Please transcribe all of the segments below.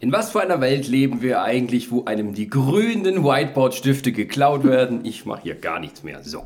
In was für einer Welt leben wir eigentlich, wo einem die grünen Whiteboard-Stifte geklaut werden? Ich mache hier gar nichts mehr. So.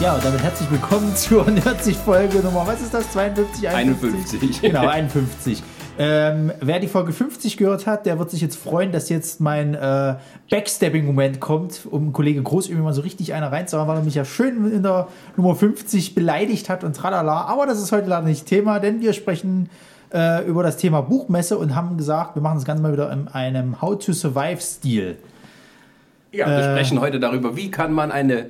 Ja, und damit herzlich willkommen zur 90 Folge Nummer, was ist das? 52, 51. 51? Genau, 51. Ähm, wer die Folge 50 gehört hat, der wird sich jetzt freuen, dass jetzt mein äh, Backstabbing-Moment kommt, um Kollege Groß irgendwie mal so richtig einer reinzuhauen, weil er mich ja schön in der Nummer 50 beleidigt hat und tralala. Aber das ist heute leider nicht Thema, denn wir sprechen äh, über das Thema Buchmesse und haben gesagt, wir machen das Ganze mal wieder in einem How-to-Survive-Stil. Ja, wir sprechen heute darüber, wie kann man eine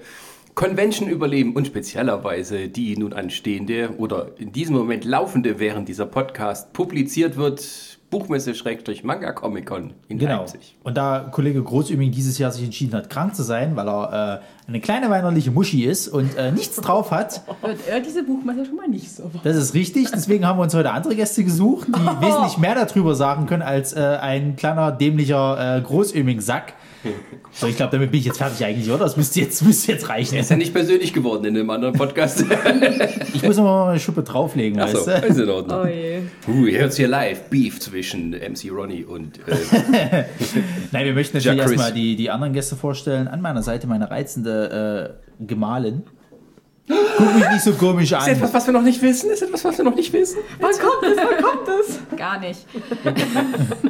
Convention überleben und speziellerweise die nun anstehende oder in diesem Moment laufende, während dieser Podcast publiziert wird, Buchmesse Schrägstrich Manga Comic Con in Genau. Leipzig. Und da Kollege Großübing dieses Jahr sich entschieden hat, krank zu sein, weil er äh, eine kleine weinerliche Muschi ist und äh, nichts drauf hat, Wird er diese Buchmesse schon mal nicht so. das ist richtig. Deswegen haben wir uns heute andere Gäste gesucht, die wesentlich mehr darüber sagen können als äh, ein kleiner dämlicher äh, Großübing-Sack. So, ich glaube, damit bin ich jetzt fertig eigentlich, oder? Das müsste jetzt, müsste jetzt reichen. Er ist ja nicht persönlich geworden in einem anderen Podcast. Ich muss noch mal eine Schuppe drauflegen, Achso, weißt du? ist in Ordnung. Oh je. Uh, ihr hört hier live Beef zwischen MC Ronny und äh, Nein, wir möchten natürlich erstmal die, die anderen Gäste vorstellen. An meiner Seite meine reizende äh, Gemahlin. Guck mich nicht so komisch Ist an. etwas, was wir noch nicht wissen? Ist etwas, was wir noch nicht wissen? Wann kommt es? Wann kommt es? Gar nicht.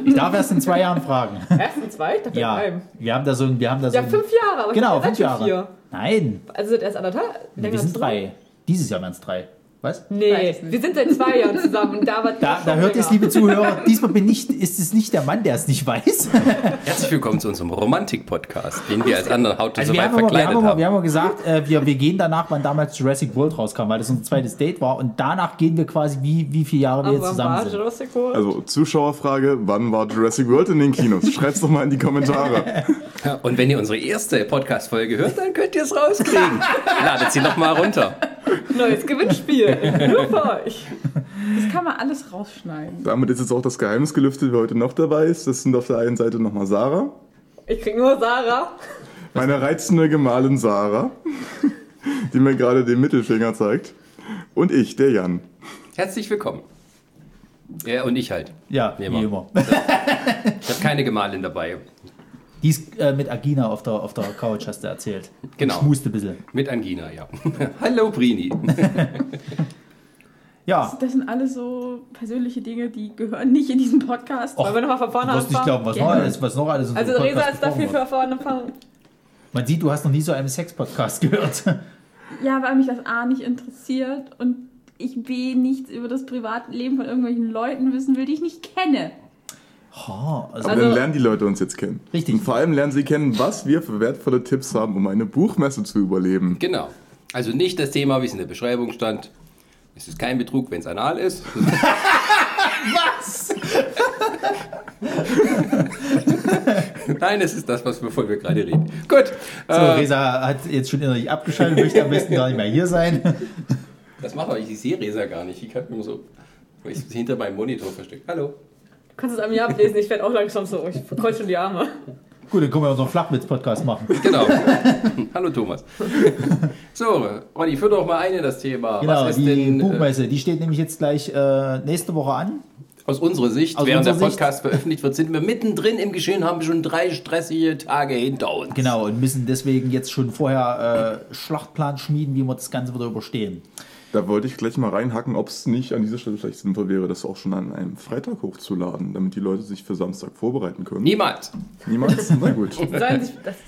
Ich darf erst in zwei Jahren fragen. Erst und zwei? Ich dachte Ja, in wir haben da so ein, wir haben da so Ja, fünf Jahre. Aber genau, fünf Jahre. Vier. Nein, Also sind erst anderthalb? wir sind drei. Dieses Jahr wären es drei. Was? Nee, wir sind seit zwei Jahren zusammen und da war Da, da hört es, liebe Zuhörer, diesmal bin nicht, ist es nicht der Mann, der es nicht weiß. Herzlich willkommen zu unserem Romantik-Podcast, den wir als anderen How to Also wir, haben verkleidet haben. wir haben immer gesagt, äh, wir, wir gehen danach, wann damals Jurassic World rauskam, weil das unser zweites Date war. Und danach gehen wir quasi, wie, wie viele Jahre wir jetzt zusammen sind. Jurassic World? Also Zuschauerfrage, wann war Jurassic World in den Kinos? Schreibt's doch mal in die Kommentare. Und wenn ihr unsere erste Podcast-Folge hört, dann könnt ihr es rauskriegen. Ladet sie noch mal runter. Neues Gewinnspiel. Nur für euch. Das kann man alles rausschneiden. Damit ist jetzt auch das Geheimnis gelüftet, wer heute noch dabei ist. Das sind auf der einen Seite nochmal Sarah, Ich krieg nur Sarah. meine reizende Gemahlin Sarah, die mir gerade den Mittelfinger zeigt. Und ich, der Jan. Herzlich willkommen. Ja, und ich halt. Ja, Wie wie immer. immer. Ich habe keine Gemahlin dabei. Die ist äh, mit Agina auf der, auf der Couch, hast du erzählt. Genau. Schmuste ein bisschen. Mit Angina, ja. Hallo, Brini. Ja, Das sind alles so persönliche Dinge, die gehören nicht in diesen Podcast. Och, Wollen wir nochmal von du vorne wirst nicht anfangen? glauben, was noch alles, was noch alles in Also Resa ist dafür für vorne anfangen. Man sieht, du hast noch nie so einen Sex-Podcast gehört. Ja, weil mich das A nicht interessiert und ich B nichts über das Privatleben von irgendwelchen Leuten wissen will, die ich nicht kenne. Oh, also, Aber Also- dann lernen die Leute uns jetzt kennen. Richtig. Und vor allem lernen sie kennen, was wir für wertvolle Tipps haben, um eine Buchmesse zu überleben. Genau. Also nicht das Thema, wie es in der Beschreibung stand. Es ist kein Betrug, wenn es anal ist. was? Nein, es ist das, was wovon wir gerade reden. Gut. So, äh, Resa hat jetzt schon innerlich abgeschaltet, möchte am besten gar nicht mehr hier sein. das macht euch, ich sehe Resa gar nicht. Ich kann immer so. Ich hinter meinem Monitor versteckt. Hallo. Du kannst es an mir ablesen, ich werde auch langsam so, ich verkreuz schon die Arme. Gut, dann können wir unseren Flachwitz-Podcast machen. Genau. Hallo Thomas. So, Ronny, führ doch mal ein in das Thema. Genau, Was ist die denn äh, Buchmesse, die steht nämlich jetzt gleich äh, nächste Woche an. aus unserer Sicht, Aus während der unserer Sicht- Podcast veröffentlicht wird, sind wir mittendrin im Geschehen, haben schon drei stressige Tage hinter uns. Genau, und müssen deswegen jetzt schon vorher äh, Schlachtplan schmieden, wie wir das Ganze wieder überstehen. Da wollte ich gleich mal reinhacken, ob es nicht an dieser Stelle vielleicht sinnvoll wäre, das auch schon an einem Freitag hochzuladen, damit die Leute sich für Samstag vorbereiten können. Niemals. Niemals? Na gut. Sie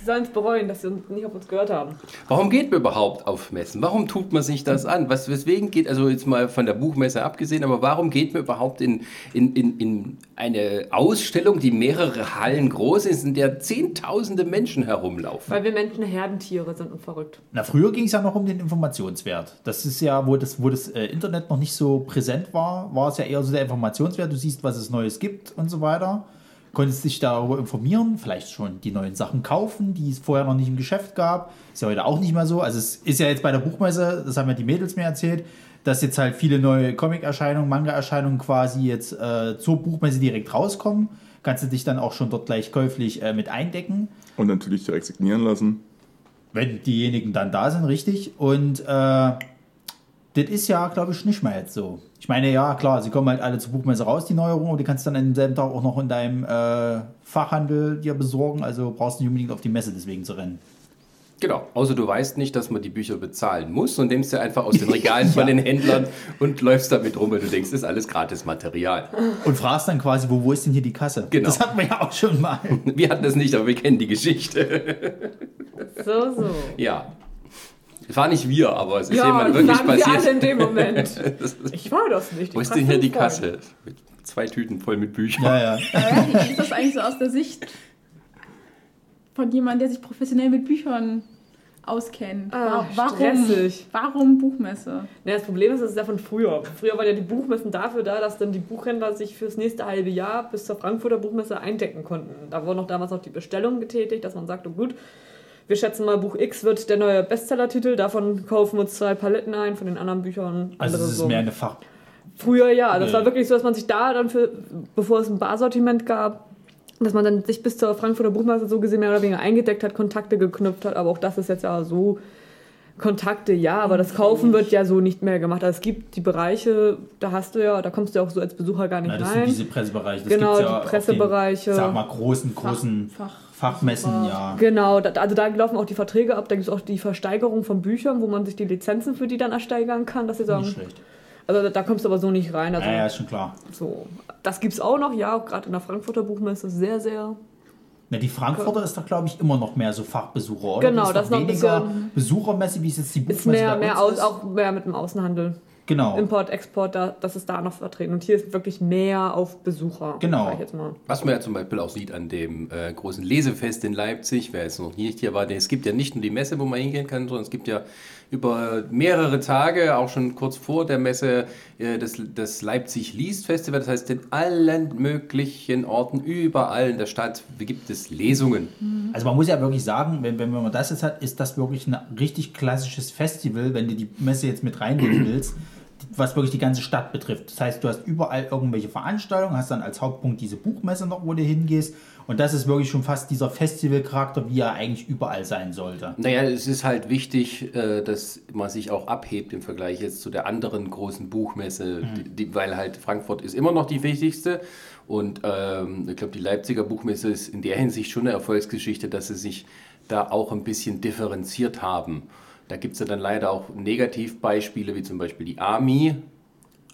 sollen es bereuen, dass sie uns nicht auf uns gehört haben. Warum geht man überhaupt auf Messen? Warum tut man sich das an? Was, weswegen geht, also jetzt mal von der Buchmesse abgesehen, aber warum geht man überhaupt in, in, in, in eine Ausstellung, die mehrere Hallen groß ist, in der zehntausende Menschen herumlaufen? Weil wir Menschen Herdentiere sind und verrückt. Na, früher ging es ja noch um den Informationswert. Das ist ja, wo das, wo das äh, Internet noch nicht so präsent war, war es ja eher so der Informationswert. Du siehst, was es Neues gibt und so weiter. konntest dich darüber informieren, vielleicht schon die neuen Sachen kaufen, die es vorher noch nicht im Geschäft gab. Ist ja heute auch nicht mehr so. Also es ist ja jetzt bei der Buchmesse, das haben ja die Mädels mir erzählt, dass jetzt halt viele neue Comic-Erscheinungen, Manga-Erscheinungen quasi jetzt äh, zur Buchmesse direkt rauskommen. Kannst du dich dann auch schon dort gleich käuflich äh, mit eindecken. Und natürlich direkt signieren lassen. Wenn diejenigen dann da sind, richtig. Und äh, das ist ja, glaube ich, nicht mehr jetzt so. Ich meine, ja, klar, sie kommen halt alle zur Buchmesse raus, die Neuerungen, und die kannst du dann am selben Tag auch noch in deinem äh, Fachhandel dir besorgen. Also brauchst du nicht unbedingt auf die Messe deswegen zu rennen. Genau, außer du weißt nicht, dass man die Bücher bezahlen muss und nimmst sie einfach aus den Regalen von den Händlern und läufst damit rum, weil du denkst, das ist alles gratis Material. Und fragst dann quasi, wo, wo ist denn hier die Kasse? Genau. Das hatten wir ja auch schon mal. Wir hatten das nicht, aber wir kennen die Geschichte. So, so. Ja. Es war nicht wir, aber es ist Ja, jemand das wirklich sagen wir alle in passiert. dem Moment. Ich war das nicht. Wo ist denn hier die Kasse? Mit zwei Tüten voll mit Büchern. Ja, ja. Ja, wie ist das eigentlich so aus der Sicht von jemandem, der sich professionell mit Büchern auskennt? Ah, warum, stressig. warum Buchmesse? Ja, das Problem ist, das ist ja von früher. Früher waren ja die Buchmessen dafür da, dass dann die Buchhändler sich fürs nächste halbe Jahr bis zur Frankfurter Buchmesse eindecken konnten. Da wurden auch damals noch die Bestellungen getätigt, dass man sagte, gut, wir schätzen mal, Buch X wird der neue Bestsellertitel, davon kaufen wir uns zwei Paletten ein, von den anderen Büchern Also andere es ist so. mehr eine Fach. Früher ja, das Ja. war wirklich so, dass man sich da dann für, bevor es ein Barsortiment gab, dass man dann sich bis zur Frankfurter Buchmesse so gesehen mehr oder weniger eingedeckt hat, Kontakte geknüpft hat, aber auch das ist jetzt ja so Kontakte, ja, aber das Kaufen wird ja so nicht mehr gemacht. Also es gibt die Bereiche, da hast du ja, da kommst du ja auch so als Besucher gar nicht Ja, das sind rein. diese Pressebereiche. Das Genau, ja die auf den, Pressebereiche. Sag mal, großen, großen Fach- Fachmessen, ja. Genau, da, also da laufen auch die Verträge ab, da gibt es auch die Versteigerung von Büchern, wo man sich die Lizenzen für die dann ersteigern kann, dass sie sagen, Nicht schlecht. also da, da kommst du aber so nicht rein. Also Ja, ja, ist schon klar. so, das gibt's auch noch, ja, gerade in der Frankfurter Buchmesse sehr, sehr Na, die Frankfurter ist doch, glaube ich, immer noch mehr so Fachbesucher, oder? Genau, das ist ist noch weniger bisschen- Besuchermesse, wie es jetzt die ist Buchmesse mehr, bei mehr uns aus, ist. auch mehr mit dem Außenhandel. Genau. Import, Export, da, das ist da noch vertreten. Und hier ist wirklich mehr auf Besucher. Genau. sag Ich jetzt mal. Was man ja zum Beispiel auch sieht an dem äh, großen Lesefest in Leipzig, wer jetzt noch nicht hier war, denn es gibt ja nicht nur die Messe, wo man hingehen kann, sondern es gibt ja über mehrere Tage, auch schon kurz vor der Messe, äh, das, das Leipzig Liest Festival. Das heißt, in allen möglichen Orten, überall in der Stadt gibt es Lesungen. Also man muss ja wirklich sagen, wenn, wenn man das jetzt hat, ist das wirklich ein richtig klassisches Festival, wenn du die Messe jetzt mit reinnehmen willst, was wirklich die ganze Stadt betrifft. Das heißt, du hast überall irgendwelche Veranstaltungen, hast dann als Hauptpunkt diese Buchmesse noch, wo du hingehst. Und das ist wirklich schon fast dieser Festivalcharakter, wie er eigentlich überall sein sollte. Naja, es ist halt wichtig, äh, dass man sich auch abhebt im Vergleich jetzt zu der anderen großen Buchmesse, die, die, weil halt Frankfurt ist immer noch die wichtigste. Und ähm, ich glaube, die Leipziger Buchmesse ist in der Hinsicht schon eine Erfolgsgeschichte, dass sie sich da auch ein bisschen differenziert haben. Da gibt es ja dann leider auch Negativbeispiele, wie zum Beispiel die AMI,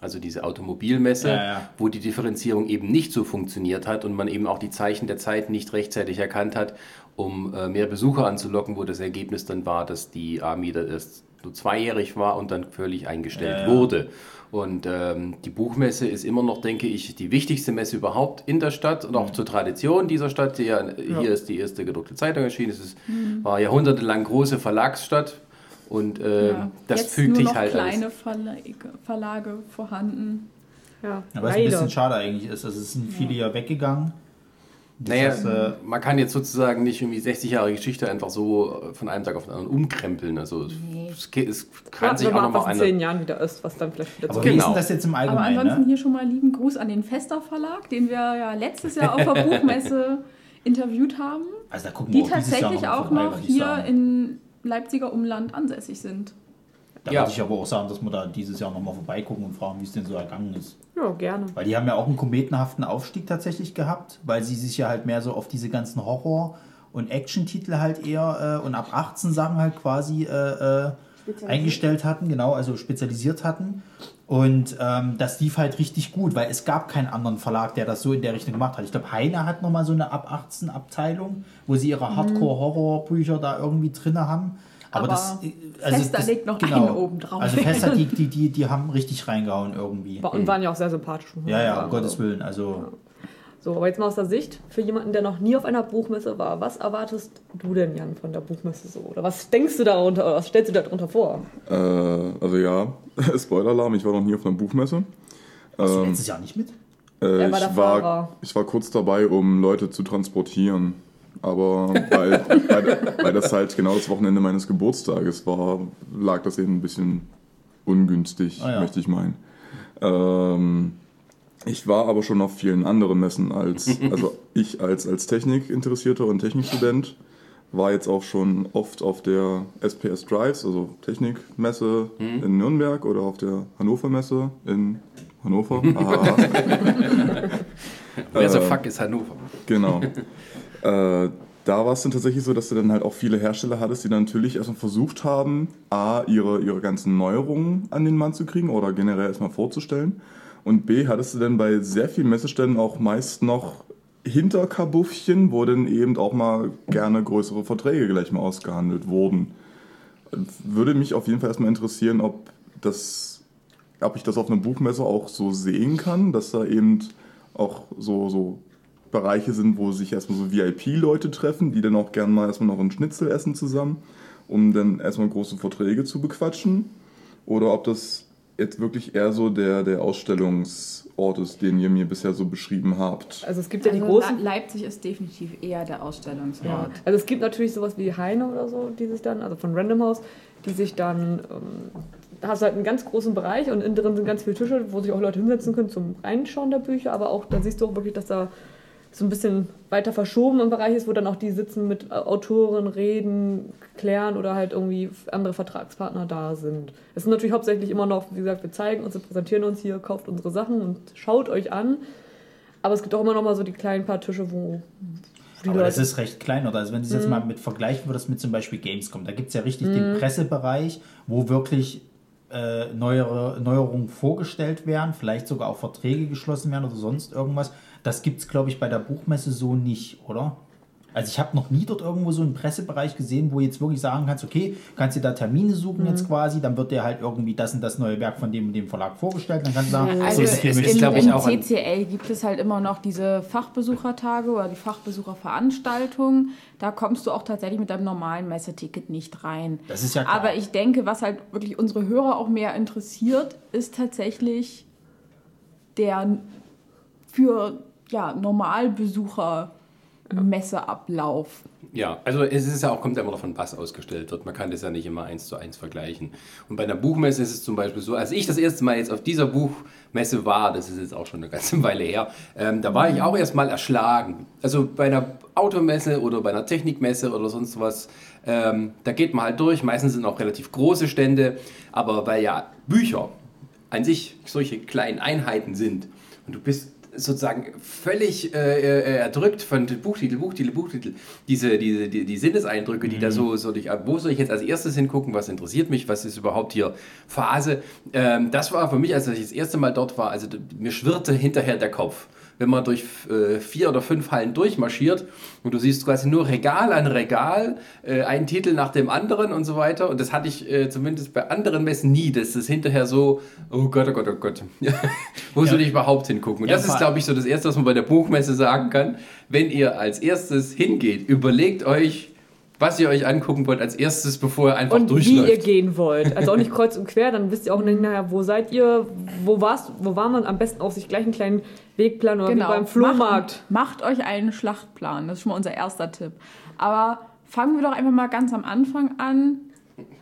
also diese Automobilmesse, Ja, ja. wo die Differenzierung eben nicht so funktioniert hat und man eben auch die Zeichen der Zeit nicht rechtzeitig erkannt hat, um äh, mehr Besucher anzulocken, wo das Ergebnis dann war, dass die Army da erst nur zweijährig war und dann völlig eingestellt Ja, wurde. Und ähm, die Buchmesse ist immer noch, denke ich, die wichtigste Messe überhaupt in der Stadt und auch Mhm. zur Tradition dieser Stadt. Ja, Hier ist die erste gedruckte Zeitung erschienen. Es ist, Mhm. war jahrhundertelang große Verlagsstadt und äh, Ja. das Jetzt fügt sich noch halt kleine alles. Verlage, Verlage vorhanden. Ja, Aber was ein bisschen schade eigentlich ist, also es sind viele ja weggegangen. Das Naja, heißt, äh, man kann jetzt sozusagen nicht irgendwie 60 Jahre Geschichte einfach so äh, von einem Tag auf den anderen umkrempeln. Also es, ge- es kann Warten sich wir auch mal, noch mal ab, was in zehn Jahren wieder ist, was dann vielleicht wieder aber zu wie ist Genau. denn das jetzt im Aber Allgemeinen? ansonsten Ne? hier schon mal lieben Gruß an den Fester Verlag, den wir ja letztes Jahr auf der Buchmesse interviewt haben, Also da gucken die wir auch dieses Jahr tatsächlich auch noch hier sagen. in Leipziger Umland ansässig sind. Da Ja. würde ich aber auch sagen, dass wir da dieses Jahr nochmal vorbeigucken und fragen, wie es denn so ergangen ist. Ja, gerne. Weil die haben ja auch einen kometenhaften Aufstieg tatsächlich gehabt, weil sie sich ja halt mehr so auf diese ganzen Horror- und Action-Titel halt eher äh, und ab 18 Sachen halt quasi äh, äh, eingestellt hatten, genau, also spezialisiert hatten. Und ähm, das lief halt richtig gut, weil es gab keinen anderen Verlag, der das so in der Richtung gemacht hat. Ich glaube, Heine hat nochmal so eine ab 18 Abteilung, wo sie ihre Hardcore-Horror-Bücher da irgendwie drin haben. Aber, Aber das, äh, also Fester das, legt noch einen oben drauf. Also Fester, die, die, die, die haben richtig reingehauen irgendwie. Und waren ja auch sehr sympathisch. Ja, ja, um Gottes Willen. Also, So, aber jetzt mal aus der Sicht, für jemanden, der noch nie auf einer Buchmesse war, was erwartest du denn, Jan, von der Buchmesse so? Oder was denkst du darunter, oder was stellst du darunter vor? Äh, also ja, Spoiler-Alarm, ich war noch nie auf einer Buchmesse. warst du Ähm, letztes Jahr nicht mit? Äh, Er war der ich, war, ich war kurz dabei, um Leute zu transportieren. Aber weil, weil, weil das halt genau das Wochenende meines Geburtstages war, lag das eben ein bisschen ungünstig, Ah ja. möchte ich meinen. Ähm, ich war aber schon auf vielen anderen Messen als, also ich als, als Technikinteressierter und Technikstudent war jetzt auch schon oft auf der SPS Drives, also Technikmesse in Nürnberg oder auf der Hannover Messe in Hannover. Aha. Wer so Äh, fuck ist Hannover? Genau. äh, da war es dann tatsächlich so, dass du dann halt auch viele Hersteller hattest, die dann natürlich erstmal versucht haben, A, ihre, ihre ganzen Neuerungen an den Mann zu kriegen oder generell erstmal vorzustellen. Und B, hattest du dann bei sehr vielen Messeständen auch meist noch Hinterkabuffchen, wo dann eben auch mal gerne größere Verträge gleich mal ausgehandelt wurden. Würde mich auf jeden Fall erstmal interessieren, ob das, ob ich das auf einer Buchmesse auch so sehen kann, dass da eben auch so, so Bereiche sind, wo sich erstmal so VIP-Leute treffen, die dann auch gerne mal erstmal noch einen Schnitzel essen zusammen, um dann erstmal große Verträge zu bequatschen. Oder ob das jetzt wirklich eher so der, der Ausstellungsort ist, den ihr mir bisher so beschrieben habt. Also es gibt ja die Also großen. Le- Leipzig ist definitiv eher der Ausstellungsort. Ja. Also es gibt natürlich sowas wie Heine oder so, die sich dann, also von Random House, die sich dann, ähm, da hast du halt einen ganz großen Bereich und innen drin sind ganz viele Tische, wo sich auch Leute hinsetzen können zum Reinschauen der Bücher, aber auch, da siehst du auch wirklich, dass da so ein bisschen weiter verschoben im Bereich ist, wo dann auch die sitzen mit äh, Autoren, reden, klären oder halt irgendwie andere Vertragspartner da sind. Es sind natürlich hauptsächlich immer noch, wie gesagt, wir zeigen uns, wir präsentieren uns hier, kauft unsere Sachen und schaut euch an. Aber es gibt auch immer noch mal so die kleinen paar Tische, wo Aber das Leute- ist recht klein, oder? Also wenn du das jetzt mal mit vergleichen würdest mit zum Beispiel Gamescom, da gibt es ja richtig den Pressebereich, wo wirklich äh, neuere Neuerungen vorgestellt werden, vielleicht sogar auch Verträge geschlossen werden oder sonst irgendwas. Das gibt es, glaube ich, bei der Buchmesse so nicht, oder? Also ich habe noch nie dort irgendwo so einen Pressebereich gesehen, wo jetzt wirklich sagen kannst, okay, kannst dir da Termine suchen jetzt quasi, dann wird dir halt irgendwie das und das neue Werk von dem und dem Verlag vorgestellt, dann kannst du sagen, Also so, hier es ist, im, glaub ich, im auch ein- CCL gibt es halt immer noch diese Fachbesuchertage oder die Fachbesucherveranstaltungen. Da kommst du auch tatsächlich mit deinem normalen Messeticket nicht rein. Das ist ja klar. Aber ich denke, was halt wirklich unsere Hörer auch mehr interessiert, ist tatsächlich der für ja, Normalbesucher. Ja, also es ist ja auch, kommt ja immer davon, was ausgestellt wird. Man kann das ja nicht immer eins zu eins vergleichen. Und bei einer Buchmesse ist es zum Beispiel so, als ich das erste Mal jetzt auf dieser Buchmesse war, das ist jetzt auch schon eine ganze Weile her, ähm, da war ich auch erstmal erschlagen. Also bei einer Automesse oder bei einer Technikmesse oder sonst was, ähm, da geht man halt durch. Meistens sind auch relativ große Stände, aber weil ja Bücher an sich solche kleinen Einheiten sind und du bist sozusagen völlig äh, äh, erdrückt von Buchtitel, Buchtitel, Buchtitel. Diese, diese, die, die Sinneseindrücke, die da so, so durch, wo soll ich jetzt als erstes hingucken, was interessiert mich, was ist überhaupt hier Phase. Ähm, das war für mich, als ich das erste Mal dort war, also mir schwirrte hinterher der Kopf. Wenn man durch äh, vier oder fünf Hallen durchmarschiert und du siehst quasi nur Regal an Regal, äh, einen Titel nach dem anderen und so weiter. Und das hatte ich äh, zumindest bei anderen Messen nie, dass es hinterher so, oh Gott, oh Gott, oh Gott, wo soll ich überhaupt hingucken? Und Ja, das ist, glaube ich, so das Erste, was man bei der Buchmesse sagen kann. Wenn ihr als erstes hingeht, überlegt euch, was ihr euch angucken wollt als erstes, bevor ihr einfach und wie ihr durchläuft. gehen wollt. Also auch nicht kreuz und quer, dann wisst ihr auch nicht, naja, wo seid ihr, wo warst, wo war man am besten auf sich gleich einen kleinen Wegplan oder wie beim Flohmarkt. Macht, macht euch einen Schlachtplan. Das ist schon mal unser erster Tipp. Aber fangen wir doch einfach mal ganz am Anfang an.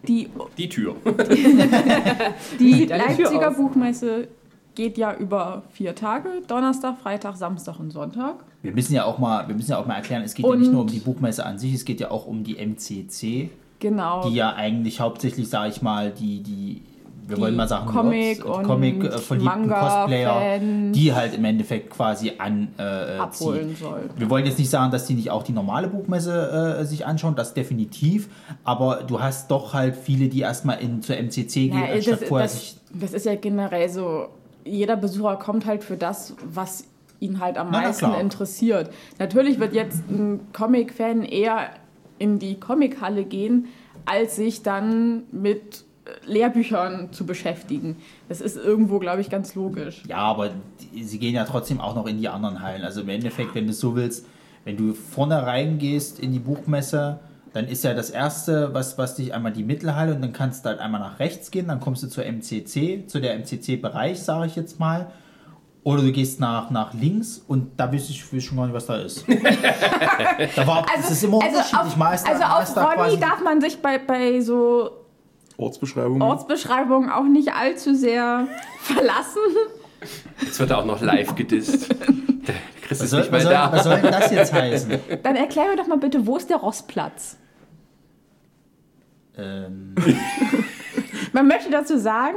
Die, Die Tür. die Tür Leipziger? Buchmesse geht ja über vier Tage: Donnerstag, Freitag, Samstag und Sonntag. Wir müssen ja auch mal, wir müssen ja auch mal erklären, es geht ja Und- nicht nur um die Buchmesse an sich, es geht ja auch um die MCC, Genau. die ja eigentlich hauptsächlich, sage ich mal, die, die, wir Die wollen mal sagen, Comic und Comic äh, verliebten Manga Cosplayer, Fans die halt im Endeffekt quasi an äh, abholen soll. Wir wollen jetzt nicht sagen, dass die nicht auch die normale Buchmesse äh, sich anschauen, das definitiv, aber du hast doch halt viele, die erstmal in zur MCC gehen, Ja, anstatt das, vorher das, sich das ist ja generell so, jeder Besucher kommt halt für das, was ihn halt am Na, meisten interessiert. Natürlich wird jetzt ein Comic-Fan eher in die Comichalle gehen, als sich dann mit Lehrbüchern zu beschäftigen. Das ist irgendwo, glaube ich, ganz logisch. Ja, aber die, sie gehen ja trotzdem auch noch in die anderen Hallen. Also im Endeffekt, wenn du es so willst, wenn du vorne reingehst in die Buchmesse, dann ist ja das erste, was, was dich einmal die Mittelhalle und dann kannst du halt einmal nach rechts gehen, dann kommst du zur MCC, zu der MCC-Bereich, sage ich jetzt mal. Oder du gehst nach, nach links und da wüsste ich, weiß schon gar nicht, was da ist. da war, das ist immer also unterschiedlich. auf, Mal da- also mal auf ist da Ronny quasi- darf man sich bei, bei so Ortsbeschreibung. Ortsbeschreibungen auch nicht allzu sehr verlassen. Jetzt wird er auch noch live gedisst. Der Chris was, ist soll, nicht was, mehr soll, was da. soll denn das jetzt heißen? Dann erklär mir doch mal bitte, wo ist der Rostplatz? ähm, Man möchte dazu sagen,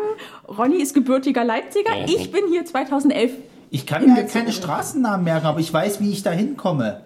Ronny ist gebürtiger Leipziger. Ich bin hier 2011. ich kann mir halt keine Straßennamen merken, aber ich weiß, wie ich da hinkomme.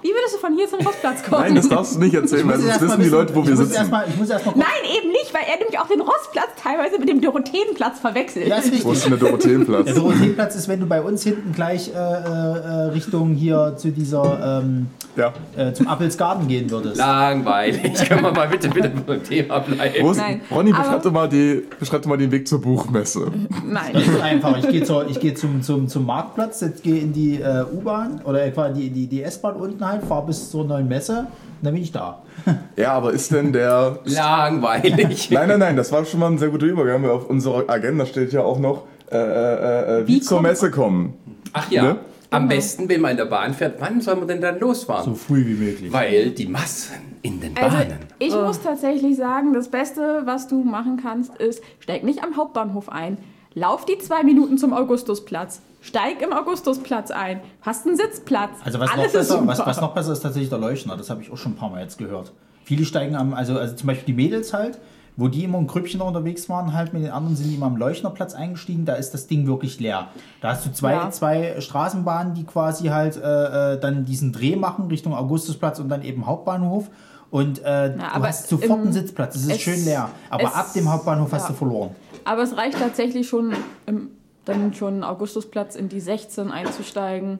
Wie würdest du von hier zum Rostplatz kommen? Nein, das darfst du nicht erzählen, weil erst mal wissen die Leute, wo ich wir muss sitzen. erst mal- Ich muss erstmal gucken. Nein, eben nicht, weil er nämlich auch den Rostplatz teilweise mit dem Dorotheenplatz verwechselt. Ja, ist Wo ist richtig. denn der Dorotheenplatz? Der Dorotheenplatz ist, wenn du bei uns hinten gleich äh, äh, Richtung hier zu dieser, ähm, Ja. äh, zum Appelsgarten gehen würdest. Langweilig. Können wir mal bitte, bitte beim Thema bleiben? Ist, Nein, Ronny, beschreib doch, mal die, beschreib doch mal den Weg zur Buchmesse. Nein. Das ist einfach. Ich gehe, ich gehe zum, zum, zum Marktplatz, jetzt gehe in die äh, U-Bahn oder etwa die, die, die S-Bahn unten halt, fahre bis zur neuen Messe und dann bin ich da. Ja, aber ist denn der. Langweilig. Nein, nein, nein, das war schon mal ein sehr guter Übergang, auf unserer Agenda steht ja auch noch, äh, äh, äh, wie, Wie zur kommt- Messe kommen. Ach ja, Ne? Am besten, wenn man in der Bahn fährt, wann soll man denn dann losfahren? So früh wie möglich. Weil die Massen in den Also, Bahnen. ich muss tatsächlich sagen, das Beste, was du machen kannst, ist, steig nicht am Hauptbahnhof ein. Lauf die zwei Minuten zum Augustusplatz. Steig im Augustusplatz ein. Hast einen Sitzplatz. Also was noch, Alles ist besser, was, was noch besser ist tatsächlich der Leuchtner, das habe ich auch schon ein paar Mal jetzt gehört. Viele steigen am, also, also zum Beispiel die Mädels halt, wo die immer im Grüppchen noch unterwegs waren, halt mit den anderen sind die immer am Leuchtnerplatz eingestiegen, da ist das Ding wirklich leer. Da hast du zwei, Ja. zwei Straßenbahnen, die quasi halt äh, äh, dann diesen Dreh machen Richtung Augustusplatz und dann eben Hauptbahnhof. Und äh, du aber hast sofort einen Sitzplatz, es ist es- schön leer. Aber es- ab dem Hauptbahnhof hast ja. du verloren. Aber es reicht tatsächlich schon, im, dann schon Augustusplatz in die 16 einzusteigen.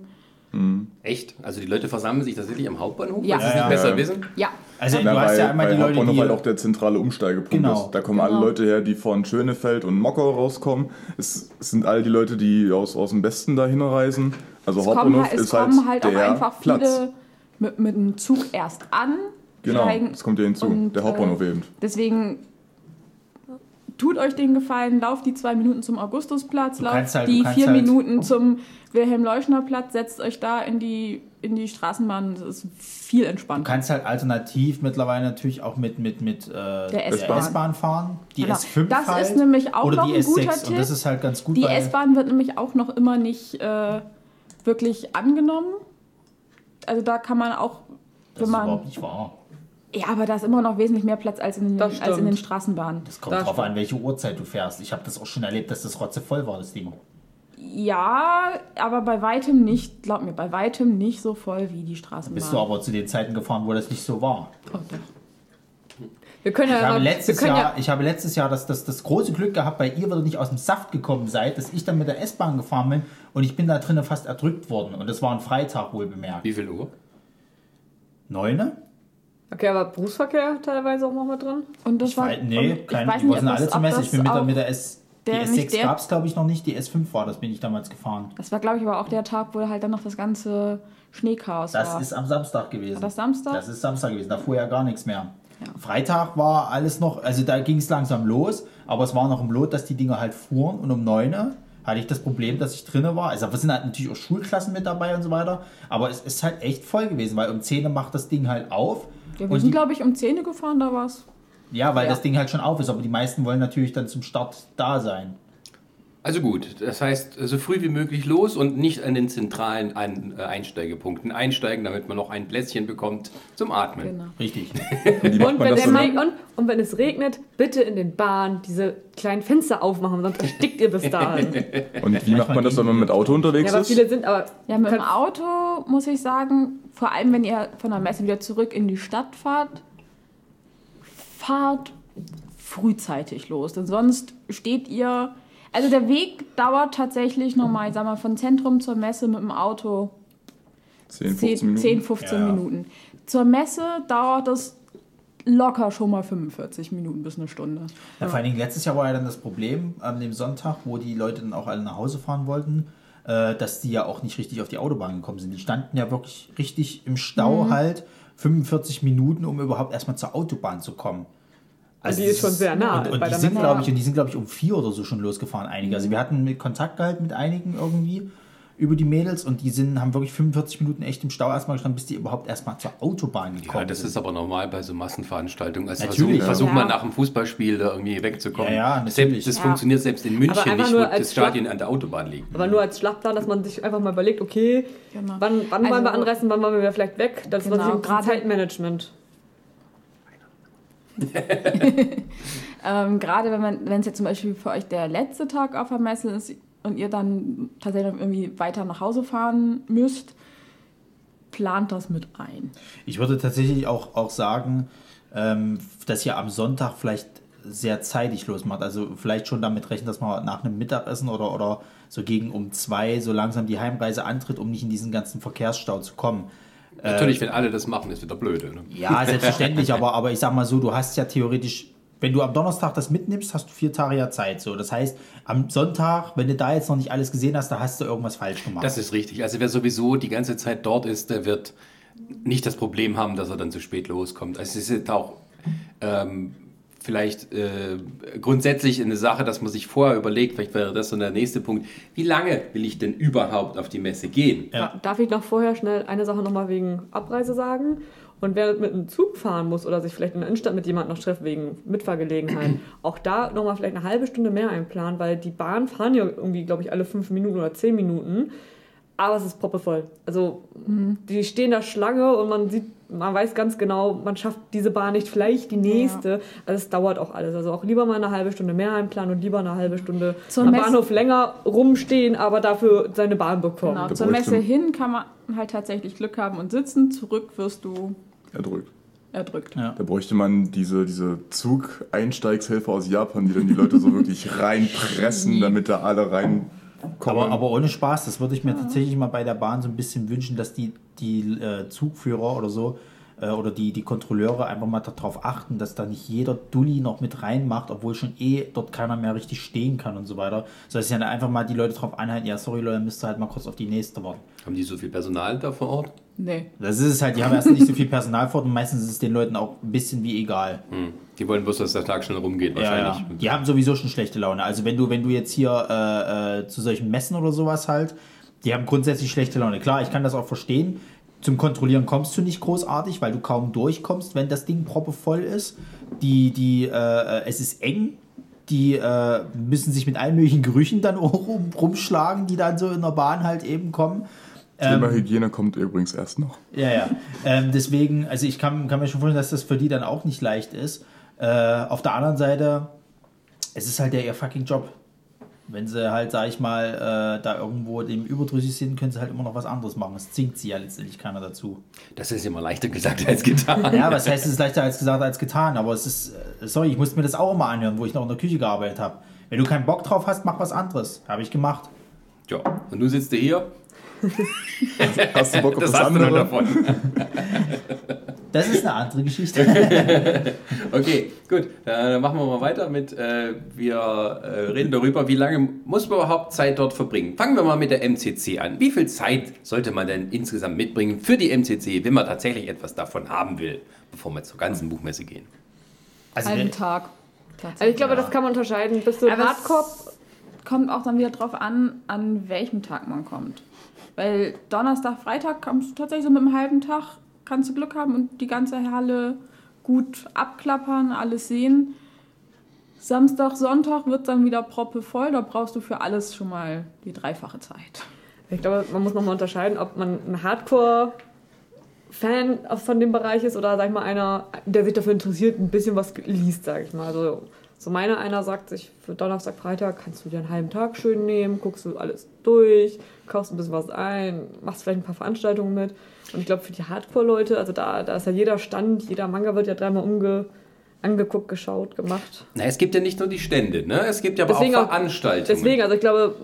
Echt? Also die Leute versammeln sich tatsächlich am Hauptbahnhof, Ja. weil sie es Ja, nicht ja. besser wissen? Ja. Also Na, du hast ja einmal weil die Leute, Hauptbahnhof die... halt auch der zentrale Umsteigepunkt Genau. ist. Da kommen alle Genau. Leute her, die von Schönefeld und Mockau rauskommen. Es, es sind all die Leute, die aus, aus dem Westen dahin reisen. Also Es kommen, Hauptbahnhof halt- es ist halt, kommen halt auch der einfach Platz. viele mit, mit dem Zug erst an. Genau, das kommt ja hinzu. und, der Hauptbahnhof äh, eben. Deswegen tut euch den Gefallen, lauft die zwei Minuten zum Augustusplatz, lauft halt- du die vier halt- Minuten zum Wilhelm-Leuschner-Platz, setzt euch da in die, in die Straßenbahn. Das ist viel Du entspannter. kannst halt alternativ mittlerweile natürlich auch mit, mit, mit äh, der S-Bahn. Fahren. Die Genau. S5 Das halt. ist nämlich auch noch ein S6. guter Und Tipp. das ist halt ganz gut, Die S-Bahn wird nämlich auch noch immer nicht äh, wirklich angenommen. Also da kann man auch, das wenn ist man... überhaupt nicht wahr. Ja, aber da ist immer noch wesentlich mehr Platz als in den, Das als in den. Straßenbahnen. Das kommt Das drauf stimmt. an, welche Uhrzeit du fährst. Ich habe das auch schon erlebt, dass das rotzevoll war, das Ding. Ja, aber bei weitem nicht, glaub mir, bei weitem nicht so voll wie die Straßenbahn. Bist du aber zu den Zeiten gefahren, wo das nicht so war. Oh, doch. Wir können ja Ich habe mal- letztes wir können Jahr, ich habe letztes Jahr das, das, das große Glück gehabt, weil ihr wieder nicht aus dem Saft gekommen seid, dass ich dann mit der S-Bahn gefahren bin und ich bin da drinnen fast erdrückt worden. Und das war ein Freitag wohl bemerkt. Wie viel Uhr? Neune? Okay, aber Berufsverkehr teilweise auch noch mit drin? Und das Ich war, weiß, nee, und kein, ich weiß die nicht, alle das, Messe. das Ich bin mit der, mit der S. Die der- S6 nicht der- gab es, glaube ich, noch nicht. Die S5 war, das bin ich damals gefahren. Das war, glaube ich, aber auch der Tag, wo halt dann noch das ganze Schneechaos Das war. ist am Samstag gewesen. War das Samstag? Das ist Samstag gewesen, da fuhr ja gar nichts mehr. Freitag war alles noch, also da ging es langsam los, aber es war noch im Lot, dass die Dinger halt fuhren und um 9 Uhr hatte ich das Problem, dass ich drinne war. Also wir sind halt natürlich auch Schulklassen mit dabei und so weiter, aber es ist halt echt voll gewesen, weil um 10 Uhr macht das Ding halt auf. Ja, wir und sind, glaube ich, um 10 Uhr gefahren, da war es. ja, weil ja. das Ding halt schon auf ist, aber die meisten wollen natürlich dann zum Start da sein. Also gut, das heißt, so früh wie möglich los und nicht an den zentralen Ein äh, Einsteigepunkten einsteigen, damit man noch ein Plätzchen bekommt zum Atmen. Genau. Richtig. Und man wenn, regnet, und, und wenn es regnet, bitte in den Bahnen diese kleinen Fenster aufmachen, sonst erstickt ihr bis dahin. Und wie macht man das, wenn man mit Auto ja, unterwegs aber ist? viele sind aber. Ja, mit dem Auto muss ich sagen, vor allem wenn ihr von der Messe wieder zurück in die Stadt fahrt, fahrt frühzeitig los. Denn sonst steht ihr. Also der Weg dauert tatsächlich nochmal, ich sag mal, von Zentrum zur Messe mit dem Auto 10, 10, 15 Minuten. 10 15 Ja. Minuten. Zur Messe dauert es locker schon mal 45 Minuten bis eine Stunde. Ja, vor allen Dingen letztes Jahr war ja dann das Problem an dem Sonntag, wo die Leute dann auch alle nach Hause fahren wollten, äh, dass die ja auch nicht richtig auf die Autobahn gekommen sind. Die standen ja wirklich richtig im Stau halt 45 Minuten, um überhaupt erstmal zur Autobahn zu kommen. Also die ist schon sehr nah Und, und bei die sind, glaube ich, und die sind, glaube ich, um vier oder so schon losgefahren, einige. Also wir hatten mit Kontakt gehalten mit einigen irgendwie über die Mädels und die sind, haben wirklich 45 Minuten echt im Stau erstmal gestanden, bis die überhaupt erstmal zur Autobahn gekommen Ja, das sind. ist aber normal bei so Massenveranstaltungen. Also Natürlich, versuch, versuch ja. mal nach dem Fußballspiel da irgendwie wegzukommen. Ja, ja, selbst, natürlich. das Ja. funktioniert selbst in München nicht, nur wo das Stadion an der Autobahn liegt. Aber nur als Schlachtplan, dass man sich einfach mal überlegt, okay, Genau. wann, wann wollen Also- wir anreisen, wann wollen wir vielleicht weg? Das Genau, ist natürlich gerade- Zeitmanagement. Ähm, Gerade wenn es jetzt zum Beispiel für euch der letzte Tag auf der Messe ist und ihr dann tatsächlich irgendwie weiter nach Hause fahren müsst, plant das mit ein. Ich würde tatsächlich auch, auch sagen, ähm, dass ihr am Sonntag vielleicht sehr zeitig losmacht. Also vielleicht schon damit rechnen, dass man nach einem Mittagessen oder, oder so gegen um zwei so langsam die Heimreise antritt, um nicht in diesen ganzen Verkehrsstau zu kommen. Natürlich, wenn alle das machen, ist wieder blöde. Ne? Ja, selbstverständlich, aber, aber ich sag mal so, du hast ja theoretisch, wenn du am Donnerstag das mitnimmst, hast du vier Tage ja Zeit. So. Das heißt, am Sonntag, wenn du da jetzt noch nicht alles gesehen hast, da hast du irgendwas falsch gemacht. Das ist richtig. Also wer sowieso die ganze Zeit dort ist, der wird nicht das Problem haben, dass er dann zu spät loskommt. Also es ist auch ähm, vielleicht äh, grundsätzlich eine Sache, dass man sich vorher überlegt, vielleicht wäre das so der nächste Punkt, wie lange will ich denn überhaupt auf die Messe gehen? Ja. Darf ich noch vorher schnell eine Sache nochmal wegen Abreise sagen? Und wer mit einem Zug fahren muss oder sich vielleicht in der Innenstadt mit jemandem noch trifft wegen Mitfahrgelegenheit, auch da nochmal vielleicht eine halbe Stunde mehr einplanen, weil die Bahn fahren ja irgendwie, glaube ich, alle fünf Minuten oder zehn Minuten. Aber es ist proppevoll. Also die stehen da Schlange und man sieht, man weiß ganz genau, man schafft diese Bahn nicht, vielleicht die nächste. Also es dauert auch alles. Also auch lieber mal eine halbe Stunde mehr einplanen und lieber eine halbe Stunde Zur am Messe- Bahnhof länger rumstehen, aber dafür seine Bahn bekommen. Genau, zur Messe hin kann man halt tatsächlich Glück haben und sitzen, zurück wirst du erdrückt. erdrückt. Ja. Da bräuchte man diese, diese Zug-Einsteigshelfer aus Japan, die dann die Leute so wirklich reinpressen, damit da alle reinkommen. Aber, aber ohne Spaß, das würde ich mir tatsächlich mal bei der Bahn so ein bisschen wünschen, dass die, die äh, Zugführer oder so äh, oder die, die Kontrolleure einfach mal darauf achten, dass da nicht jeder Dulli noch mit reinmacht, obwohl schon eh dort keiner mehr richtig stehen kann und so weiter. So dass sie dann einfach mal die Leute darauf anhalten, ja sorry Leute, müsst ihr halt mal kurz auf die nächste warten. Haben die so viel Personal da vor Ort? Nee. Das ist es halt, die haben erst nicht so viel Personal vor und meistens ist es den Leuten auch ein bisschen wie egal. Hm. Die wollen bloß, dass der Tag schnell rumgeht, Ja, wahrscheinlich. ja. Die haben sowieso schon schlechte Laune. Also wenn du, wenn du jetzt hier äh, äh, zu solchen Messen oder sowas halt, die haben grundsätzlich schlechte Laune. Klar, ich kann das auch verstehen. Zum Kontrollieren kommst du nicht großartig, weil du kaum durchkommst, wenn das Ding proppevoll ist. Die, die, äh, es ist eng. Die äh, müssen sich mit allen möglichen Gerüchen dann rum, rumschlagen, die dann so in der Bahn halt eben kommen. Thema Hygiene kommt übrigens erst noch. Ja, ja. Ähm, deswegen, also ich kann, kann mir schon vorstellen, dass das für die dann auch nicht leicht ist. Äh, auf der anderen Seite, es ist halt der ihr fucking Job. Wenn sie halt, sag ich mal, äh, da irgendwo dem überdrüssig sind, können sie halt immer noch was anderes machen. Es zwingt sie ja letztendlich keiner dazu. Das ist immer leichter gesagt als getan. Ja, was heißt, es ist leichter als gesagt als getan, aber es ist, äh, sorry, ich musste mir das auch immer anhören, wo ich noch in der Küche gearbeitet habe. Wenn du keinen Bock drauf hast, mach was anderes. Habe ich gemacht. Ja, und nun sitzt du hier. Hast du Bock auf Das das, hast du noch andere? davon. Das ist eine andere Geschichte. Okay, gut. Dann machen wir mal weiter mit, äh, wir äh, reden darüber, wie lange muss man überhaupt Zeit dort verbringen. Fangen wir mal mit der MCC an. Wie viel Zeit sollte man denn insgesamt mitbringen für die MCC, wenn man tatsächlich etwas davon haben will, bevor wir zur ganzen Buchmesse gehen? Also, wenn- Tag. Also ich glaube, das kann man unterscheiden. Bist du Hardcore? Kommt auch dann wieder drauf an, an welchem Tag man kommt. Weil Donnerstag, Freitag kommst du tatsächlich so mit einem halben Tag, kannst du Glück haben und die ganze Halle gut abklappern, alles sehen. Samstag, Sonntag wird dann wieder proppevoll, da brauchst du für alles schon mal die dreifache Zeit. Ich glaube, man muss nochmal unterscheiden, ob man ein Hardcore-Fan von dem Bereich ist oder, sag ich mal, einer, der sich dafür interessiert, ein bisschen was liest, sag ich mal. Also, so meiner einer sagt sich, für Donnerstag, Freitag kannst du dir einen halben Tag schön nehmen, guckst du alles durch, kaufst ein bisschen was ein, machst vielleicht ein paar Veranstaltungen mit. Und ich glaube, für die Hardcore-Leute, also da, da ist ja jeder Stand, jeder Manga wird ja dreimal umge angeguckt, geschaut, gemacht. Na, es gibt ja nicht nur die Stände, ne? es gibt ja aber Deswegen auch auch- Veranstaltungen. Deswegen, also ich glaube,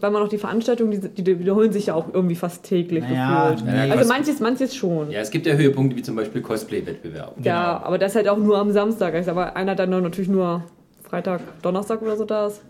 wenn man noch die Veranstaltungen, die, die wiederholen sich ja auch irgendwie fast täglich Naja, gefühlt. nee. Also manches, manches schon. Ja, es gibt ja Höhepunkte wie zum Beispiel Cosplay-Wettbewerb. Ja, aber das halt auch nur am Samstag. Ich sag mal, einer dann natürlich nur Freitag, Donnerstag oder so da ist.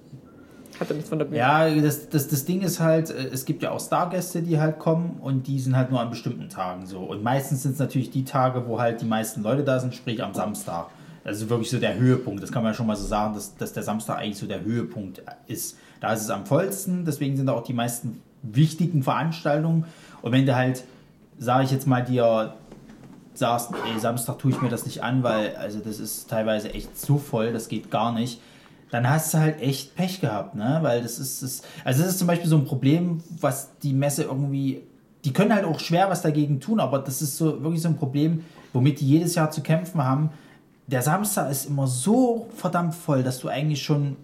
Hat er nichts von der Bühne. Ja, das, das, das Ding ist halt, äh, es gibt ja auch Stargäste, die halt kommen und die sind halt nur an bestimmten Tagen so. Und meistens sind es natürlich die Tage, wo halt die meisten Leute da sind, sprich am Samstag. Das ist wirklich so der Höhepunkt. Das kann man ja schon mal so sagen, dass, dass der Samstag eigentlich so der Höhepunkt ist. Da ist es am vollsten, deswegen sind da auch die meisten wichtigen Veranstaltungen. Und wenn du halt, sage ich jetzt mal, dir sagst, ey, Samstag tue ich mir das nicht an, weil also das ist teilweise echt zu voll, das geht gar nicht, dann hast du halt echt Pech gehabt, ne? Weil das ist, das, also das ist zum Beispiel so ein Problem, was die Messe irgendwie, die können halt auch schwer was dagegen tun, aber das ist so wirklich so ein Problem, womit die jedes Jahr zu kämpfen haben. Der Samstag ist immer so verdammt voll, dass du eigentlich schon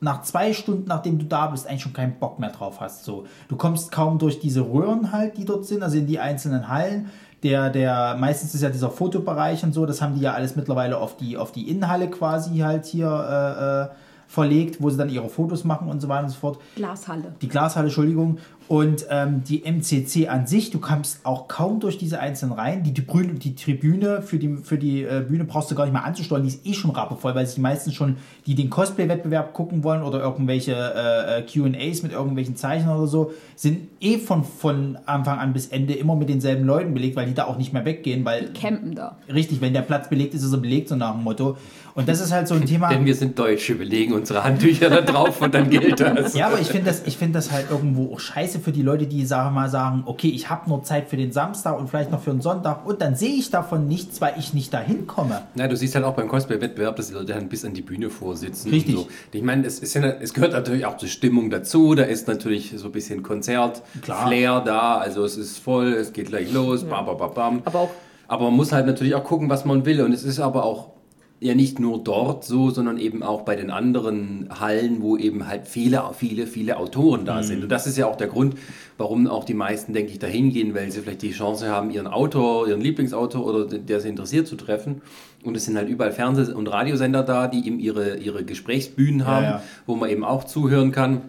nach zwei Stunden, nachdem du da bist, eigentlich schon keinen Bock mehr drauf hast. So, du kommst kaum durch diese Röhren halt, die dort sind, also in die einzelnen Hallen. Der, der, meistens ist ja dieser Fotobereich und so, das haben die ja alles mittlerweile auf die, auf die Innenhalle quasi halt hier äh, äh, verlegt, wo sie dann ihre Fotos machen und so weiter und so fort. Glashalle. Die Glashalle, Entschuldigung. Und ähm, die MCC an sich, du kommst auch kaum durch diese einzelnen Reihen. Die, die, Brü- die Tribüne für die, für die äh, Bühne brauchst du gar nicht mehr anzusteuern, die ist eh schon rappevoll, weil sich die meisten schon, die den Cosplay-Wettbewerb gucken wollen oder irgendwelche äh, äh, QAs mit irgendwelchen Zeichen oder so, sind eh von, von Anfang an bis Ende immer mit denselben Leuten belegt, weil die da auch nicht mehr weggehen, weil Campen da. richtig, wenn der Platz belegt ist, ist er belegt, so nach dem Motto. Und das ist halt so ein Thema. Denn wir sind Deutsche, wir legen unsere Handtücher da drauf und dann gilt das. Ja, aber ich finde das, ich find das halt irgendwo auch scheiße für die Leute, die sagen mal sagen, okay, ich habe nur Zeit für den Samstag und vielleicht noch für den Sonntag und dann sehe ich davon nichts, weil ich nicht dahin komme. Na, du siehst halt auch beim Cosplay-Wettbewerb, dass die Leute dann bis an die Bühne vorsitzen. Richtig. Und so. Ich meine, es, ja, es gehört natürlich auch zur Stimmung dazu. Da ist natürlich so ein bisschen Konzert, Klar. Flair da. Also es ist voll, es geht gleich los, bam, bam, bam, bam. Aber auch Aber man muss halt natürlich auch gucken, was man will. Und es ist aber auch ja nicht nur dort so, sondern eben auch bei den anderen Hallen, wo eben halt viele, viele, viele Autoren da sind. Und das ist ja auch der Grund, warum auch die meisten, denke ich, da hingehen, weil sie vielleicht die Chance haben, ihren Autor, ihren Lieblingsautor oder der sie interessiert zu treffen. Und es sind halt überall Fernseh- und Radiosender da, die eben ihre, ihre Gesprächsbühnen haben, ja. wo man eben auch zuhören kann.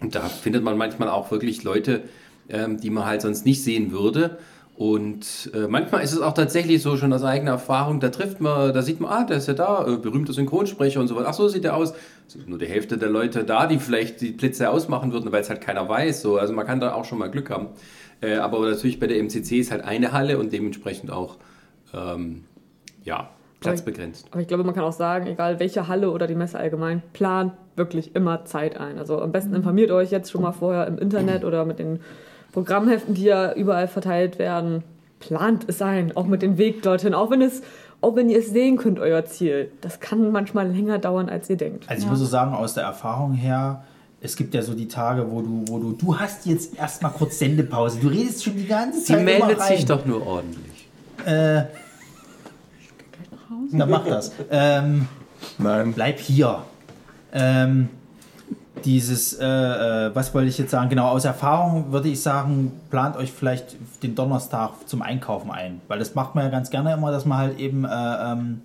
Und da findet man manchmal auch wirklich Leute, ähm, die man halt sonst nicht sehen würde. Und äh, manchmal ist es auch tatsächlich so, schon aus eigener Erfahrung, da trifft man, da sieht man, ah, der ist ja da, äh, berühmter Synchronsprecher und so weiter. Ach so sieht der aus. Es sind nur die Hälfte der Leute da, die vielleicht die Blitze ausmachen würden, weil es halt keiner weiß. So. Also man kann da auch schon mal Glück haben. Äh, aber natürlich bei der MCC ist halt eine Halle und dementsprechend auch, ähm, ja, platzbegrenzt. Aber ich glaube, man kann auch sagen, egal welche Halle oder die Messe allgemein, plant wirklich immer Zeit ein. Also am besten informiert euch jetzt schon mal vorher im Internet oder mit den Programmheften, die ja überall verteilt werden. Plant es ein, auch mit dem Weg dorthin, auch wenn es, auch wenn ihr es sehen könnt, euer Ziel. Das kann manchmal länger dauern, als ihr denkt. Also ich muss so sagen, aus der Erfahrung her, es gibt ja so die Tage, wo du, wo du, du hast jetzt erstmal kurz Sendepause. Du redest schon die ganze Sie Zeit immer meldet rein. sich doch nur ordentlich. Äh, dann mach das. Ähm, Nein. bleib hier. Ähm, dieses, äh, äh, was wollte ich jetzt sagen? Genau, aus Erfahrung würde ich sagen, plant euch vielleicht den Donnerstag zum Einkaufen ein. Weil das macht man ja ganz gerne immer, dass man halt eben äh, ähm,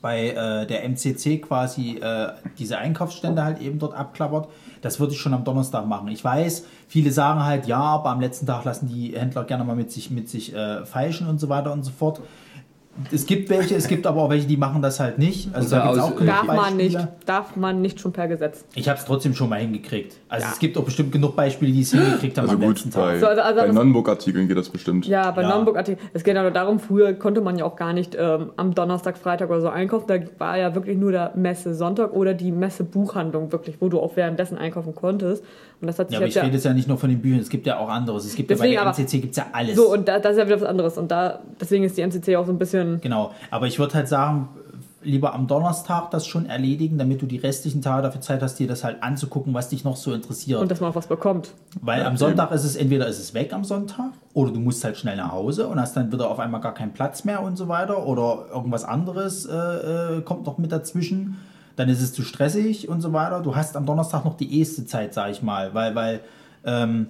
bei äh, der MCC quasi äh, diese Einkaufsstände halt eben dort abklappert. Das würde ich schon am Donnerstag machen. Ich weiß, viele sagen halt, ja, aber am letzten Tag lassen die Händler gerne mal mit sich, mit sich feilschen und so weiter und so fort. Es gibt welche, es gibt aber auch welche, die machen das halt nicht. Also da gibt's auch genug Darf man nicht, darf man nicht schon per Gesetz. Ich habe es trotzdem schon mal hingekriegt. Also Ja. es gibt auch bestimmt genug Beispiele, die es hingekriegt haben Also am gut, letzten Tag. bei, So, also- also bei Non-Book-Artikeln geht das bestimmt. Ja, bei Ja. Nonbook-Artikeln. Es geht ja nur darum, früher konnte man ja auch gar nicht ähm, am Donnerstag, Freitag oder so einkaufen. Da war ja wirklich nur der Messe Sonntag oder die Messe Buchhandlung wirklich, wo du auch währenddessen einkaufen konntest. Und das hat sich Ja, aber ich rede jetzt ja nicht nur von den Büchern, es gibt ja auch anderes. Es gibt Deswegen ja bei der MCC gibt es ja alles. so und da, das ist ja wieder was anderes. Und da deswegen ist die MCC auch so ein bisschen. Genau, aber ich würde halt sagen, lieber am Donnerstag das schon erledigen, damit du die restlichen Tage dafür Zeit hast, dir das halt anzugucken, was dich noch so interessiert. Und dass man auch was bekommt. Weil am Sonntag ist es entweder ist es weg am Sonntag oder du musst halt schnell nach Hause und hast dann wieder auf einmal gar keinen Platz mehr und so weiter oder irgendwas anderes äh, äh, kommt noch mit dazwischen. Dann ist es zu stressig und so weiter. Du hast am Donnerstag noch die erste Zeit, sag ich mal, weil, weil ähm,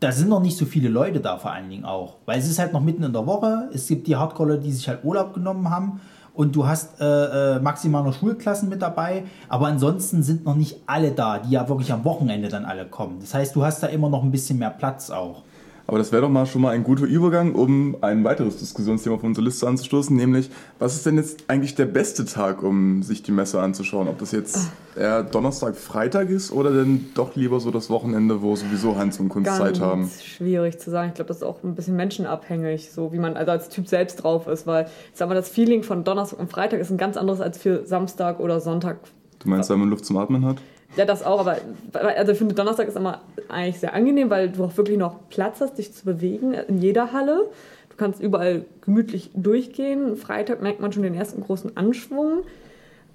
da sind noch nicht so viele Leute da vor allen Dingen auch. Weil es ist halt noch mitten in der Woche. Es gibt die Hardcore, die sich halt Urlaub genommen haben. Und du hast äh, äh, maximal noch Schulklassen mit dabei. Aber ansonsten sind noch nicht alle da, die ja wirklich am Wochenende dann alle kommen. Das heißt, du hast da immer noch ein bisschen mehr Platz auch. Aber das wäre doch mal schon mal ein guter Übergang, um ein weiteres Diskussionsthema auf unsere Liste anzustoßen, nämlich, was ist denn jetzt eigentlich der beste Tag, um sich die Messe anzuschauen? Ob das jetzt eher Donnerstag, Freitag ist oder denn doch lieber so das Wochenende, wo sowieso Hans und Kunst Zeit haben? Ganz schwierig zu sagen. Ich glaube, das ist auch ein bisschen menschenabhängig, so wie man also als Typ selbst drauf ist, weil ich sag mal, das Feeling von Donnerstag und Freitag ist ein ganz anderes als für Samstag oder Sonntag. Du meinst, weil man Luft zum Atmen hat? Ja, das auch, aber also ich finde, Donnerstag ist immer eigentlich sehr angenehm, weil du auch wirklich noch Platz hast, dich zu bewegen in jeder Halle. Du kannst überall gemütlich durchgehen. Freitag merkt man schon den ersten großen Anschwung.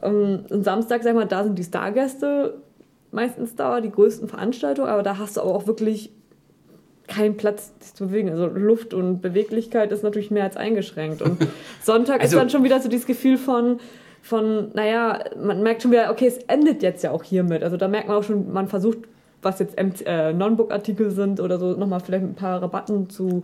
Ähm, Und Samstag, sag mal, da sind die Stargäste meistens da, die größten Veranstaltungen, aber da hast du aber auch wirklich keinen Platz, dich zu bewegen. Also Luft und Beweglichkeit ist natürlich mehr als eingeschränkt. Und Sonntag Also- ist dann schon wieder so dieses Gefühl von, von, naja, man merkt schon wieder, okay, es endet jetzt ja auch hiermit. Also da merkt man auch schon, man versucht, was jetzt äh, Non-Book-Artikel sind oder so, nochmal vielleicht ein paar Rabatten zu,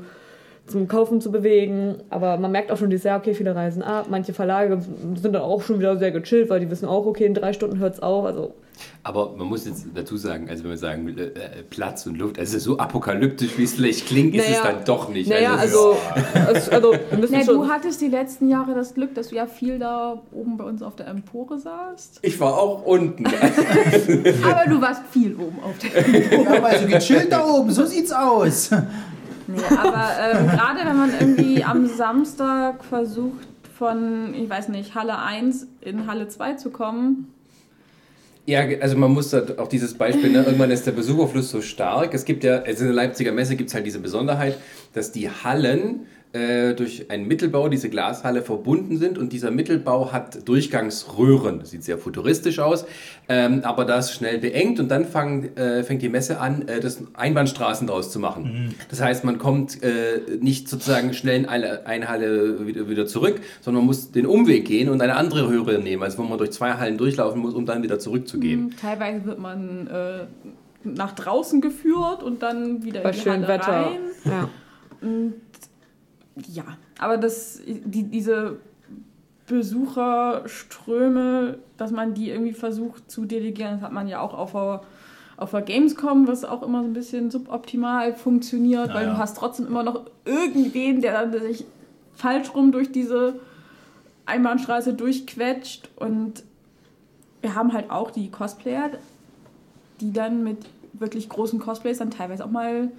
zum Kaufen zu bewegen. Aber man merkt auch schon dieses, ja, okay, viele reisen ab. Manche Verlage sind dann auch schon wieder sehr gechillt, weil die wissen auch, okay, in drei Stunden hört es auf. Also Aber man muss jetzt dazu sagen, also wenn wir sagen äh, äh, Platz und Luft, also so apokalyptisch, wie es vielleicht klingt, ist es Naja, dann doch nicht. Naja, also, also, also wir müssen Ja, schon. du hattest die letzten Jahre das Glück, dass du ja viel da oben bei uns auf der Empore saßt. ich war auch unten. Aber du warst viel oben auf der Ja, aber also gechillt da oben, so sieht's aus. Nee, aber ähm, gerade wenn man irgendwie am Samstag versucht, von, ich weiß nicht, Halle 1 in Halle 2 zu kommen. Ja, also man muss auch dieses Beispiel, ne, irgendwann ist der Besucherfluss so stark. Es gibt ja, also in der Leipziger Messe gibt es halt diese Besonderheit, dass die Hallen äh, durch einen Mittelbau, diese Glashalle, verbunden sind und dieser Mittelbau hat Durchgangsröhren. Das sieht sehr futuristisch aus, ähm, aber das schnell beengt und dann fang, äh, fängt die Messe an, äh, das Einbahnstraßen draus zu machen. Das heißt, man kommt äh, nicht sozusagen schnell in eine, eine Halle wieder, wieder zurück, sondern man muss den Umweg gehen und eine andere Röhre nehmen, also wo man durch zwei Hallen durchlaufen muss, um dann wieder zurückzugehen. Teilweise wird man äh, nach draußen geführt und dann wieder bei in die schönem Halle Wetter. rein. Ja. Ja, aber das, die, diese Besucherströme, dass man die irgendwie versucht zu delegieren, das hat man ja auch auf der, auf der Gamescom, was auch immer so ein bisschen suboptimal funktioniert, weil ja. du hast trotzdem immer noch irgendwen, der dann sich falsch rum durch diese Einbahnstraße durchquetscht und wir haben halt auch die Cosplayer, die dann mit wirklich großen Cosplays dann teilweise auch mal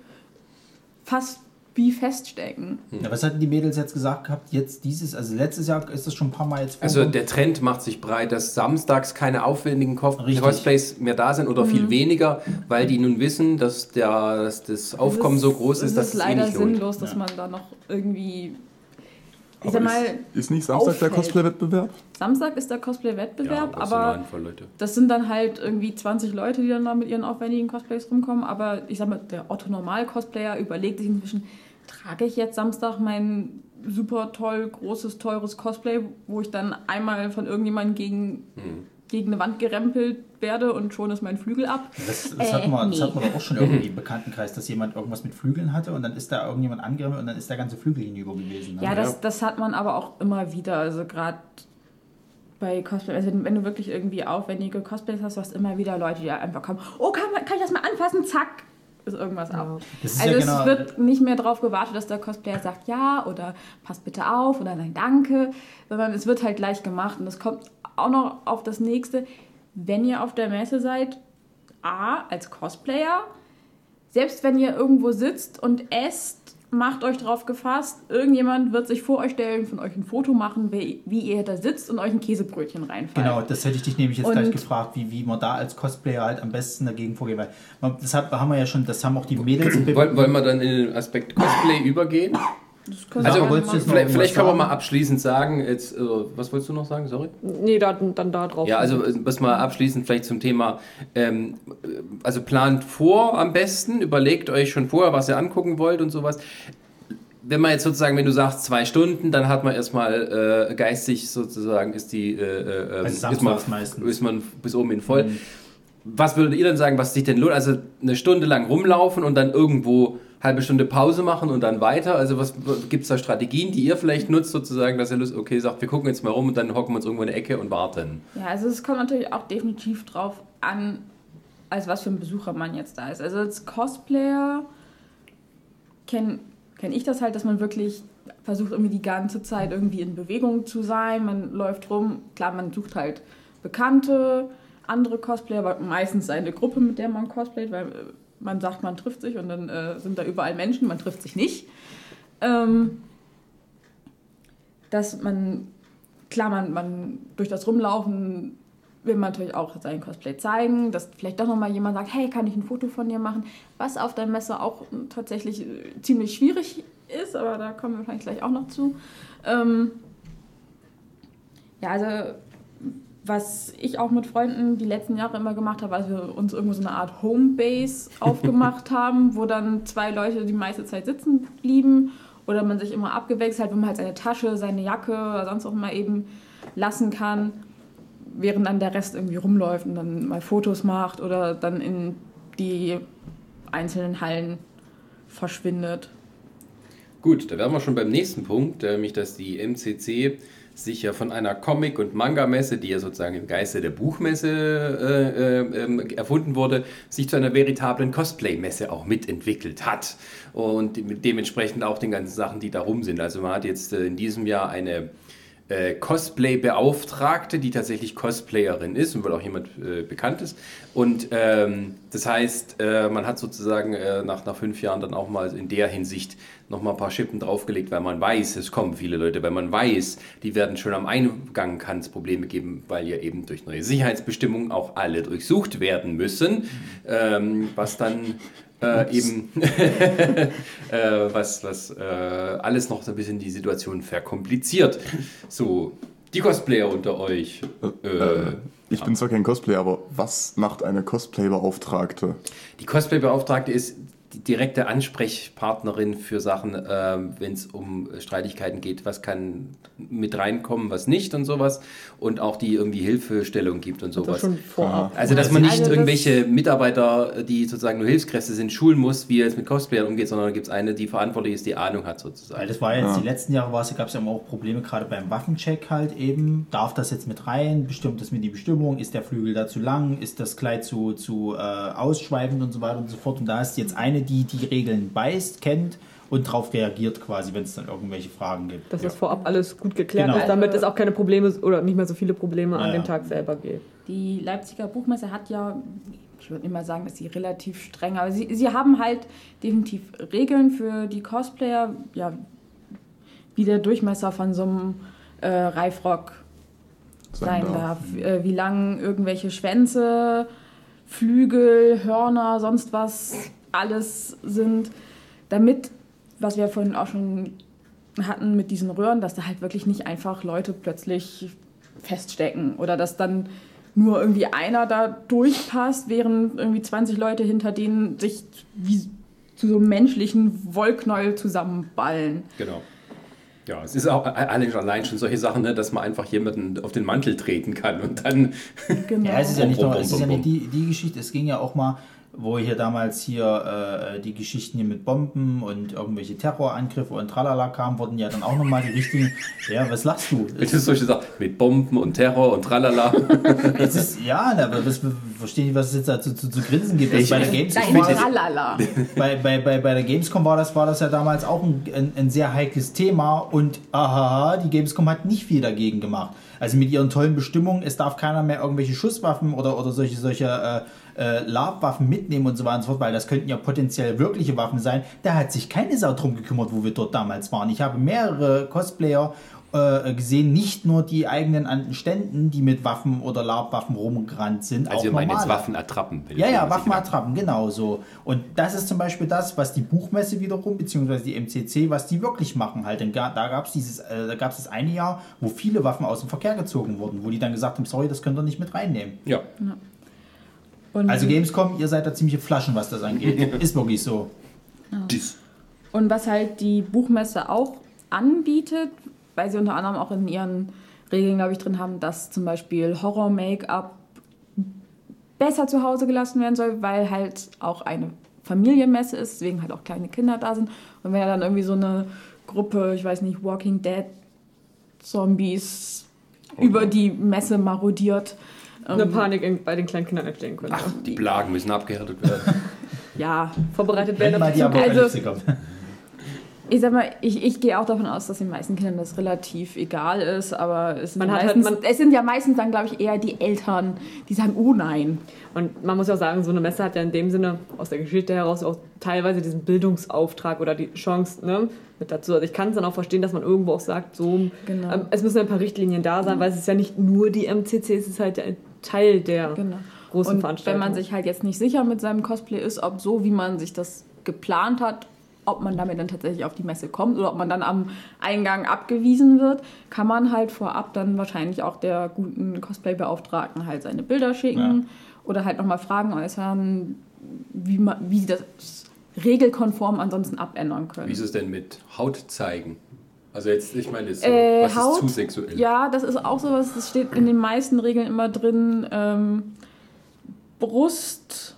fast wie feststecken. Ja, was hatten die Mädels jetzt gesagt gehabt? Jetzt dieses, also letztes Jahr ist das schon ein paar Mal jetzt Also der Trend macht sich breit, dass samstags keine aufwendigen. Cosplays mehr da sind oder Mhm. viel weniger, weil die nun wissen, dass, der, dass das Aufkommen Es so groß ist, dass es es eh leider nicht lohnt. sinnlos, dass Ja. man da noch irgendwie. Ich sag mal, ist, ist nicht Samstag der auffällt. Cosplay-Wettbewerb? Samstag ist der Cosplay-Wettbewerb, eine aber das sind dann halt irgendwie 20 Leute, die dann da mit ihren aufwendigen Cosplays rumkommen. Aber ich sag mal, der Otto-Normal-Cosplayer überlegt sich inzwischen, trage ich jetzt Samstag mein super toll, großes, teures Cosplay, wo ich dann einmal von irgendjemandem gegen, Hm. Gegen eine Wand gerempelt werde und schon ist mein Flügel ab. Das, das, Äh, hat man, das nee. hat man doch auch schon irgendwie im Bekanntenkreis, dass jemand irgendwas mit Flügeln hatte und dann ist da irgendjemand angerempelt und dann ist der ganze Flügel hinüber gewesen. Ne? Ja, das, das hat man aber auch immer wieder. Also gerade bei Cosplay, also wenn du wirklich irgendwie aufwendige Cosplays hast, du hast immer wieder Leute, die einfach kommen, oh, kann, man, kann ich das mal anfassen? Zack, ist irgendwas ab. Das ist Also ja es genau, wird nicht mehr darauf gewartet, dass der Cosplayer sagt ja oder passt bitte auf oder nein, danke, sondern es wird halt gleich gemacht und es kommt auch noch auf das nächste. Wenn ihr auf der Messe seid, A, als Cosplayer, selbst wenn ihr irgendwo sitzt und esst, macht euch drauf gefasst, irgendjemand wird sich vor euch stellen, von euch ein Foto machen, wie, wie ihr da sitzt und euch ein Käsebrötchen reinfallen. Genau, das hätte ich dich nämlich jetzt Und- gleich gefragt, wie, wie man da als Cosplayer halt am besten dagegen vorgeht. Weil man, das hat, haben wir ja schon, das haben auch die Mädels Wollen, wollen wir dann in den Aspekt Cosplay übergehen? Also, Vielleicht, vielleicht kann man sagen? mal abschließend sagen, jetzt, äh, was wolltest du noch sagen, sorry? Nee, da, dann da drauf. Ja, also was mal abschließend vielleicht zum Thema, ähm, äh, also plant vor am besten, überlegt euch schon vorher, was ihr angucken wollt und sowas. Wenn man jetzt sozusagen, wenn du sagst zwei Stunden, dann hat man erstmal äh, geistig sozusagen ist die äh, äh, Also ist, man, ist man bis oben hin voll. Was würdet ihr denn sagen, was sich denn lohnt? Also eine Stunde lang rumlaufen und dann irgendwo halbe Stunde Pause machen und dann weiter? Also was gibt es da Strategien, die ihr vielleicht nutzt sozusagen, dass ihr Lust, okay, sagt, wir gucken jetzt mal rum und dann hocken wir uns irgendwo in eine Ecke und warten? Ja, also es kommt natürlich auch definitiv drauf an, als was für ein Besucher man jetzt da ist. Also als Cosplayer kenne kenn ich das halt, dass man wirklich versucht, irgendwie die ganze Zeit irgendwie in Bewegung zu sein. Man läuft rum, klar, man sucht halt Bekannte, andere Cosplayer, aber meistens eine Gruppe, mit der man cosplayt, weil äh, man sagt, man trifft sich und dann äh, sind da überall Menschen, man trifft sich nicht. Ähm, dass man, klar, man, man durch das Rumlaufen will man natürlich auch sein Cosplay zeigen, dass vielleicht doch nochmal jemand sagt, hey, kann ich ein Foto von dir machen? Was auf der Messe auch tatsächlich äh, ziemlich schwierig ist, aber da kommen wir vielleicht gleich auch noch zu. Ähm ja, also was ich auch mit Freunden die letzten Jahre immer gemacht habe, als wir uns irgendwo so eine Art Homebase aufgemacht haben, wo dann zwei Leute die meiste Zeit sitzen blieben oder man sich immer abgewechselt hat, wo man halt seine Tasche, seine Jacke oder sonst auch mal eben lassen kann während dann der Rest irgendwie rumläuft und dann mal Fotos macht oder dann in die einzelnen Hallen verschwindet. Gut, da wären wir schon beim nächsten Punkt, nämlich dass die MCC sich ja von einer Comic- und Manga-Messe, die ja sozusagen im Geiste der Buchmesse äh, äh, erfunden wurde, sich zu einer veritablen Cosplay-Messe auch mitentwickelt hat. Und dementsprechend auch den ganzen Sachen, die da rum sind. Also man hat jetzt äh, in diesem Jahr eine äh, Cosplay-Beauftragte, die tatsächlich Cosplayerin ist und wohl auch jemand äh, bekannt ist. Und ähm, das heißt, äh, man hat sozusagen äh, nach, nach fünf Jahren dann auch mal in der Hinsicht nochmal ein paar Schippen draufgelegt, weil man weiß, es kommen viele Leute, weil man weiß, die werden schon am Eingang kann es Probleme geben, weil ja eben durch neue Sicherheitsbestimmungen auch alle durchsucht werden müssen, ähm, was dann äh, eben äh, was, was äh, alles noch so ein bisschen die Situation verkompliziert. So, die Cosplayer unter euch. Äh, äh, ich bin zwar kein Cosplayer, aber was macht eine Cosplay-Beauftragte? Die Cosplay-Beauftragte ist die direkte Ansprechpartnerin für Sachen, äh, wenn es um Streitigkeiten geht, was kann mit reinkommen, was nicht und sowas. Und auch die irgendwie Hilfestellung gibt und sowas. schon vorab. Also, dass man nicht das- irgendwelche Mitarbeiter, die sozusagen nur Hilfskräfte sind, schulen muss, wie er jetzt mit Cosplayern umgeht, sondern da gibt es eine, die verantwortlich ist, die Ahnung hat Weil sozusagen. das war jetzt, die letzten Jahre war es, gab es ja immer auch Probleme, gerade beim Waffencheck halt eben. Darf das jetzt mit rein? Bestimmt das mit die Bestimmung? Ist der Flügel da zu lang? Ist das Kleid zu, zu äh, ausschweifend und so weiter und so fort? Und da ist jetzt eine, die die Regeln beißt, kennt und darauf reagiert quasi, wenn es dann irgendwelche Fragen gibt. Dass das vorab alles gut geklärt Genau. ist, damit es auch keine Probleme oder nicht mehr so viele Probleme Ja, an ja. dem Tag selber gibt. Die Leipziger Buchmesse hat ja, ich würde immer sagen, dass sie relativ streng, aber sie, sie haben halt definitiv Regeln für die Cosplayer, ja, wie der Durchmesser von so einem äh, Reifrock sein darf, äh, wie lang irgendwelche Schwänze, Flügel, Hörner, sonst was alles sind, damit, was wir vorhin auch schon hatten mit diesen Röhren, dass da halt wirklich nicht einfach Leute plötzlich feststecken oder dass dann nur irgendwie einer da durchpasst, während irgendwie 20 Leute hinter denen sich wie zu so einem menschlichen Wollknäuel zusammenballen. Genau. Ja, es ist auch allein allein schon solche Sachen, ne, dass man einfach jemanden auf den Mantel treten kann und dann. Genau. Ja, es ist ja nicht, Bum, nur, bum, es ist ja bum, nicht die, die Geschichte, es ging ja auch mal, wo hier damals hier äh, die Geschichten hier mit Bomben und irgendwelche Terrorangriffe und tralala kamen, wurden ja dann auch nochmal die richtigen. Ja, was lachst du? Das ist solche Sachen mit Bomben und Terror und tralala. Es ist, ja, aber was, verstehe nicht, was es jetzt dazu zu, zu grinsen gibt. Das Ich- bei der Gamescom war das, Tralala. bei, bei, bei, bei der Gamescom war das, war das ja damals auch ein, ein, ein sehr heikles Thema und aha, die Gamescom hat nicht viel dagegen gemacht. Also mit ihren tollen Bestimmungen, es darf keiner mehr irgendwelche Schusswaffen oder, oder solche, solche äh, äh, Labwaffen mitnehmen und so weiter und so fort, weil das könnten ja potenziell wirkliche Waffen sein. Da hat sich keine Sau drum gekümmert, wo wir dort damals waren. Ich habe mehrere Cosplayer äh, gesehen, nicht nur die eigenen an den Ständen, die mit Waffen oder Labwaffen rumgerannt sind. Also auch wir meinen jetzt. Waffenattrappen. Ja, ja. Waffenattrappen, genau so. Und das ist zum Beispiel das, was die Buchmesse wiederum, beziehungsweise die MCC, was die wirklich machen halt. Denn da gab es dieses, äh, da gab es das eine Jahr, wo viele Waffen aus dem Verkehr gezogen wurden, wo die dann gesagt haben, sorry, das könnt ihr nicht mit reinnehmen. Ja. Und, Also Gamescom, ihr seid da ziemliche Flaschen, was das angeht. ist wirklich so. Das- Und was halt die Buchmesse auch anbietet, weil sie unter anderem auch in ihren Regeln, glaube ich, drin haben, dass zum Beispiel Horror-Make-up besser zu Hause gelassen werden soll, weil halt auch eine Familienmesse ist, deswegen halt auch kleine Kinder da sind. Und wenn ja dann irgendwie so eine Gruppe, ich weiß nicht, Walking Dead Zombies über die Messe marodiert. Eine ähm, Panik in, bei den kleinen Kindern entstehen könnte. Ach, die Plagen müssen abgehärtet werden. Ja, Vorbereitet Wenn werden mal die Zukunft. Apokalypse kommt. Ich sag mal, ich, ich gehe auch davon aus, dass den meisten Kindern das relativ egal ist, aber es sind, Man ja halt- meistens, man- es sind ja meistens dann, glaube ich, eher die Eltern, die sagen, oh nein. Und man muss ja auch sagen, so eine Messe hat ja in dem Sinne aus der Geschichte heraus auch teilweise diesen Bildungsauftrag oder die Chance ne, mit dazu. Also ich kann es dann auch verstehen, dass man irgendwo auch sagt, so, Genau. ähm, es müssen ein paar Richtlinien da sein, weil es ist ja nicht nur die MCC, es ist halt ein Teil der Genau. großen Und wenn Veranstaltung. man sich halt jetzt nicht sicher mit seinem Cosplay ist, ob so, wie man sich das geplant hat, ob man damit dann tatsächlich auf die Messe kommt oder ob man dann am Eingang abgewiesen wird, kann man halt vorab dann wahrscheinlich auch der guten Cosplay-Beauftragten halt seine Bilder schicken oder halt nochmal Fragen äußern, wie, man, wie sie das regelkonform ansonsten abändern können. Wie ist es denn mit Haut zeigen? Also jetzt, ich meine, jetzt so, Äh, was Haut? ist zu sexuell? Ja, das ist auch sowas, das steht in den meisten Regeln immer drin. Ähm, Brust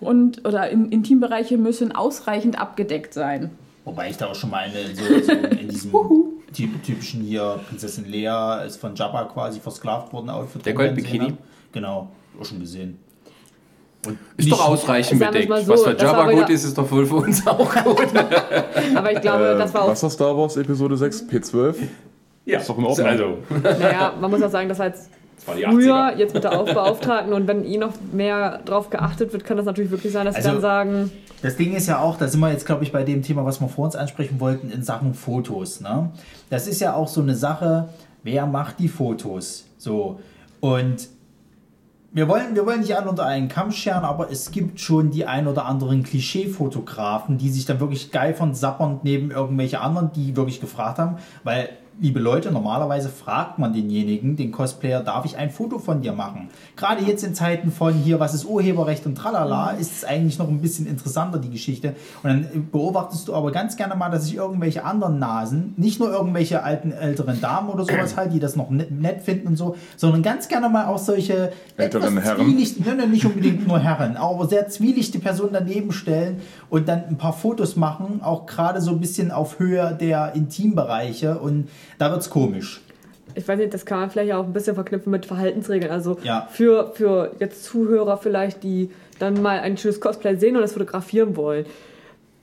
und oder in, Intimbereiche müssen ausreichend abgedeckt sein. Wobei ich da auch schon mal eine so, so in diesem typ, typischen hier Prinzessin Lea ist von Jabba quasi versklavt worden Outfit. Der Goldbikini? habe. Genau, auch schon gesehen. Und Ist nicht- doch ausreichend bedeckt. mal so, Was für aber gut ist, ist doch wohl für uns auch gut. Aber ich glaube, Äh, das war auch was war Star Wars Episode 6? P12? ja, Ist doch in Ordnung. Also, Naja, man muss auch sagen, das war jetzt war die früher, 80er. jetzt mit der Aufbeauftragten und wenn eh noch mehr drauf geachtet wird, kann das natürlich wirklich sein, dass Also- sie dann sagen, Das Ding ist ja auch, da sind wir jetzt, glaube ich, bei dem Thema, was wir vor uns ansprechen wollten, in Sachen Fotos. Ne? Das ist ja auch so eine Sache, wer macht die Fotos? So. Und wir wollen, wir wollen nicht alle unter einen Kamm scheren, aber es gibt schon die ein oder anderen Klischee-Fotografen, die sich dann wirklich geifern, sappernd neben irgendwelche anderen, die wirklich gefragt haben, weil, liebe Leute, normalerweise fragt man denjenigen, den Cosplayer, darf ich ein Foto von dir machen? Gerade jetzt in Zeiten von hier, was ist Urheberrecht und tralala, ist es eigentlich noch ein bisschen interessanter, die Geschichte. Und dann beobachtest du aber ganz gerne mal, dass sich irgendwelche anderen Nasen, nicht nur irgendwelche alten, älteren Damen oder sowas halt, die das noch net, nett finden und so, sondern ganz gerne mal auch solche Älteren etwas Herren. nein, nein, nicht unbedingt nur Herren, aber sehr zwielichte Personen daneben stellen und dann ein paar Fotos machen, auch gerade so ein bisschen auf Höhe der Intimbereiche und da wird's komisch. ich weiß nicht, das kann man vielleicht auch ein bisschen verknüpfen mit Verhaltensregeln. Also Ja. für, für jetzt Zuhörer vielleicht, die dann mal ein schönes Cosplay sehen und das fotografieren wollen.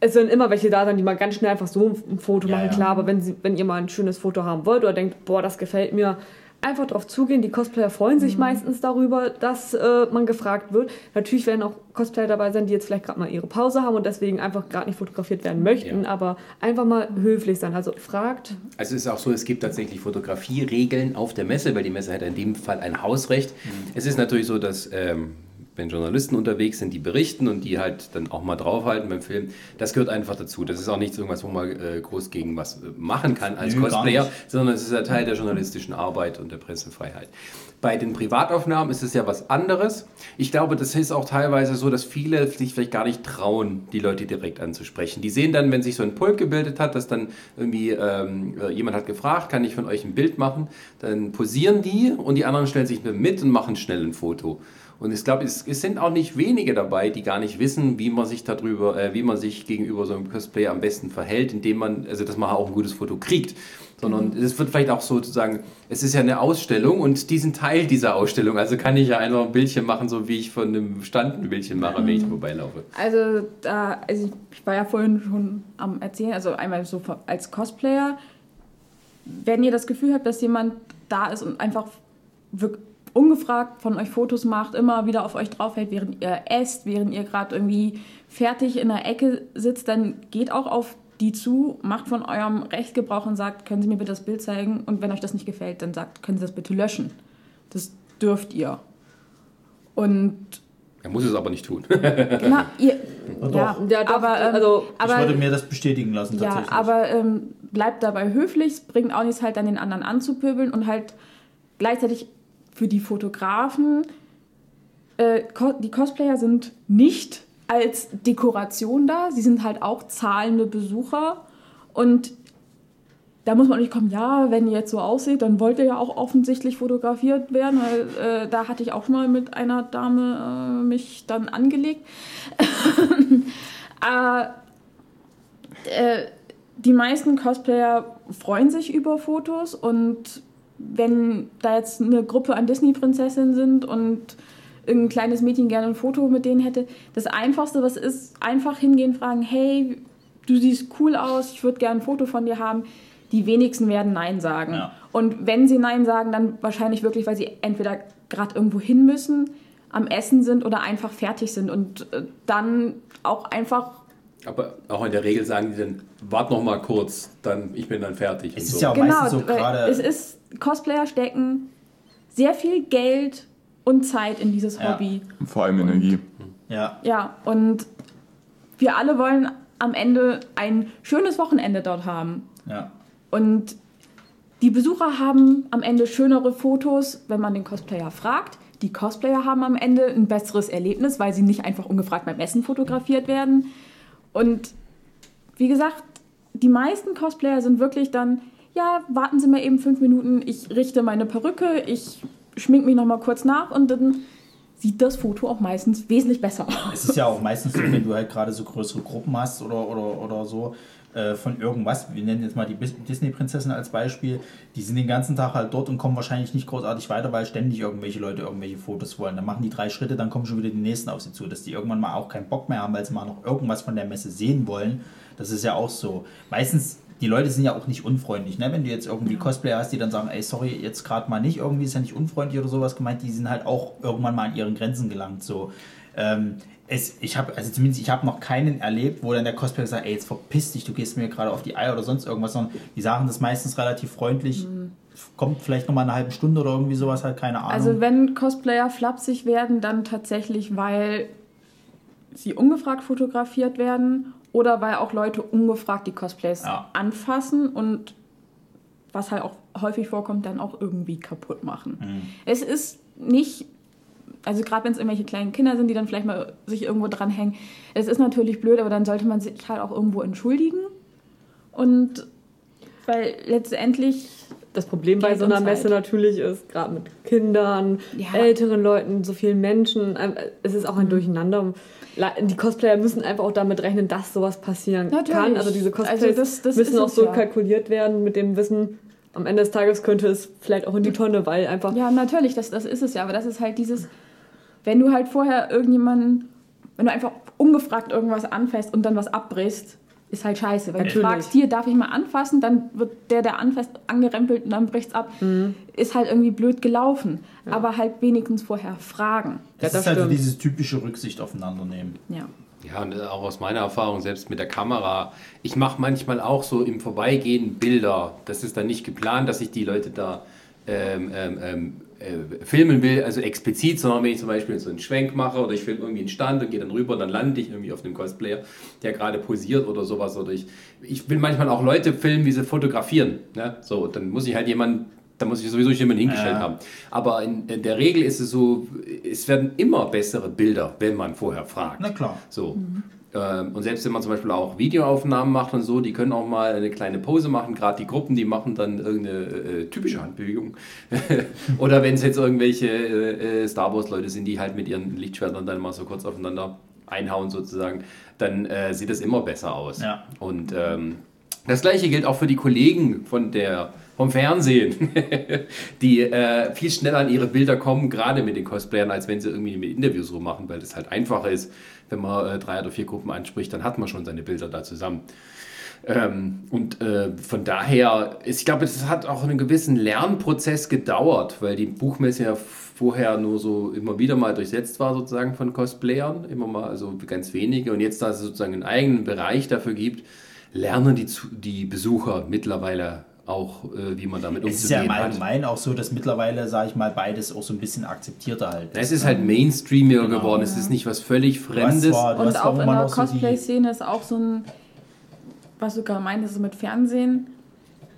Es werden immer welche da sein, die mal ganz schnell einfach so ein Foto Ja, machen, ja. klar, aber wenn, sie, wenn ihr mal ein schönes Foto haben wollt oder denkt, boah, das gefällt mir, einfach drauf zugehen. Die Cosplayer freuen Mhm. sich meistens darüber, dass äh, man gefragt wird. Natürlich werden auch Cosplayer dabei sein, die jetzt vielleicht gerade mal ihre Pause haben und deswegen einfach gerade nicht fotografiert werden möchten, Ja. aber einfach mal höflich sein. Also fragt, Also es ist auch so, es gibt tatsächlich Fotografieregeln auf der Messe, weil die Messe hat in dem Fall ein Hausrecht. Es ist natürlich so, dass ähm, wenn Journalisten unterwegs sind, die berichten und die halt dann auch mal draufhalten beim Film, das gehört einfach dazu. Das ist auch nichts irgendwas, wo man äh, groß gegen was äh, machen kann als gar Cosplayer, sondern es ist ja Teil der journalistischen Arbeit und der Pressefreiheit. Bei den Privataufnahmen ist es ja was anderes. Ich glaube, das ist auch teilweise so, dass viele sich vielleicht gar nicht trauen, die Leute direkt anzusprechen. Die sehen dann, wenn sich so ein Pulk gebildet hat, dass dann irgendwie ähm, äh, jemand hat gefragt, kann ich von euch ein Bild machen? Dann posieren die und die anderen stellen sich mit und machen schnell ein Foto. Und ich glaube, es, es sind auch nicht wenige dabei, die gar nicht wissen, wie man sich darüber, äh, wie man sich gegenüber so einem Cosplayer am besten verhält, indem man, also dass man auch ein gutes Foto kriegt. Sondern es wird vielleicht auch sozusagen, es ist ja eine Ausstellung und die sind Teil dieser Ausstellung. Also kann ich ja einfach ein Bildchen machen, so wie ich von einem Stand ein Bildchen mache, wenn ich vorbeilaufe. Also, da, also ich war ja vorhin schon am Erzählen, also einmal so als Cosplayer, wenn ihr das Gefühl habt, dass jemand da ist und einfach wirk- ungefragt von euch Fotos macht, immer wieder auf euch draufhält, während ihr esst, während ihr gerade irgendwie fertig in der Ecke sitzt, dann geht auch auf die zu, macht von eurem Recht Gebrauch und sagt, können Sie mir bitte das Bild zeigen? Und wenn euch das nicht gefällt, dann sagt, können Sie das bitte löschen. Das dürft ihr. Und Er muss es aber nicht tun. genau, ihr, ja, Ja, doch, aber, ähm, also, aber, ich würde mir das bestätigen lassen ja, tatsächlich. aber ähm, bleibt dabei höflich, es bringt auch nichts halt dann den anderen anzupöbeln und halt gleichzeitig für die Fotografen, äh, die Cosplayer sind nicht als Dekoration da, sie sind halt auch zahlende Besucher und da muss man nicht kommen, ja, wenn ihr jetzt so aussieht, dann wollt ihr ja auch offensichtlich fotografiert werden. Weil, äh, da hatte ich auch mal mit einer Dame äh, mich dann angelegt. äh, äh, die meisten Cosplayer freuen sich über Fotos und wenn da jetzt eine Gruppe an Disney-Prinzessinnen sind und irgendein kleines Mädchen gerne ein Foto mit denen hätte, das Einfachste, was ist, einfach hingehen, fragen, hey, du siehst cool aus, ich würde gerne ein Foto von dir haben, die wenigsten werden Nein sagen. Ja. Und wenn sie Nein sagen, dann wahrscheinlich wirklich, weil sie entweder gerade irgendwo hin müssen, am Essen sind oder einfach fertig sind und äh, dann auch einfach Aber auch in der Regel sagen die dann, wart noch mal kurz, dann ich bin dann fertig. Es ist so. ja auch Genau, meistens so weil gerade. es ist, Cosplayer stecken sehr viel Geld und Zeit in dieses Ja. Hobby. Vor allem Energie. Ja, Ja, und wir alle wollen am Ende ein schönes Wochenende dort haben. ja. Und die Besucher haben am Ende schönere Fotos, wenn man den Cosplayer fragt. Die Cosplayer haben am Ende ein besseres Erlebnis, weil sie nicht einfach ungefragt beim Essen fotografiert werden. Und wie gesagt, die meisten Cosplayer sind wirklich dann, ja, warten Sie mal eben fünf Minuten, ich richte meine Perücke, ich schmink mich nochmal kurz nach und dann sieht das Foto auch meistens wesentlich besser aus. Es ist ja auch meistens so, wenn du halt gerade so größere Gruppen hast oder, oder, oder so äh, von irgendwas, wir nennen jetzt mal die Disney-Prinzessin als Beispiel, die sind den ganzen Tag halt dort und kommen wahrscheinlich nicht großartig weiter, weil ständig irgendwelche Leute irgendwelche Fotos wollen. Dann machen die drei Schritte, dann kommen schon wieder die nächsten auf sie zu, dass die irgendwann mal auch keinen Bock mehr haben, weil sie mal noch irgendwas von der Messe sehen wollen. Das ist ja auch so. Meistens, die Leute sind ja auch nicht unfreundlich, ne? Wenn du jetzt irgendwie Cosplayer hast, die dann sagen, ey, sorry, jetzt gerade mal nicht, irgendwie ist ja nicht unfreundlich oder sowas gemeint, die sind halt auch irgendwann mal an ihren Grenzen gelangt. So. Ähm, es, ich habe, also zumindest ich habe noch keinen erlebt, wo dann der Cosplayer sagt, ey, jetzt verpiss dich, du gehst mir gerade auf die Eier oder sonst irgendwas, sondern die sagen das meistens relativ freundlich. Kommt vielleicht noch mal eine halbe Stunde oder irgendwie sowas, halt keine Ahnung. Also wenn Cosplayer flapsig werden, dann tatsächlich, weil sie ungefragt fotografiert werden oder weil auch Leute ungefragt die Cosplays Ja. anfassen und was halt auch häufig vorkommt, dann auch irgendwie kaputt machen. Mhm. Es ist nicht, also gerade wenn es irgendwelche kleinen Kinder sind, die dann vielleicht mal sich irgendwo dran hängen, es ist natürlich blöd, aber dann sollte man sich halt auch irgendwo entschuldigen und weil letztendlich Das Problem bei so einer Messe Zeit. natürlich ist, gerade mit Kindern, Ja. älteren Leuten, so vielen Menschen, ähm, es ist auch ein Durcheinander. La- Die Cosplayer müssen einfach auch damit rechnen, dass sowas passieren Natürlich. kann. Also diese Cosplays Also das- das müssen auch so ja. kalkuliert werden mit dem Wissen, am Ende des Tages könnte es vielleicht auch in die Tonne, weil einfach Ja, natürlich, das, das ist es ja. Aber das ist halt dieses, wenn du halt vorher irgendjemanden, wenn du einfach ungefragt irgendwas anfasst und dann was abbrichst, ist halt scheiße. Weil du Natürlich. fragst, hier, darf ich mal anfassen? Dann wird der, der anfasst, angerempelt und dann bricht's ab. Mhm. Ist halt irgendwie blöd gelaufen. Aber halt wenigstens vorher fragen. das Ja, ist das halt so dieses typische Rücksicht aufeinander nehmen. Ja. Ja, und auch aus meiner Erfahrung, selbst mit der Kamera, ich mache manchmal auch so im Vorbeigehen Bilder. Das ist dann nicht geplant, dass ich die Leute da ähm, ähm, ähm, äh, filmen will, also explizit, sondern wenn ich zum Beispiel so einen Schwenk mache oder ich filme irgendwie einen Stand und gehe dann rüber, dann lande ich irgendwie auf einem Cosplayer, der gerade posiert oder sowas. Oder ich, ich will manchmal auch Leute filmen, wie sie fotografieren. Ne? So, dann muss ich halt jemanden da muss ich sowieso jemanden hingestellt Ja. haben. Aber in, in der Regel ist es so, es werden immer bessere Bilder, wenn man vorher fragt. Na klar. So. Ähm, Und selbst wenn man zum Beispiel auch Videoaufnahmen macht und so, die können auch mal eine kleine Pose machen. Gerade die Gruppen, die machen dann irgendeine äh, typische Handbewegung. Oder wenn es jetzt irgendwelche äh, äh, Star Wars-Leute sind, die halt mit ihren Lichtschwertern dann mal so kurz aufeinander einhauen sozusagen, dann äh, sieht es immer besser aus. Ja. Und ähm, das gleiche gilt auch für die Kollegen von der, vom Fernsehen, die äh, viel schneller an ihre Bilder kommen, gerade mit den Cosplayern, als wenn sie irgendwie mit Interviews rummachen, weil das halt einfacher ist, wenn man äh, drei oder vier Gruppen anspricht, dann hat man schon seine Bilder da zusammen. Ähm, und äh, von daher, ist- ich glaube, es hat auch einen gewissen Lernprozess gedauert, weil die Buchmesse ja vorher nur so immer wieder mal durchsetzt war, sozusagen von Cosplayern, immer mal, also ganz wenige. Und jetzt, da es sozusagen einen eigenen Bereich dafür gibt, lernen die, die Besucher mittlerweile auch, äh, wie man damit Es ist ja im hat. Allgemeinen auch so, dass mittlerweile, sage ich mal, beides auch so ein bisschen akzeptierter halt Es ist halt Mainstreamiger Genau. geworden, es ist nicht was völlig Fremdes. du Und auch in immer der noch so die- Cosplay-Szene ist auch so ein, was du gerade meintest, so mit Fernsehen,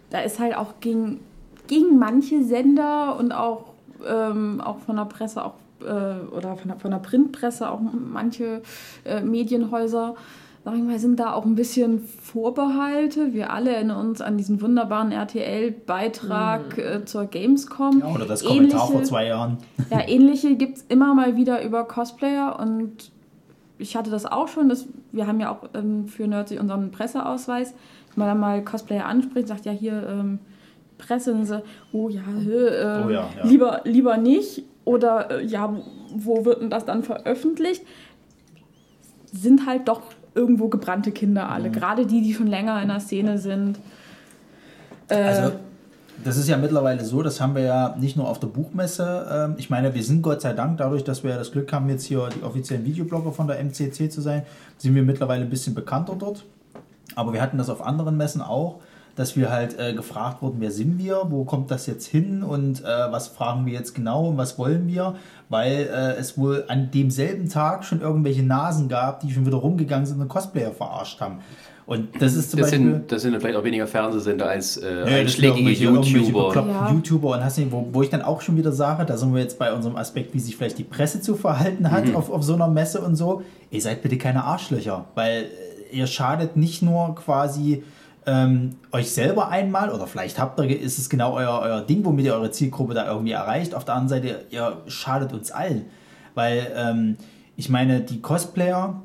da ist halt auch gegen, gegen manche Sender und auch, ähm, auch von der Presse, auch, äh, oder von der, von der Printpresse, auch manche äh, Medienhäuser, sag ich mal, sind da auch ein bisschen Vorbehalte. Wir alle erinnern uns an diesen wunderbaren RTL-Beitrag äh, zur Gamescom. Ja, oder das Kommentar vor zwei Jahren. Ja, ähnliche gibt es immer mal wieder über Cosplayer und ich hatte das auch schon. Das, wir haben ja auch ähm, für Nerdsy unseren Presseausweis. Wenn man dann mal Cosplayer anspricht, sagt ja hier ähm, Presse, und so, oh ja, ähm, Oh ja, ja. Lieber, lieber nicht. Oder äh, ja, wo wird denn das dann veröffentlicht? Sind halt doch irgendwo gebrannte Kinder alle. Gerade die, die schon länger in der Szene sind. Äh, Also, das ist ja mittlerweile so, das haben wir ja nicht nur auf der Buchmesse. ähm, Ich meine, wir sind Gott sei Dank, dadurch, dass wir ja das Glück haben, jetzt hier die offiziellen Videoblogger von der MCC zu sein, sind wir mittlerweile ein bisschen bekannter dort. Aber wir hatten das auf anderen Messen auch, dass wir halt äh, gefragt wurden, wer sind wir, wo kommt das jetzt hin und äh, was fragen wir jetzt genau und was wollen wir, weil äh, es wohl an demselben Tag schon irgendwelche Nasen gab, die schon wieder rumgegangen sind und Cosplayer verarscht haben. Und das ist zum Das Beispiel... sind, das sind dann vielleicht auch weniger Fernsehsender als äh, Ja, einschlägige YouTuber. Ja. YouTuber und hast du, wo, wo ich dann auch schon wieder sage, da sind wir jetzt bei unserem Aspekt, wie sich vielleicht die Presse zu verhalten hat auf, auf so einer Messe und so. Ihr seid bitte keine Arschlöcher, weil äh, ihr schadet nicht nur quasi ähm, euch selber einmal oder vielleicht habt ihr, ist es genau euer, euer Ding, womit ihr eure Zielgruppe da irgendwie erreicht. Auf der anderen Seite, ihr schadet uns allen, weil ähm, ich meine, die Cosplayer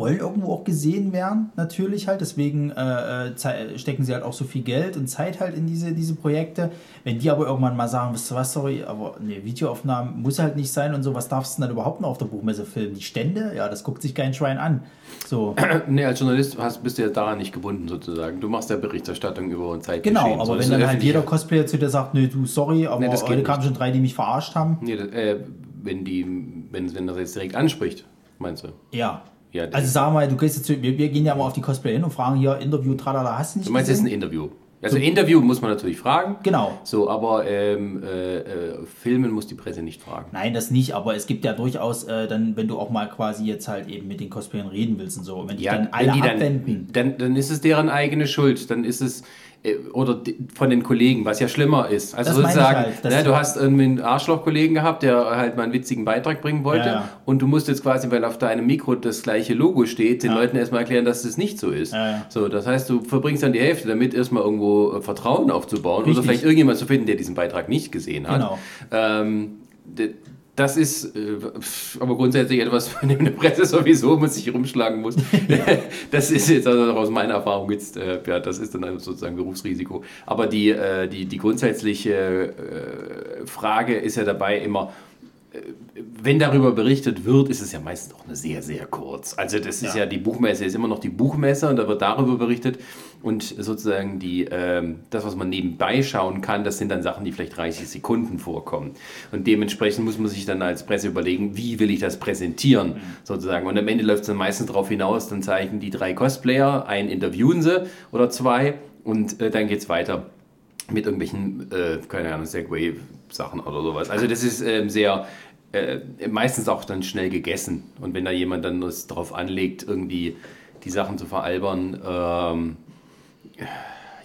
wollen irgendwo auch gesehen werden, natürlich halt. Deswegen äh, äh, stecken sie halt auch so viel Geld und Zeit halt in diese, diese Projekte. Wenn die aber irgendwann mal sagen, wisst ihr was, sorry, aber ne, Videoaufnahmen muss halt nicht sein und so, was darfst du denn dann überhaupt noch auf der Buchmesse filmen? Die Stände? Ja, das guckt sich kein Schwein an. So. Nee, als Journalist hast, bist du ja daran nicht gebunden sozusagen. Du machst ja Berichterstattung über ein Zeitgeschehen. Genau, So, aber das wenn dann halt jeder Cosplayer zu dir sagt, nö, du, sorry, aber Nee, das geht heute kamen schon drei, die mich verarscht haben. Nee, das, äh, wenn, die, wenn, wenn das jetzt direkt anspricht, meinst du? Ja. Ja, Also sag mal, du gehst jetzt, wir, wir gehen ja mal auf die Cosplayer hin und fragen hier, Interview, tralala, hast du nicht Du meinst jetzt ein gesehen? Interview. Also Interview muss man natürlich fragen. Genau. So, aber ähm, äh, äh, filmen muss die Presse nicht fragen. Nein, das nicht, aber es gibt ja durchaus äh, dann, wenn du auch mal quasi jetzt halt eben mit den Cosplayern reden willst und so, und wenn dich dann alle wenn die abwenden. Dann, dann, dann ist es deren eigene Schuld. Dann ist es oder di- von den Kollegen, was ja schlimmer ist. Also Das sozusagen, halt, ne, du hast irgendwie einen Arschloch-Kollegen gehabt, der halt mal einen witzigen Beitrag bringen wollte Ja, ja. und du musst jetzt quasi, weil auf deinem Mikro das gleiche Logo steht, den Ja. Leuten erstmal erklären, dass das nicht so ist. So, das heißt, du verbringst dann die Hälfte damit, erstmal irgendwo äh, Vertrauen aufzubauen oder Richtig. vielleicht irgendjemand zu finden, der diesen Beitrag nicht gesehen hat. Genau. Ähm, das ist äh, aber grundsätzlich etwas, von dem eine Presse sowieso mit sich rumschlagen muss. das ist jetzt also aus meiner Erfahrung jetzt, äh, ja, das ist dann also sozusagen Berufsrisiko. Aber die, äh, die, die grundsätzliche äh, Frage ist ja dabei immer, wenn darüber berichtet wird, ist es ja meistens auch eine sehr, sehr kurz. Also das ist Ja. ja, die Buchmesse ist immer noch die Buchmesse und da wird darüber berichtet. Und sozusagen die, ähm, das, was man nebenbei schauen kann, das sind dann Sachen, die vielleicht 30 Sekunden vorkommen. Und dementsprechend muss man sich dann als Presse überlegen, wie will ich das präsentieren, sozusagen. Und am Ende läuft es dann meistens darauf hinaus, dann zeigen die drei Cosplayer, einen interviewen sie oder zwei und äh, dann geht es weiter mit irgendwelchen, äh, keine Ahnung, Segway-Sachen oder sowas. Also das ist ähm, sehr, äh, meistens auch dann schnell gegessen. Und wenn da jemand dann es darauf anlegt, irgendwie die Sachen zu veralbern, ähm,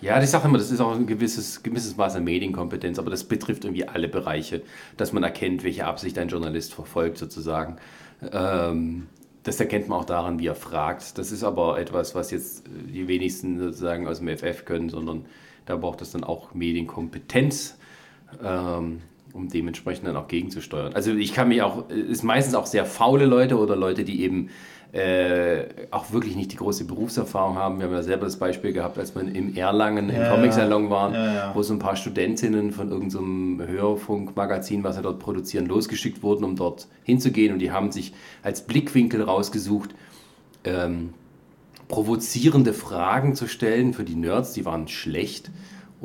ja, ich sage immer, das ist auch ein gewisses, gewisses Maß an Medienkompetenz, aber das betrifft irgendwie alle Bereiche, dass man erkennt, welche Absicht ein Journalist verfolgt sozusagen. Ähm, das erkennt man auch daran, wie er fragt. Das ist aber etwas, was jetzt die wenigsten sozusagen aus dem FF können, sondern da braucht es dann auch Medienkompetenz, ähm, um dementsprechend dann auch gegenzusteuern. Also ich kann mich auch, es ist meistens auch sehr faule Leute oder Leute, die eben äh, auch wirklich nicht die große Berufserfahrung haben. Wir haben ja selber das Beispiel gehabt, als wir in Erlangen im Ja, Comic-Salon waren, ja, ja. wo so ein paar Studentinnen von irgendeinem Hörfunkmagazin, was sie dort produzieren, losgeschickt wurden, um dort hinzugehen. Und die haben sich als Blickwinkel rausgesucht, ähm, provozierende Fragen zu stellen für die Nerds, die waren schlecht.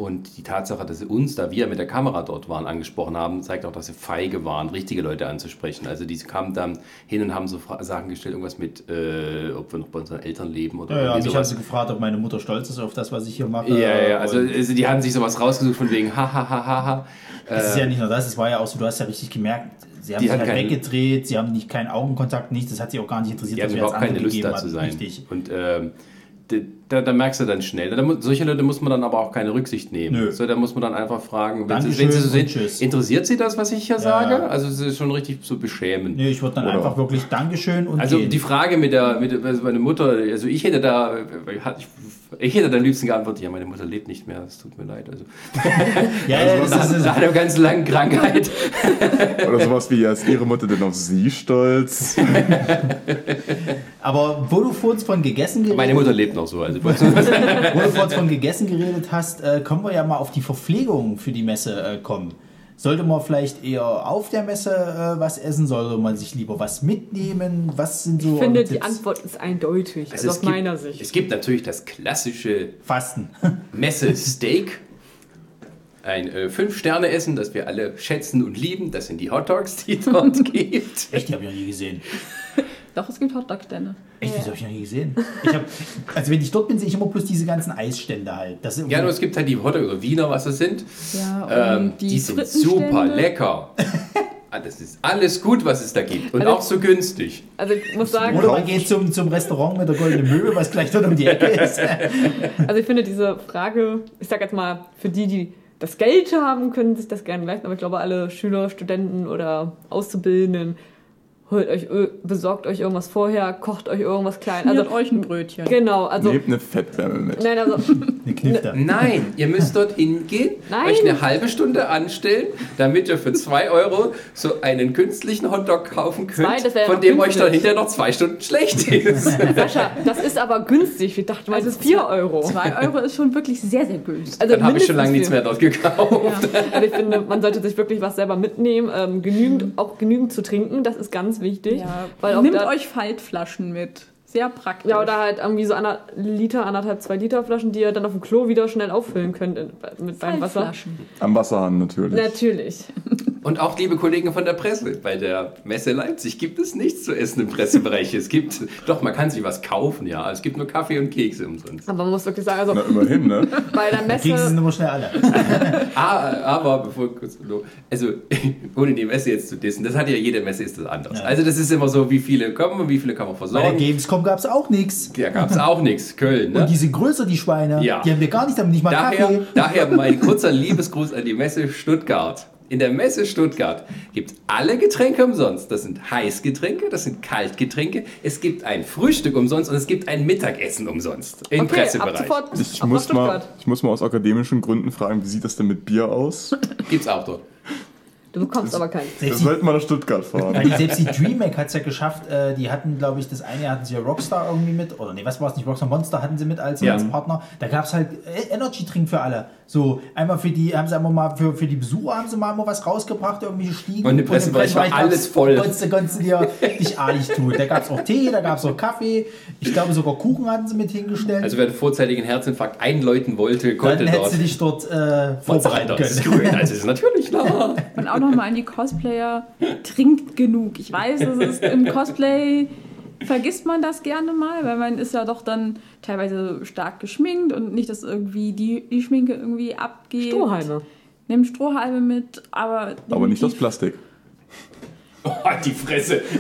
Und die Tatsache, dass sie uns, da wir mit der Kamera dort waren, angesprochen haben, zeigt auch, dass sie feige waren, richtige Leute anzusprechen. Also die kamen dann hin und haben so Fra Sachen gestellt, irgendwas mit, äh, ob wir noch bei unseren Eltern leben oder Ja, ja, mich haben sowas. sie gefragt, ob meine Mutter stolz ist auf das, was ich hier mache. Ja, ja, also, also die haben sich sowas rausgesucht von wegen, ha, ha, ha, ha, ha. es ist ja nicht nur das, es war ja auch so, du hast ja richtig gemerkt, sie haben Die sich halt keinen- weggedreht, sie haben nicht keinen Augenkontakt, nichts, das hat sie auch gar nicht interessiert, Die haben überhaupt keine Lust da zu sein. Richtig. Und ähm, da, da merkst du dann schnell. Da, solche Leute muss man dann aber auch keine Rücksicht nehmen. Nö. So, da muss man dann einfach fragen, wenn sie, wenn sie so sind, interessiert sie das, was ich hier sage? ja. Also es ist schon richtig zu beschämen. Nee, ich würde dann Oder- einfach wirklich Dankeschön und Also gehen. die Frage mit der, mit also meine Mutter, also ich hätte da, ich, ich hätte am liebsten geantwortet, ja, meine Mutter lebt nicht mehr, es tut mir leid. Also, ja, ja, das nach, ist, nach einer ganz langen Krankheit. Oder sowas wie, ja, ist ihre Mutter denn auf sie stolz? aber wo du vorhin von gegessen geredet Meine Mutter lebt noch so. Also, wo du vorhin von gegessen geredet hast, äh, können wir ja mal auf die Verpflegung für die Messe äh, kommen. Sollte man vielleicht eher auf der Messe äh, was essen? Sollte man sich lieber was mitnehmen? Was sind so Ich finde, die Tipps? Antwort ist eindeutig, also, es aus gibt, meiner Sicht. Es gibt natürlich das klassische Fasten. Messe-Steak. Ein äh, Fünf-Sterne-Essen, das wir alle schätzen und lieben. Das sind die Hot Dogs, die es dort gibt. Echt, die habe ich noch nie gesehen. Doch, es gibt Hotdog-Stände. Echt, das habe ich noch nie gesehen. Ich hab, also wenn ich dort bin, sehe ich immer bloß diese ganzen Eisstände halt. Das ist Ja, nur es gibt halt die Hot Dog oder Wiener, was es sind. Ja, Ähm, die, sind super lecker. Ah, Das ist alles gut, was es da gibt. Und Also- auch so günstig. Also ich muss sagen, Oder man geht zum, zum Restaurant mit der goldenen Möwe, was gleich dort um die Ecke ist. also ich finde diese Frage, ich sag jetzt mal, für die, die das Geld haben, können sich das gerne leisten, aber ich glaube, alle Schüler, Studenten oder Auszubildenden, holt euch, besorgt euch irgendwas vorher, kocht euch irgendwas klein. Also Also euch ein Brötchen. genau, also Nehmt eine Fettwärme mit. nein, also. Nein, ihr müsst dort hingehen, Nein. euch eine halbe Stunde anstellen, damit ihr für 2 Euro so einen künstlichen Hotdog kaufen könnt, Zwei, von dem euch günstig. dann hinterher noch zwei Stunden schlecht ist. Sascha, das ist aber günstig. Ich dachte mal, es ist 4 Euro. 2 Euro ist schon wirklich sehr, sehr günstig. Also Dann habe ich schon lange nichts mehr dort gekauft. vier. Also ich finde, man sollte sich wirklich was selber mitnehmen, ähm, genügend, auch genügend zu trinken, das ist ganz wichtig. Ja, Weil auch Nehmt euch Faltflaschen mit. Sehr praktisch. Ja, oder halt irgendwie so einer Liter, anderthalb, zwei Liter Flaschen, die ihr dann auf dem Klo wieder schnell auffüllen könnt in, mit beim Wasser. Am Wasserhahn natürlich. Natürlich. Und auch liebe Kollegen von der Presse, bei der Messe Leipzig gibt es nichts zu essen im Pressebereich. Es gibt, doch, man kann sich was kaufen, ja. Es gibt nur Kaffee und Kekse umsonst. Aber man muss wirklich sagen, also Na, immerhin, ne? bei der Kekse sind Messe. immer schnell alle. Ah, aber bevor kurz, also ohne die Messe jetzt zu dissen, das hat ja jede Messe ist das anders. Ja. Also das ist immer so, wie viele kommen und wie viele kann man Bei der versorgen. Gamescom gab es auch nichts. Da gab es auch nichts. Köln, ne? Und die sind größer, die Schweine. Ja. Die haben wir gar nicht, haben nicht mal Daher, Kaffee. daher mein kurzer Liebesgruß an die Messe Stuttgart. In der Messe Stuttgart gibt es alle Getränke umsonst. Das sind Heißgetränke, das sind Kaltgetränke. Es gibt ein Frühstück umsonst und es gibt ein Mittagessen umsonst im Okay, ab Pressebereich. sofort Ich ab muss, mal, ich muss mal aus akademischen Gründen fragen, wie sieht das denn mit Bier aus? Gibt's auch dort. Du bekommst aber keinen. Wir die, sollten mal nach Stuttgart weil fahren. die, selbst die DreamHack hat es ja geschafft. Äh, die hatten, glaube ich, das eine Jahr hatten sie ja Rockstar irgendwie mit. Oder nee, was war es nicht? Rockstar Monster hatten sie mit als, Ja. als Partner. Da gab es halt äh, Energy-Trink für alle. So, einmal für die, haben sie einmal mal für, für die Besucher haben sie mal immer was rausgebracht, irgendwelche Stiegen. Und im Pressebereich war alles voll. Konntest du, konntest du dir dich artig tun. Da gab es auch Tee, da gab es auch Kaffee. Ich glaube, sogar Kuchen hatten sie mit hingestellt. Also wer einen vorzeitigen Herzinfarkt einläuten wollte, konnte Dann hättest dort. du dich dort äh, vorbereiten Hunter ist können. grün. Also es ist natürlich klar. Und auch nochmal an die Cosplayer, trinkt genug. Ich weiß, es ist im Cosplay vergisst man das gerne mal, weil man ist ja doch dann teilweise stark geschminkt und nicht, dass irgendwie die, die Schminke irgendwie abgeht. Strohhalme. Nehmt Strohhalme mit, aber Aber nicht aus Plastik. Oh, die Fresse.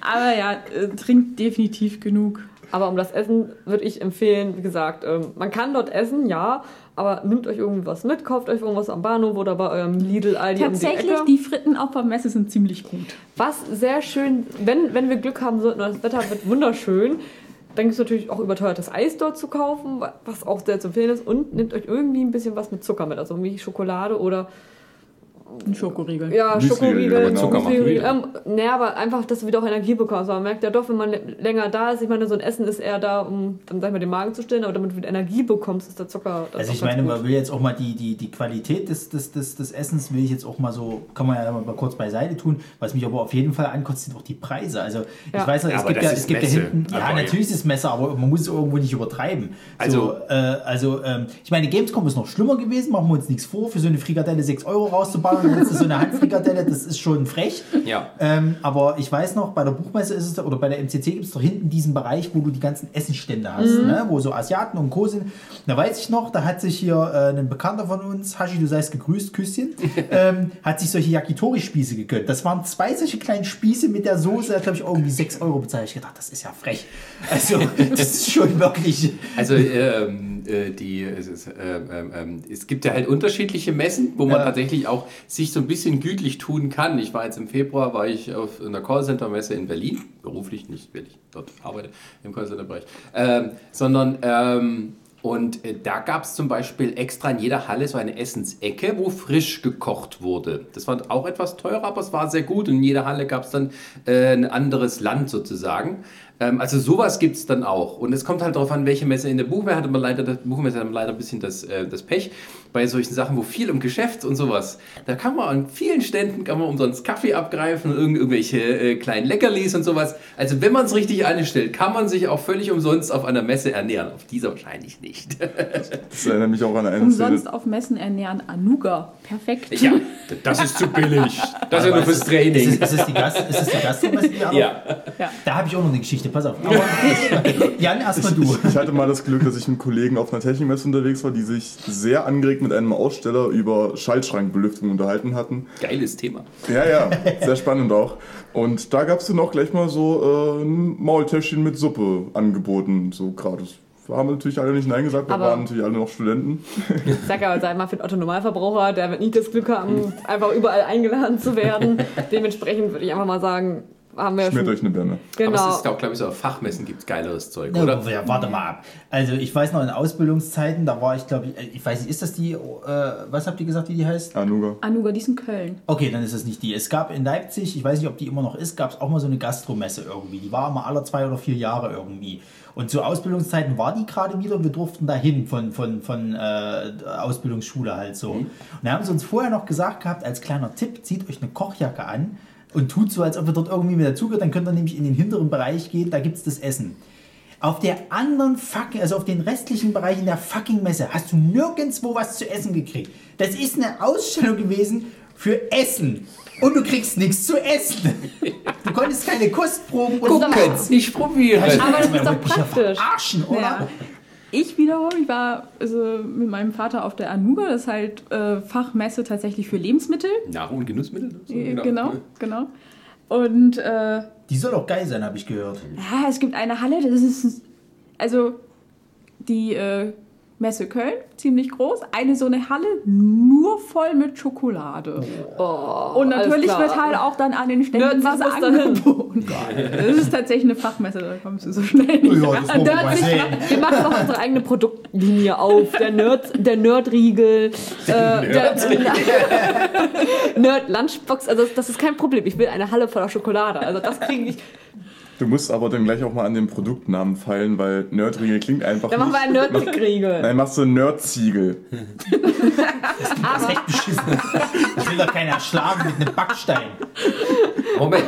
Aber ja, äh, trinkt definitiv genug. Aber um das Essen würde ich empfehlen, wie gesagt, ähm, man kann dort essen, ja, aber nehmt euch irgendwas mit, kauft euch irgendwas am Bahnhof oder bei eurem Lidl, Aldi um die Tatsächlich, die Fritten auf der Messe sind ziemlich gut. Was sehr schön, wenn, wenn wir Glück haben sollten, das Wetter wird wunderschön, dann gibt es natürlich auch überteuertes Eis dort zu kaufen, was auch sehr zu empfehlen ist. Und nehmt euch irgendwie ein bisschen was mit Zucker mit, also irgendwie Schokolade oder Ein Schokoriegel. ja, Müsli, Schokoriegel. aber Zucker macht. Ähm, naja, aber einfach, dass du wieder auch Energie bekommst. Man merkt ja doch, wenn man länger da ist, ich meine, so ein Essen ist eher da, um dann sag ich mal den Magen zu stillen, aber damit du wieder Energie bekommst, ist der Zucker. das Also ich meine, gut. man will jetzt auch mal die, die, die Qualität des, des, des, des Essens will ich jetzt auch mal so, kann man ja mal kurz beiseite tun. Was mich aber auf jeden Fall ankotzt, sind auch die Preise. Also ich Ja. weiß noch, Ja, es aber gibt ja, es gibt ja Messe. hinten, ja Aber natürlich ist es Messer, aber man muss es irgendwo nicht übertreiben. Also- so, äh, also ähm, ich meine, Gamescom ist noch schlimmer gewesen, machen wir uns nichts vor, für so eine Frikadelle 6 Euro rauszubauen, dann ist das so eine Handfrikadelle, das ist schon frech. Ja. Ähm, aber ich weiß noch, bei der Buchmesse ist es da, oder bei der MCC gibt es doch hinten diesen Bereich, wo du die ganzen Essenstände hast, Mhm. ne? wo so Asiaten und Co. sind. Da weiß ich noch, da hat sich hier äh, ein Bekannter von uns, Hashi, du seist gegrüßt, Küsschen, ähm, hat sich solche Yakitori-Spieße gegönnt. Das waren zwei solche kleinen Spieße mit der Soße, hat glaube ich irgendwie 6 Euro bezahlt. Ich gedacht, das ist ja frech. Also, das ist schon wirklich. Also ähm, äh, die, es, ist, ähm, ähm, ähm, es gibt ja halt unterschiedliche Messen, wo man Ja. tatsächlich auch sich so ein bisschen gütlich tun kann. Ich war jetzt im Februar, war ich auf einer Callcenter-Messe in Berlin, beruflich, nicht weil ich dort arbeite im Callcenter-Bereich, ähm, sondern ähm, und äh, da gab es zum Beispiel extra in jeder Halle so eine Essensecke, wo frisch gekocht wurde. Das war auch etwas teurer, aber es war sehr gut. Und in jeder Halle gab es dann äh, ein anderes Land sozusagen. Ähm, also sowas gibt es dann auch. Und es kommt halt darauf an, welche Messe in der Buchmesse hatte man leider, das Buchmesse hat man leider ein bisschen das, äh, das Pech bei solchen Sachen, wo viel um Geschäft und sowas. Da kann man an vielen Ständen kann man umsonst Kaffee abgreifen irgendwelche äh, kleinen Leckerlis und sowas. Also wenn man es richtig anstellt, kann man sich auch völlig umsonst auf einer Messe ernähren. Auf dieser wahrscheinlich nicht. Das erinnert mich auch an eine Umsonst Szene. auf Messen ernähren Anuga. Perfekt. ja, das ist zu billig. Das ist ja nur fürs Ist Training. es, ist es die Gast, ist es die Gastromesse, die auch noch- Ja. Da habe ich auch noch eine Geschichte, pass auf. Jan, erstmal du. Ich, ich hatte mal das Glück, dass ich mit Kollegen auf einer Technikmesse unterwegs war, die sich sehr angeregt mit einem Aussteller über Schaltschrankbelüftung unterhalten hatten. Geiles Thema. Ja, ja, sehr spannend auch. Und da gab es dann auch gleich mal so äh, ein Maultäschchen mit Suppe angeboten, so gratis. Wir haben natürlich alle nicht Nein gesagt, wir Aber- waren natürlich alle noch Studenten. Ich sag aber, sei mal für den Otto-Normalverbraucher, der wird nie das Glück haben, einfach überall eingeladen zu werden. Dementsprechend würde ich einfach mal sagen, haben wir Schmiert euch eine Birne. Genau. Aber es ist auch, glaube ich, so auf Fachmessen gibt es geileres Zeug, Ja, oder? ja, warte mal ab. Also ich weiß noch in Ausbildungszeiten, da war ich glaube ich, ich weiß nicht, ist das die, äh, was habt ihr gesagt, wie die heißt? Anuga. Anuga, die ist in Köln. Okay, dann ist es nicht die. Es gab in Leipzig, ich weiß nicht, ob die immer noch ist, gab es auch mal so eine Gastromesse irgendwie. Die war immer alle zwei oder vier Jahre irgendwie. Und zu Ausbildungszeiten war die gerade wieder und wir durften dahin von, von, von äh, Ausbildungsschule halt so. Und da haben sie uns vorher noch gesagt gehabt, als kleiner Tipp, zieht euch eine Kochjacke an und tut so, als ob ihr dort irgendwie mit dazugehört. Dann könnt ihr nämlich in den hinteren Bereich gehen, da gibt es das Essen. Auf der anderen fucking, also auf den restlichen Bereichen der fucking Messe hast du nirgendwo was zu essen gekriegt. Das ist eine Ausstellung gewesen für Essen. Und du kriegst nichts zu essen. Du konntest keine Kostproben und Gucken. nichts. Nicht probieren. Aber das ist doch praktisch. verarschen, oder? Ja. Ich wiederum, ich war also mit meinem Vater auf der Anuga, das ist halt äh, Fachmesse tatsächlich für Lebensmittel. Nahrung und Genussmittel? So, Äh, Genau, genau. Und äh, Die soll auch geil sein, habe ich gehört. ja, es gibt eine Halle, das ist also die äh, Messe Köln, ziemlich groß, eine so eine Halle nur voll mit Schokolade. Oh, Und natürlich wird halt auch dann an den Ständen Nerds was angeboten. Das ist tatsächlich eine Fachmesse, da kommst du so schnell nicht Ja, das wollen wir Nerd mal sich, sehen. wir machen doch unsere eigene Produktlinie auf. Der Nerd, der Nerdriegel, äh, der Nerd Lunchbox. Also das, das ist kein Problem. Ich will eine Halle voller Schokolade. Also das kriege ich. Du musst aber dann gleich auch mal an den Produktnamen feilen, weil Nerdriegel klingt einfach Dann machen wir einen Nerdriegel. Nein, machst du Nerdziegel. Das ist echt beschissen. Ich will doch keinen erschlagen mit einem Backstein. Moment.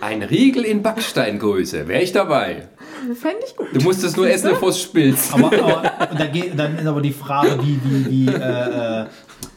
Ein Riegel in Backsteingröße. Wäre ich dabei. Fände ich gut. Du musst es nur essen, bevor es spilzt. Aber, aber da geht, dann ist aber die Frage, wie, wie, wie, äh, äh,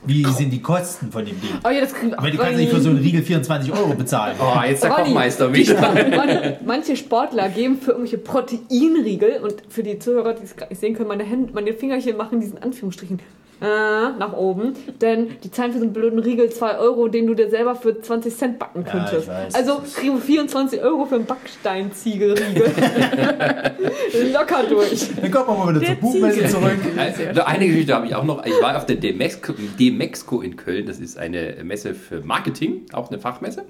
wie sind die Kosten von dem Ding? Oh ja, das kriegen Aber du kannst nicht für so einen Riegel 24 Euro bezahlen. Oh, jetzt der Ronny, Kochmeister wieder. Ronny, Manche Sportler geben für irgendwelche Proteinriegel und für die Zuhörer, die es sehen können, meine Hände, meine Fingerchen machen diesen Anführungsstrichen äh, nach oben, denn die zahlen für so einen blöden Riegel 2 Euro, den du dir selber für 20 Cent backen Ja, könntest. weiß. also kriegen wir 24 Euro für einen Backsteinziegelriegel. Locker durch. Dann kommen wir mal wieder zur Der Buchmesse zurück. Also, eine Geschichte habe ich auch noch. Ich war auf der Demexco, Demexco in Köln. Das ist eine Messe für Marketing, auch eine Fachmesse.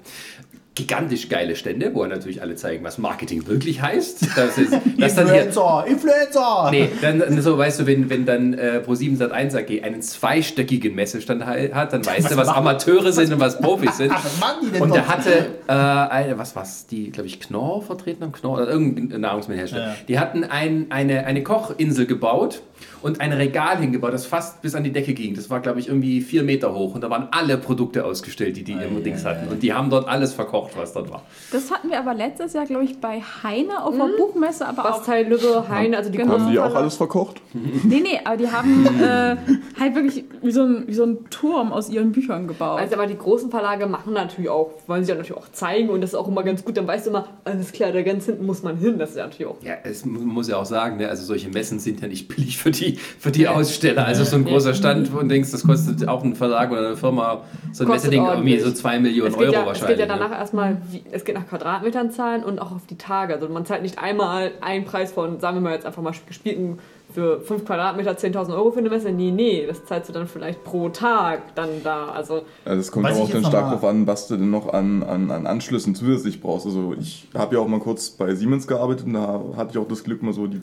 Gigantisch geile Stände, wo natürlich alle zeigen, was Marketing wirklich heißt. Das ist, das dann hier, Influencer, Influencer! Nee, dann so, weißt du, wenn, wenn dann äh, Pro7 Sat1 AG einen zweistöckigen Messestand hat, dann weißt du, was Amateure sind und was Profis sind. Ach, was machen die denn Und der hatte äh, eine, was war's, die, glaube ich, Knorr vertreten haben, Knorr oder irgendein Nahrungsmittelhersteller. Ja. Die hatten ein, eine, eine Kochinsel gebaut und ein Regal hingebaut, das fast bis an die Decke ging. Das war, glaube ich, irgendwie vier Meter hoch und da waren alle Produkte ausgestellt, die die im Dings hatten. Und die haben dort alles verkocht, was dort war. Das hatten wir aber letztes Jahr, glaube ich, bei Heine auf der Buchmesse, aber auch. Bastei, Lübbe, Heine, also die Genau. Haben die auch alles verkocht? Nee, nee, aber die haben äh, halt wirklich wie so, ein, wie so ein Turm aus ihren Büchern gebaut. Also aber die großen Verlage machen natürlich auch, wollen sie ja natürlich auch zeigen und das ist auch immer ganz gut. Dann weißt du immer, alles klar, da ganz hinten muss man hin. Das ist ja natürlich auch. Ja, es mu- muss ja auch sagen, ne, also solche Messen sind ja nicht billig für die, für die Aussteller. Also so ein großer Stand, wo du denkst, das kostet auch ein Verlag oder eine Firma, so ein Messeding irgendwie so 2 Millionen Es Euro ja, es wahrscheinlich. geht ja danach ne? erstmal, wie, es geht nach Quadratmetern zahlen und auch auf die Tage. Also man zahlt nicht einmal einen Preis von, sagen wir mal jetzt einfach mal gespielten für 5 Quadratmeter 10.000 Euro für eine Messe. Nee, nee, das zahlst du dann vielleicht pro Tag dann da. Also Also es kommt aber auch dann stark darauf an, was du denn noch an, an, an Anschlüssen zusätzlich brauchst. Also ich habe ja auch mal kurz bei Siemens gearbeitet und da hatte ich auch das Glück, mal so die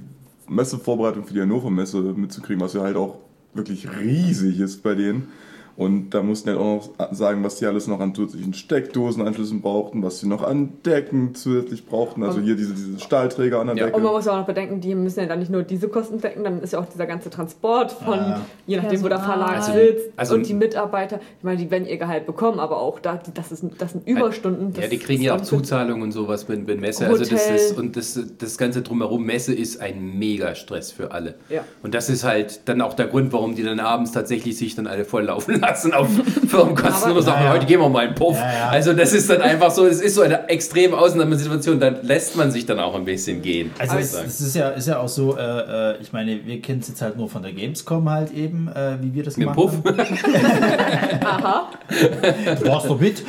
Messevorbereitung für die Hannover Messe mitzukriegen, was ja halt auch wirklich riesig ist bei denen. Und da mussten die auch noch sagen, was die alles noch an zusätzlichen Steckdosenanschlüssen brauchten, was sie noch an Decken zusätzlich brauchten. Also hier diese, diese Stahlträger an der Ja. Decke. Und man muss ja auch noch bedenken, die müssen ja dann nicht nur diese Kosten decken, dann ist ja auch dieser ganze Transport von, Ja. je nachdem, wo der. Verlag Also- sitzt also- und die Mitarbeiter. Ich meine, die werden ihr Gehalt bekommen, aber auch da, die- das, ist, das sind Überstunden. Ja, das die kriegen ja auch Zuzahlungen und sowas mit, mit Messe. Also das Hotel. ist, und das, das Ganze drumherum, Messe ist ein Mega-Stress für alle. Ja. Und das ist halt dann auch der Grund, warum die dann abends tatsächlich sich dann alle volllaufen lassen auf Firmenkosten Aber- und sagen, Ja, heute gehen wir mal einen Puff. Ja, ja. Also das ist dann einfach so, es ist so eine extreme Ausnahmesituation, da lässt man sich dann auch ein bisschen gehen. Also es, ich sagen. es ist ja, ist ja auch so, äh, äh, ich meine, wir kennen es jetzt halt nur von der Gamescom halt eben, äh, wie wir das Mit dem gemacht Puff? haben. Aha. Du warst doch mit.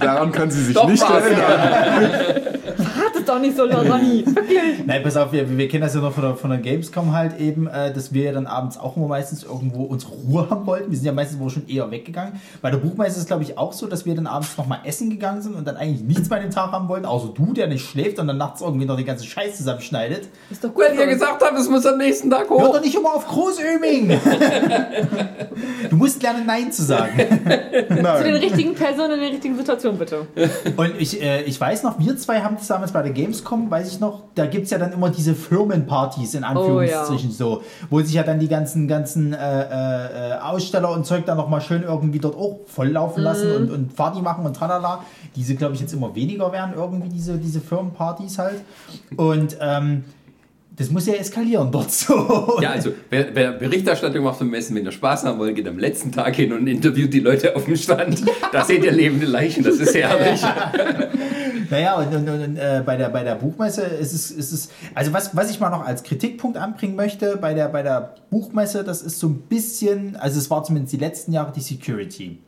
Daran kann sie sich Doch, nicht erinnern. Doch nicht so, Ronny. Nein, pass auf, wir, wir kennen das ja noch von der, von der Gamescom halt eben, äh, dass wir ja dann abends auch immer meistens irgendwo unsere Ruhe haben wollten. Wir sind ja meistens wohl schon eher weggegangen. Bei der Buchmesse ist es, glaube ich, auch so, dass wir dann abends nochmal essen gegangen sind und dann eigentlich nichts bei dem Tag haben wollten, außer du, der nicht schläft und dann nachts irgendwie noch den ganzen Scheiß zusammenschneidet. Ist doch gut. Weil ihr gesagt habt, es muss am nächsten Tag Hör hoch. doch nicht immer auf Großöming! du musst lernen, Nein zu sagen. Zu den Nein. richtigen Personen in der richtigen Situation, bitte. Und ich, äh, ich weiß noch, wir zwei haben das damals bei der Gamescom, weiß ich noch, da gibt es ja dann immer diese Firmenpartys in Anführungsstrichen so, wo sich ja dann die ganzen, ganzen äh, äh, äh, Aussteller und Zeug dann nochmal schön irgendwie dort auch volllaufen lassen und, und Party machen und tralala. Diese, glaube ich, jetzt immer weniger werden, irgendwie diese, diese Firmenpartys halt. Und ähm, das muss ja eskalieren dort so. Ja, also wer, wer Berichterstattung macht von Messen, wenn ihr Spaß haben wollt, geht am letzten Tag hin und interviewt die Leute auf dem Stand. Da seht ihr lebende Leichen, das ist herrlich. Naja, und, und, und äh, bei, der, bei der Buchmesse ist es, ist es, also was, was ich mal noch als Kritikpunkt anbringen möchte, bei der, bei der Buchmesse, das ist so ein bisschen, also es war zumindest die letzten Jahre die Security.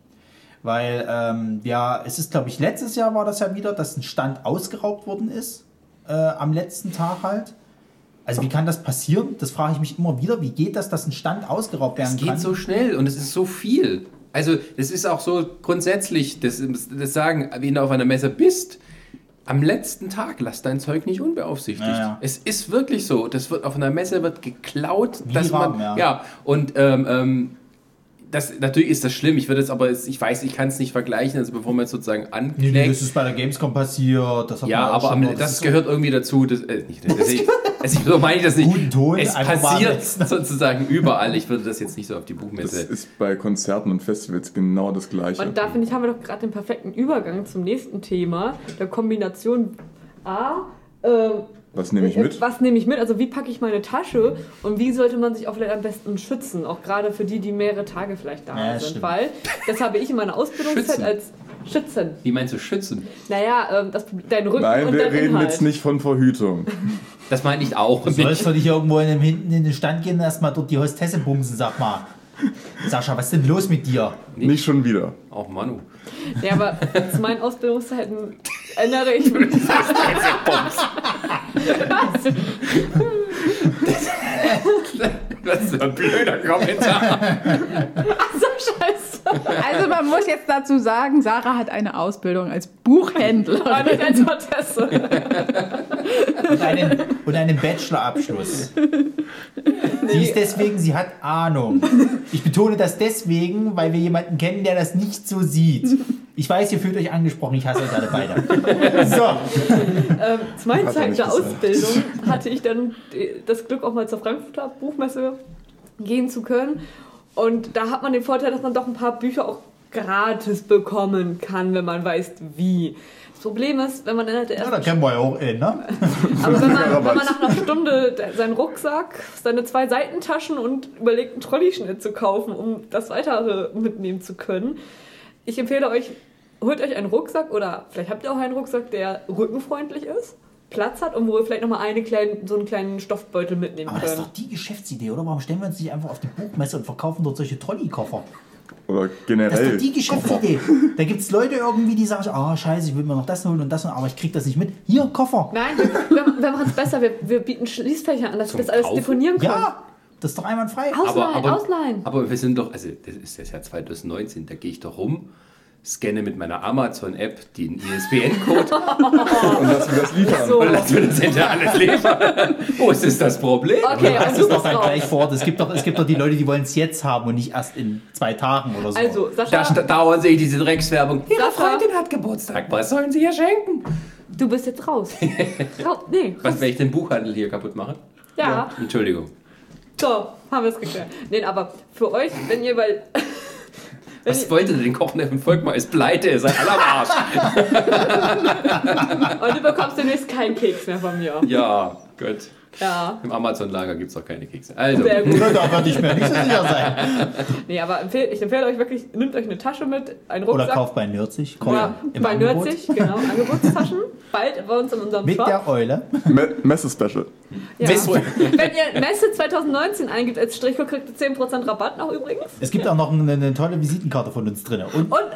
Weil, ähm, ja, es ist, glaube ich, letztes Jahr war das ja wieder, dass ein Stand ausgeraubt worden ist, äh, am letzten Tag halt. Also wie kann das passieren? Das frage ich mich immer wieder. Wie geht das, dass ein Stand ausgeraubt werden Es kann? geht so schnell und es ist so viel. Also es ist auch so grundsätzlich, das, das sagen, wenn du auf einer Messe bist, am letzten Tag lass dein Zeug nicht unbeaufsichtigt. Ja, ja. Es ist wirklich so. Das wird auf einer Messe wird geklaut, Wie dass die man ja. ja und ähm, ähm, das natürlich ist das schlimm. Ich würde es aber ich weiß, ich kann es nicht vergleichen, also bevor man es sozusagen Nee, anklickt. nee, das ist bei der Gamescom passiert. Das hat Ja, aber schon am, mal- das, ist gehört irgendwie dazu. Das, äh, nicht, das, ich, also, so meine ich das nicht. Guten Ton, es passiert setzen. sozusagen überall. Ich würde das jetzt nicht so auf die Das Buchmesse. ist bei Konzerten und Festivals genau das Gleiche. Und da finde ich, haben wir doch gerade den perfekten Übergang zum nächsten Thema, der Kombination A. ähm, Was nehme ich mit? Was nehme ich mit? Also wie packe ich meine Tasche und wie sollte man sich auch vielleicht am besten schützen? Auch gerade für die, die mehrere Tage vielleicht da Ja, sind. stimmt. Weil, das habe ich in meiner Ausbildungszeit Schützen. als Schützen. Wie meinst du schützen? Naja, ähm, das, dein Rücken Nein, und wir dein reden Inhalt. jetzt nicht von Verhütung. Das meine ich auch. Du sollst doch nicht irgendwo in dem, hinten in den Stand gehen und erstmal dort die Hostesse bumsen, sag mal. Sascha, was ist denn los mit dir? Nicht schon wieder. Auch Manu. Ja, aber zu meinen Ausbildungszeiten erinnere ich mich. Das ist ein blöder Kommentar. so scheiße. Also man muss jetzt dazu sagen, Sarah hat eine Ausbildung als Buchhändlerin. Aber nicht als Hotesse. Und einen, und einen Bachelorabschluss. Sie ist deswegen, sie hat Ahnung. Ich betone das deswegen, weil wir jemanden kennen, der das nicht so sieht. Ich weiß, ihr fühlt euch angesprochen, ich hasse euch alle beide. So, Ähm, zu meinen er Zeiten nicht der. Ausbildung hatte ich dann das Glück, auch mal zur Frankfurter Buchmesse gehen zu können. Und da hat man den Vorteil, dass man doch ein paar Bücher auch gratis bekommen kann, wenn man weiß, wie. Das Problem ist, wenn man in der ja, da kennen wir ja auch ihn, ne? Aber wenn man, wenn man nach einer Stunde de- seinen Rucksack, seine zwei Seitentaschen und überlegt, einen Trolleyschnitt zu kaufen, um das weitere mitnehmen zu können, ich empfehle euch, holt euch einen Rucksack oder vielleicht habt ihr auch einen Rucksack, der rückenfreundlich ist, Platz hat und wo ihr vielleicht nochmal eine kleinen, so einen kleinen Stoffbeutel mitnehmen Aber das ist doch die Geschäftsidee, oder? Warum stellen wir uns nicht einfach auf die Buchmesse und verkaufen dort solche Trolleykoffer? Oder Das ist generell. doch die Geschäftsidee. Da gibt es Leute irgendwie, die sagen, ah, scheiße, ich will mir noch das holen und das holen, aber ich krieg das nicht mit. Hier, Koffer. Nein, wir, wir, wir machen es besser. Wir, wir bieten Schließfächer an, dass wir Zum das alles Kaufen? deponieren können. Ja, das ist doch einwandfrei. Ausleihen, ausleihen. aber wir sind doch, also das ist das Jahr 2019, da gehe ich doch rum. Scanne mit meiner Amazon-App den ISBN-Code Und lass mir das liefern. So. und lass mir das hinter alles liefern. Wo ist das das Problem? Okay, Das und ist du doch dann gleich vor Ort. Es gibt doch, es gibt doch die Leute, die wollen es jetzt haben und nicht erst in zwei Tagen oder so. Also, Da Sascha, dauernd sehe ich diese Dreckswerbung. Ihre Sascha. Freundin hat Geburtstag. Was sollen Sie ihr schenken? du bist jetzt raus. Raus. Nee, Was, wenn ich den Buchhandel hier kaputt mache? ja. Entschuldigung. So, haben wir es geklärt. Nee, aber für euch, wenn ihr bei. Was wollte denn den Kochneffen Volkmar? Ist pleite, ist ein aller Arsch. und du bekommst demnächst keinen Keks mehr von mir. Ja, gut. Ja, Im Amazon-Lager gibt es doch keine Kekse. Also, sehr gut. Oder da würde ich mir nicht so sicher sein. Nee, aber empfehl, ich empfehle euch wirklich, nehmt euch eine Tasche mit, einen Oder Rucksack. kauft bei Nürzig. Ja, im bei Angebot. Nürzig, genau, Angebotstaschen. Bald bei uns in unserem Mit Shop. der Eule. Me Messe-Special. Ja. Wenn ihr Messe 2019 eingibt als Strichcode, kriegt ihr 10% Rabatt noch übrigens. Es gibt auch noch eine, eine tolle Visitenkarte von uns drin. Und Und, und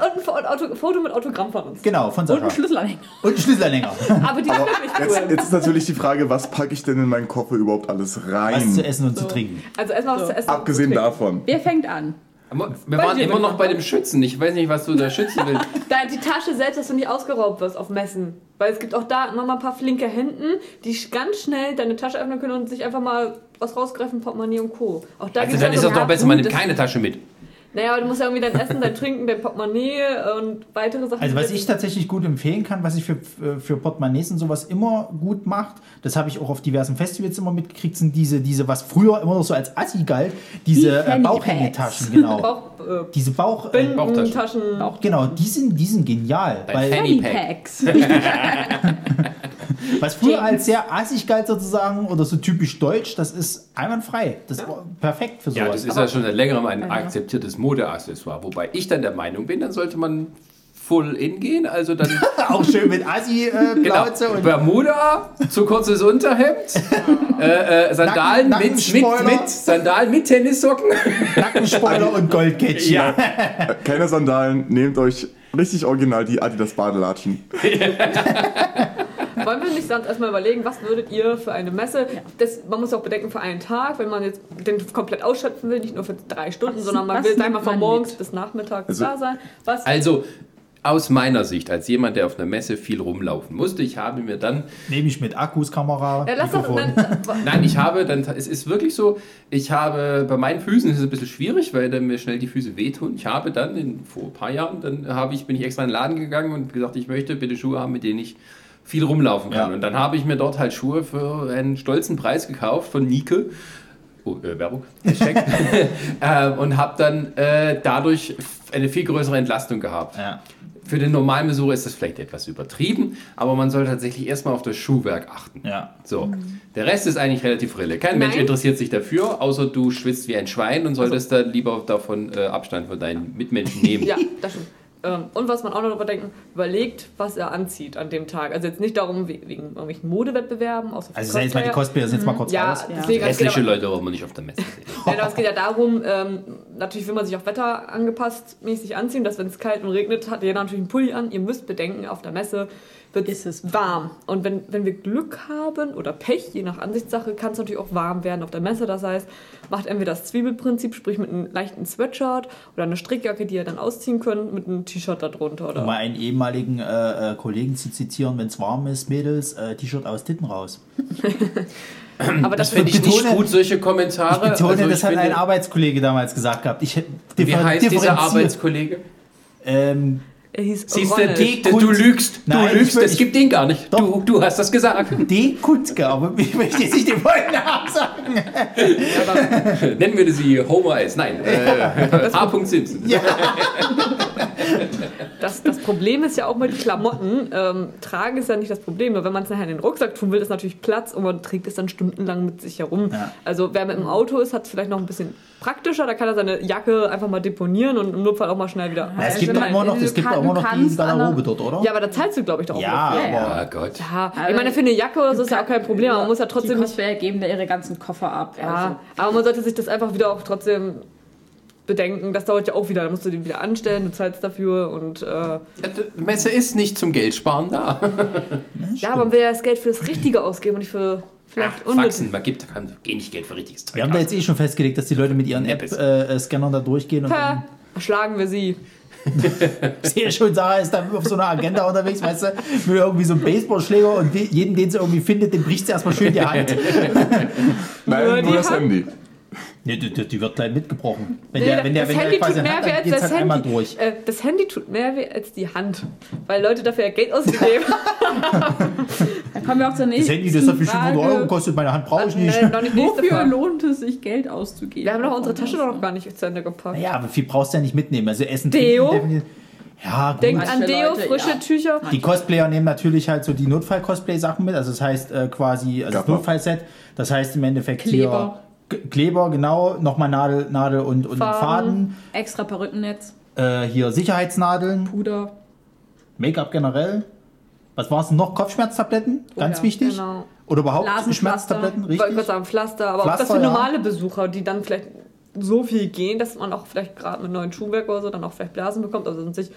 ein Foto mit Autogramm von uns. genau, von Und Sascha. ein Schlüsselanhänger. Und ein Schlüsselanhänger. Aber die ist wirklich Jetzt, cool. jetzt ist natürlich die Frage, was packe ich denn in meinen Koffer überhaupt alles Was zu rein? essen und zu trinken. Also erstmal was So. zu essen. Abgesehen zu davon. Wer fängt an? aber wir waren immer noch bei dem Schützen. Ich weiß nicht, was du da schützen willst. Da, die Tasche selbst, dass du nicht ausgeraubt wirst auf Messen. Weil es gibt auch da immer mal ein paar flinke Händen, die ganz schnell deine Tasche öffnen können und sich einfach mal was rausgreifen, Portemonnaie und Co. Auch da Also dann ist so- es doch besser, man nimmt keine Tasche mit. Naja, aber du musst ja irgendwie dein Essen, dein Trinken, dein Portemonnaie und weitere Sachen. Also was ich tatsächlich gut empfehlen kann, was ich für, für Portemonnaies und sowas immer gut macht, das habe ich auch auf diversen Festivals immer mitgekriegt, sind diese, diese was früher immer noch so als Assi galt, diese Die äh, Bauchhängetaschen, genau. Bauch, äh, diese Bauch... Äh, Binden, Bauchtaschen. Taschen. genau, die sind, die sind genial. Bei Weil, Fanny Fanny Pack. Packs. was früher James. als sehr assig galt sozusagen oder so typisch deutsch, das ist einwandfrei. Das ist perfekt für Ja, sowas. das ist ja schon seit längerem ein akzeptiertes Modeaccessoire. Wobei ich dann der Meinung bin, dann sollte man full in gehen. Also dann auch schön mit Assi-Plauze äh, genau, Plauze und Bermuda, zu kurzes Unterhemd, äh, äh, Sandalen, Nacken- mit, mit, mit, Sandalen mit Tennissocken. Nackenspoiler und Goldkettchen. Ja. Keine Sandalen, nehmt euch richtig original die Adidas Badelatschen. Wollen wir nicht sonst erstmal überlegen, was würdet ihr für eine Messe, das, man muss auch bedenken, für einen Tag, wenn man jetzt den komplett ausschöpfen will, nicht nur für drei Stunden, Was- sondern man was will, sag mal, von morgens mit? bis nachmittags Also- da sein. Was, Also aus meiner Sicht, als jemand, der auf einer Messe viel rumlaufen musste, ich habe mir dann Nehme ich mit Akkus, Kamera, ja, lass doch, Mikrofon. dann, Nein, ich habe dann, es ist wirklich so, ich habe, bei meinen Füßen ist es ein bisschen schwierig, weil dann mir schnell die Füße wehtun. Ich habe dann, in, vor ein paar Jahren, dann habe ich, bin ich extra in den Laden gegangen und gesagt, ich möchte bitte Schuhe haben, mit denen ich viel rumlaufen kann. Ja. Und dann habe ich mir dort halt Schuhe für einen stolzen Preis gekauft von Nike. Oh, äh, Werbung. Hashtag. ähm, und habe dann äh, dadurch eine viel größere Entlastung gehabt. Ja. Für den normalen Besucher ist das vielleicht etwas übertrieben, aber man soll tatsächlich erstmal auf das Schuhwerk achten. Ja. So, der Rest ist eigentlich relativ rille. Kein Mensch Nein. interessiert sich dafür, außer du schwitzt wie ein Schwein und solltest dann lieber davon äh, Abstand von deinen Mitmenschen nehmen. ja, das stimmt. Ähm, und was man auch noch darüber denken, überlegt, was er anzieht an dem Tag. Also jetzt nicht darum, we- wegen irgendwelchen Modewettbewerben, außer Also jetzt mal die Cosplayer. Sind jetzt mal kurz Ja, raus. deswegen es geht Hässliche aber- Leute wollen wir nicht auf der Messe sehen. Nein, aber es geht ja darum, ähm, natürlich will man sich auch Wetter angepasst mäßig anziehen, dass wenn es kalt und regnet, hat jeder natürlich einen Pulli an. Ihr müsst bedenken, auf der Messe wird Ist es warm. Und wenn, wenn wir Glück haben oder Pech, je nach Ansichtssache, kann es natürlich auch warm werden auf der Messe. Das heißt, macht entweder das Zwiebelprinzip, sprich mit einem leichten Sweatshirt oder eine Strickjacke, die ihr dann ausziehen könnt, mit einem T-Shirt darunter. Um Oder mal einen ehemaligen äh, äh, Kollegen zu zitieren, wenn es warm ist, Mädels, äh, T-Shirt aus Titten raus. aber Das das, finde ich nicht betone- gut, solche Kommentare. Ich betone, Also das ich hat ein Arbeitskollege damals gesagt gehabt. Ich Wie heißt dieser. Arbeitskollege? Ähm, er hieß Siehst du, Ronald. du, du, du lügst. Nein, du lügst, ich will- es gibt den gar nicht. Du, du hast das gesagt. D. Kutzke, aber ich möchte jetzt nicht den vollen Namen sagen. Nennen wir sie Homer S. Nein, äh, H. Simpson. Ja. Das, das Problem ist ja auch mit Klamotten. Ähm, tragen ist ja nicht das Problem. Nur wenn man es nachher in den Rucksack tun will, ist natürlich Platz und man trägt es dann stundenlang mit sich herum. Ja. Also wer mit dem Auto ist, hat es vielleicht noch ein bisschen praktischer. Da kann er seine Jacke einfach mal deponieren und im Notfall auch mal schnell wieder. es Also gibt man- immer noch, es gibt immer noch die Garderobe dort, oder? Ja, aber da zahlst du, glaube ich, doch auch. Ja, dafür. aber Oh Gott. Ja, ich meine, für eine Jacke oder so ist ja auch kein Problem. aber Man muss ja trotzdem die. Cosplayer geben da ihre ganzen Koffer ab. Ja, Also. aber man sollte sich das einfach wieder auch trotzdem bedenken. Das dauert ja auch wieder. Da musst du den wieder anstellen, du zahlst dafür und. Äh, Messe ist nicht zum Geldsparen da. ja, aber man will ja das Geld für das Richtige ausgeben und nicht für vielleicht Ach. Faxen, man gibt kann wenig Geld für richtiges Zeug. wir haben da jetzt eh schon festgelegt, dass die Leute mit ihren. App-Scannern da durchgehen und Ha, dann Erschlagen wir sie. Ich sehe schon, Sarah ist da auf so einer Agenda unterwegs, weißt du, mit irgendwie so einem Baseballschläger und jeden, den sie irgendwie findet, den bricht sie erstmal schön die Hand. Nein, Nur das Hand- Handy. Nee, die, die wird gleich mitgebrochen. Wenn Nee, der, wenn der, das wenn der Handy quasi tut mehr hat, weh dann als geht's das halt einmal Handy. durch. Äh, das Handy tut mehr weh als die Hand, weil Leute dafür ja Geld ausgegeben haben. Da kommen wir auch zur Das nächsten Handy, das hat bestimmt 100 Euro gekostet, meine Hand brauche ich nicht. Nein, noch nicht nächste Wofür Frage. lohnt es sich, Geld auszugeben? Wir haben doch unsere Tasche noch gar nicht zu Ende gepackt. Naja, aber viel brauchst du ja nicht mitnehmen. Also Essen, Deo? Trinken, Ja, gut. Denkt an Deo, Leute, frische ja. Tücher. Die Cosplayer nehmen natürlich halt so die Notfall-Cosplay-Sachen mit. Also das heißt äh, quasi, also das Gaffer. Notfallset. Das heißt im Endeffekt Kleber. hier Kleber, genau. Nochmal Nadel, Nadel und, und Faden. Faden. Extra Perückennetz, Äh, hier Sicherheitsnadeln. Puder. Make-up generell. Was war es noch? Kopfschmerztabletten? Ganz ja, wichtig. Genau. Oder überhaupt. Schmerztabletten, Ich wollte richtig? gerade sagen, Pflaster, aber auch Pflaster, das für ja. normale Besucher, die dann vielleicht so viel gehen, dass man auch vielleicht gerade mit neuen Schuhwerk oder so dann auch vielleicht Blasen bekommt. Also sind sich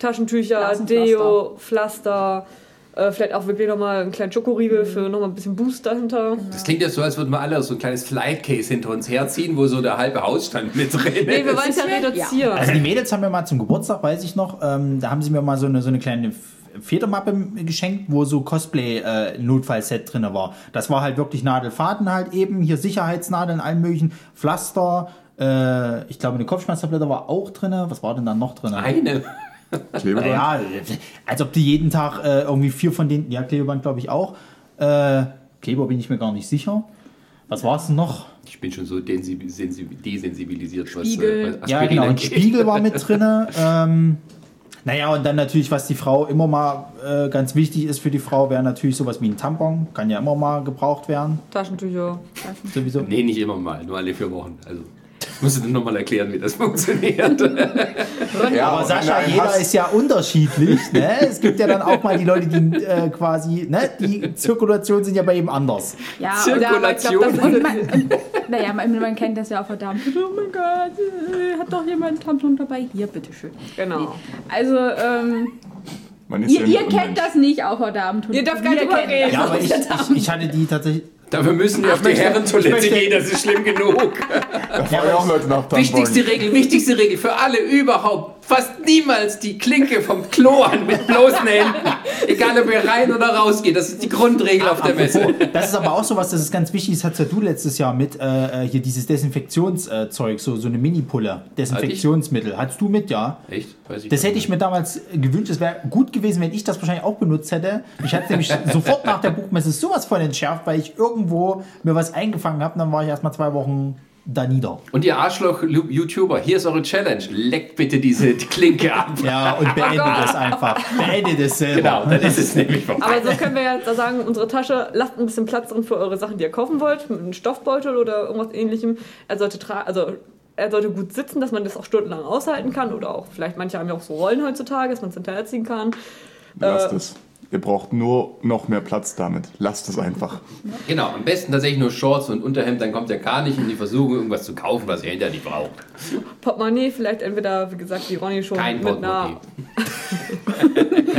Taschentücher. Deo, Pflaster, äh, vielleicht auch wirklich nochmal einen kleinen Schokoriegel für nochmal ein bisschen Boost dahinter. Das klingt ja so, als würden wir alle so ein kleines Flightcase hinter uns herziehen, wo so der halbe Hausstand mit drin ist. Nee, wir wollen es ja ist ja- reduzieren. Also die Mädels haben mir mal zum Geburtstag, weiß ich noch, ähm, da haben sie mir mal so eine, so eine kleine Federmappe geschenkt, wo so Cosplay-Notfallset drin war. Das war halt wirklich Nadelfaden halt eben, hier Sicherheitsnadeln, allen möglichen, Pflaster, äh, ich glaube eine Kopfschmerztablette war auch drin. Was war denn dann noch drin? Eine. Klebeband. Ja, als ob die jeden Tag äh, irgendwie vier von den, ja Klebeband glaube ich auch. Äh, Kleber bin ich mir gar nicht sicher. Was war es denn noch? Ich bin schon so desensibilisiert, was, Spiegel. äh, was Ja, Aspirin genau. Ein angeht. Spiegel war mit drin. Ähm, naja, und dann natürlich, was die Frau immer mal äh, ganz wichtig ist für die Frau, wäre natürlich sowas wie ein Tampon. Kann ja immer mal gebraucht werden. Taschentücher. Sowieso. Nee, nicht immer mal, nur alle vier Wochen. Also, ich muss dir nochmal erklären, wie das funktioniert. Ja, Aber Sascha, jeder hast- ist ja unterschiedlich. Ne? Es gibt ja dann auch mal die Leute, die äh, quasi, ne? die Zirkulation sind ja bei ihm anders. Ja, Zirkulation. Und, und, man, naja, man, man kennt das ja auch verdammt. Oh mein Gott, äh, hat doch jemand einen Tampon dabei? Hier, bitteschön. Genau. Also, ähm, Man ist ihr, ja ihr kennt das nicht auf verdammt. Ihr dürft gar nicht drüber reden. Ja, aber ich, ich, ich hatte die tatsächlich. Dafür müssen wir auf die Herrentoilette gehen, das ist schlimm genug. Da fragen ja auch Leute nach Tampons. Wichtigste Regel, wichtigste Regel für alle überhaupt. Fasst niemals die Klinke vom Klo an mit bloßen Händen. Egal, ob ihr rein oder raus geht. Das ist die Grundregel auf der Messe. Das ist aber auch sowas, das ist ganz wichtig, das hattest ja du letztes Jahr mit, äh, hier dieses Desinfektionszeug, so, so eine Mini-Pulle, Desinfektionsmittel. Hattest du mit, ja? Echt? Weiß ich Das hätte ich mir damals gewünscht, es wäre gut gewesen, wenn ich das wahrscheinlich auch benutzt hätte. Ich hatte nämlich sofort nach der Buchmesse sowas von entschärft, weil ich irgendwo mir was eingefangen habe dann war ich erstmal zwei Wochen da nieder. Und ihr Arschloch-YouTuber, hier ist eure Challenge. Leckt bitte diese Klinke ab. Ja, und beende das einfach. Beende das selber. Genau, dann ist es nämlich vorbei. Aber so können wir ja da sagen, unsere Tasche, lasst ein bisschen Platz drin für eure Sachen, die ihr kaufen wollt, mit einem Stoffbeutel oder irgendwas ähnlichem. Er sollte also er sollte gut sitzen, dass man das auch stundenlang aushalten kann oder auch vielleicht manche haben ja auch so Rollen heutzutage, dass man es hinterherziehen kann. Lasst Äh, es. Ihr braucht nur noch mehr Platz damit. Lasst es einfach. Genau, am besten tatsächlich nur Shorts und Unterhemd, dann kommt ihr gar nicht in die Versuchung, irgendwas zu kaufen, was ihr hinterher nicht braucht. Portemonnaie vielleicht entweder, wie gesagt, wie Ronny schon Kein mit einer Portemonnaie.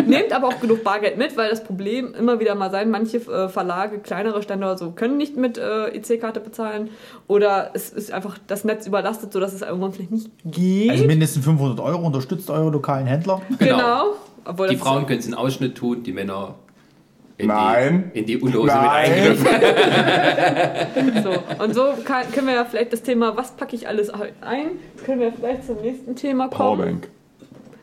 Nehmt aber auch genug Bargeld mit, weil das Problem immer wieder mal sein, manche äh, Verlage, kleinere Stände oder so, können nicht mit äh, EC-Karte bezahlen. Oder es ist einfach das Netz überlastet, sodass es irgendwann vielleicht nicht geht. Also mindestens 500 Euro, unterstützt eure lokalen Händler. genau. Obwohl Die Frauen können es in Ausschnitt tun, die Männer in Nein. die, in die Unterhose mit Nein. eingriffen. So. Und so kann, können wir ja vielleicht das Thema, was packe ich alles ein, können wir vielleicht zum nächsten Thema kommen. Powerbank.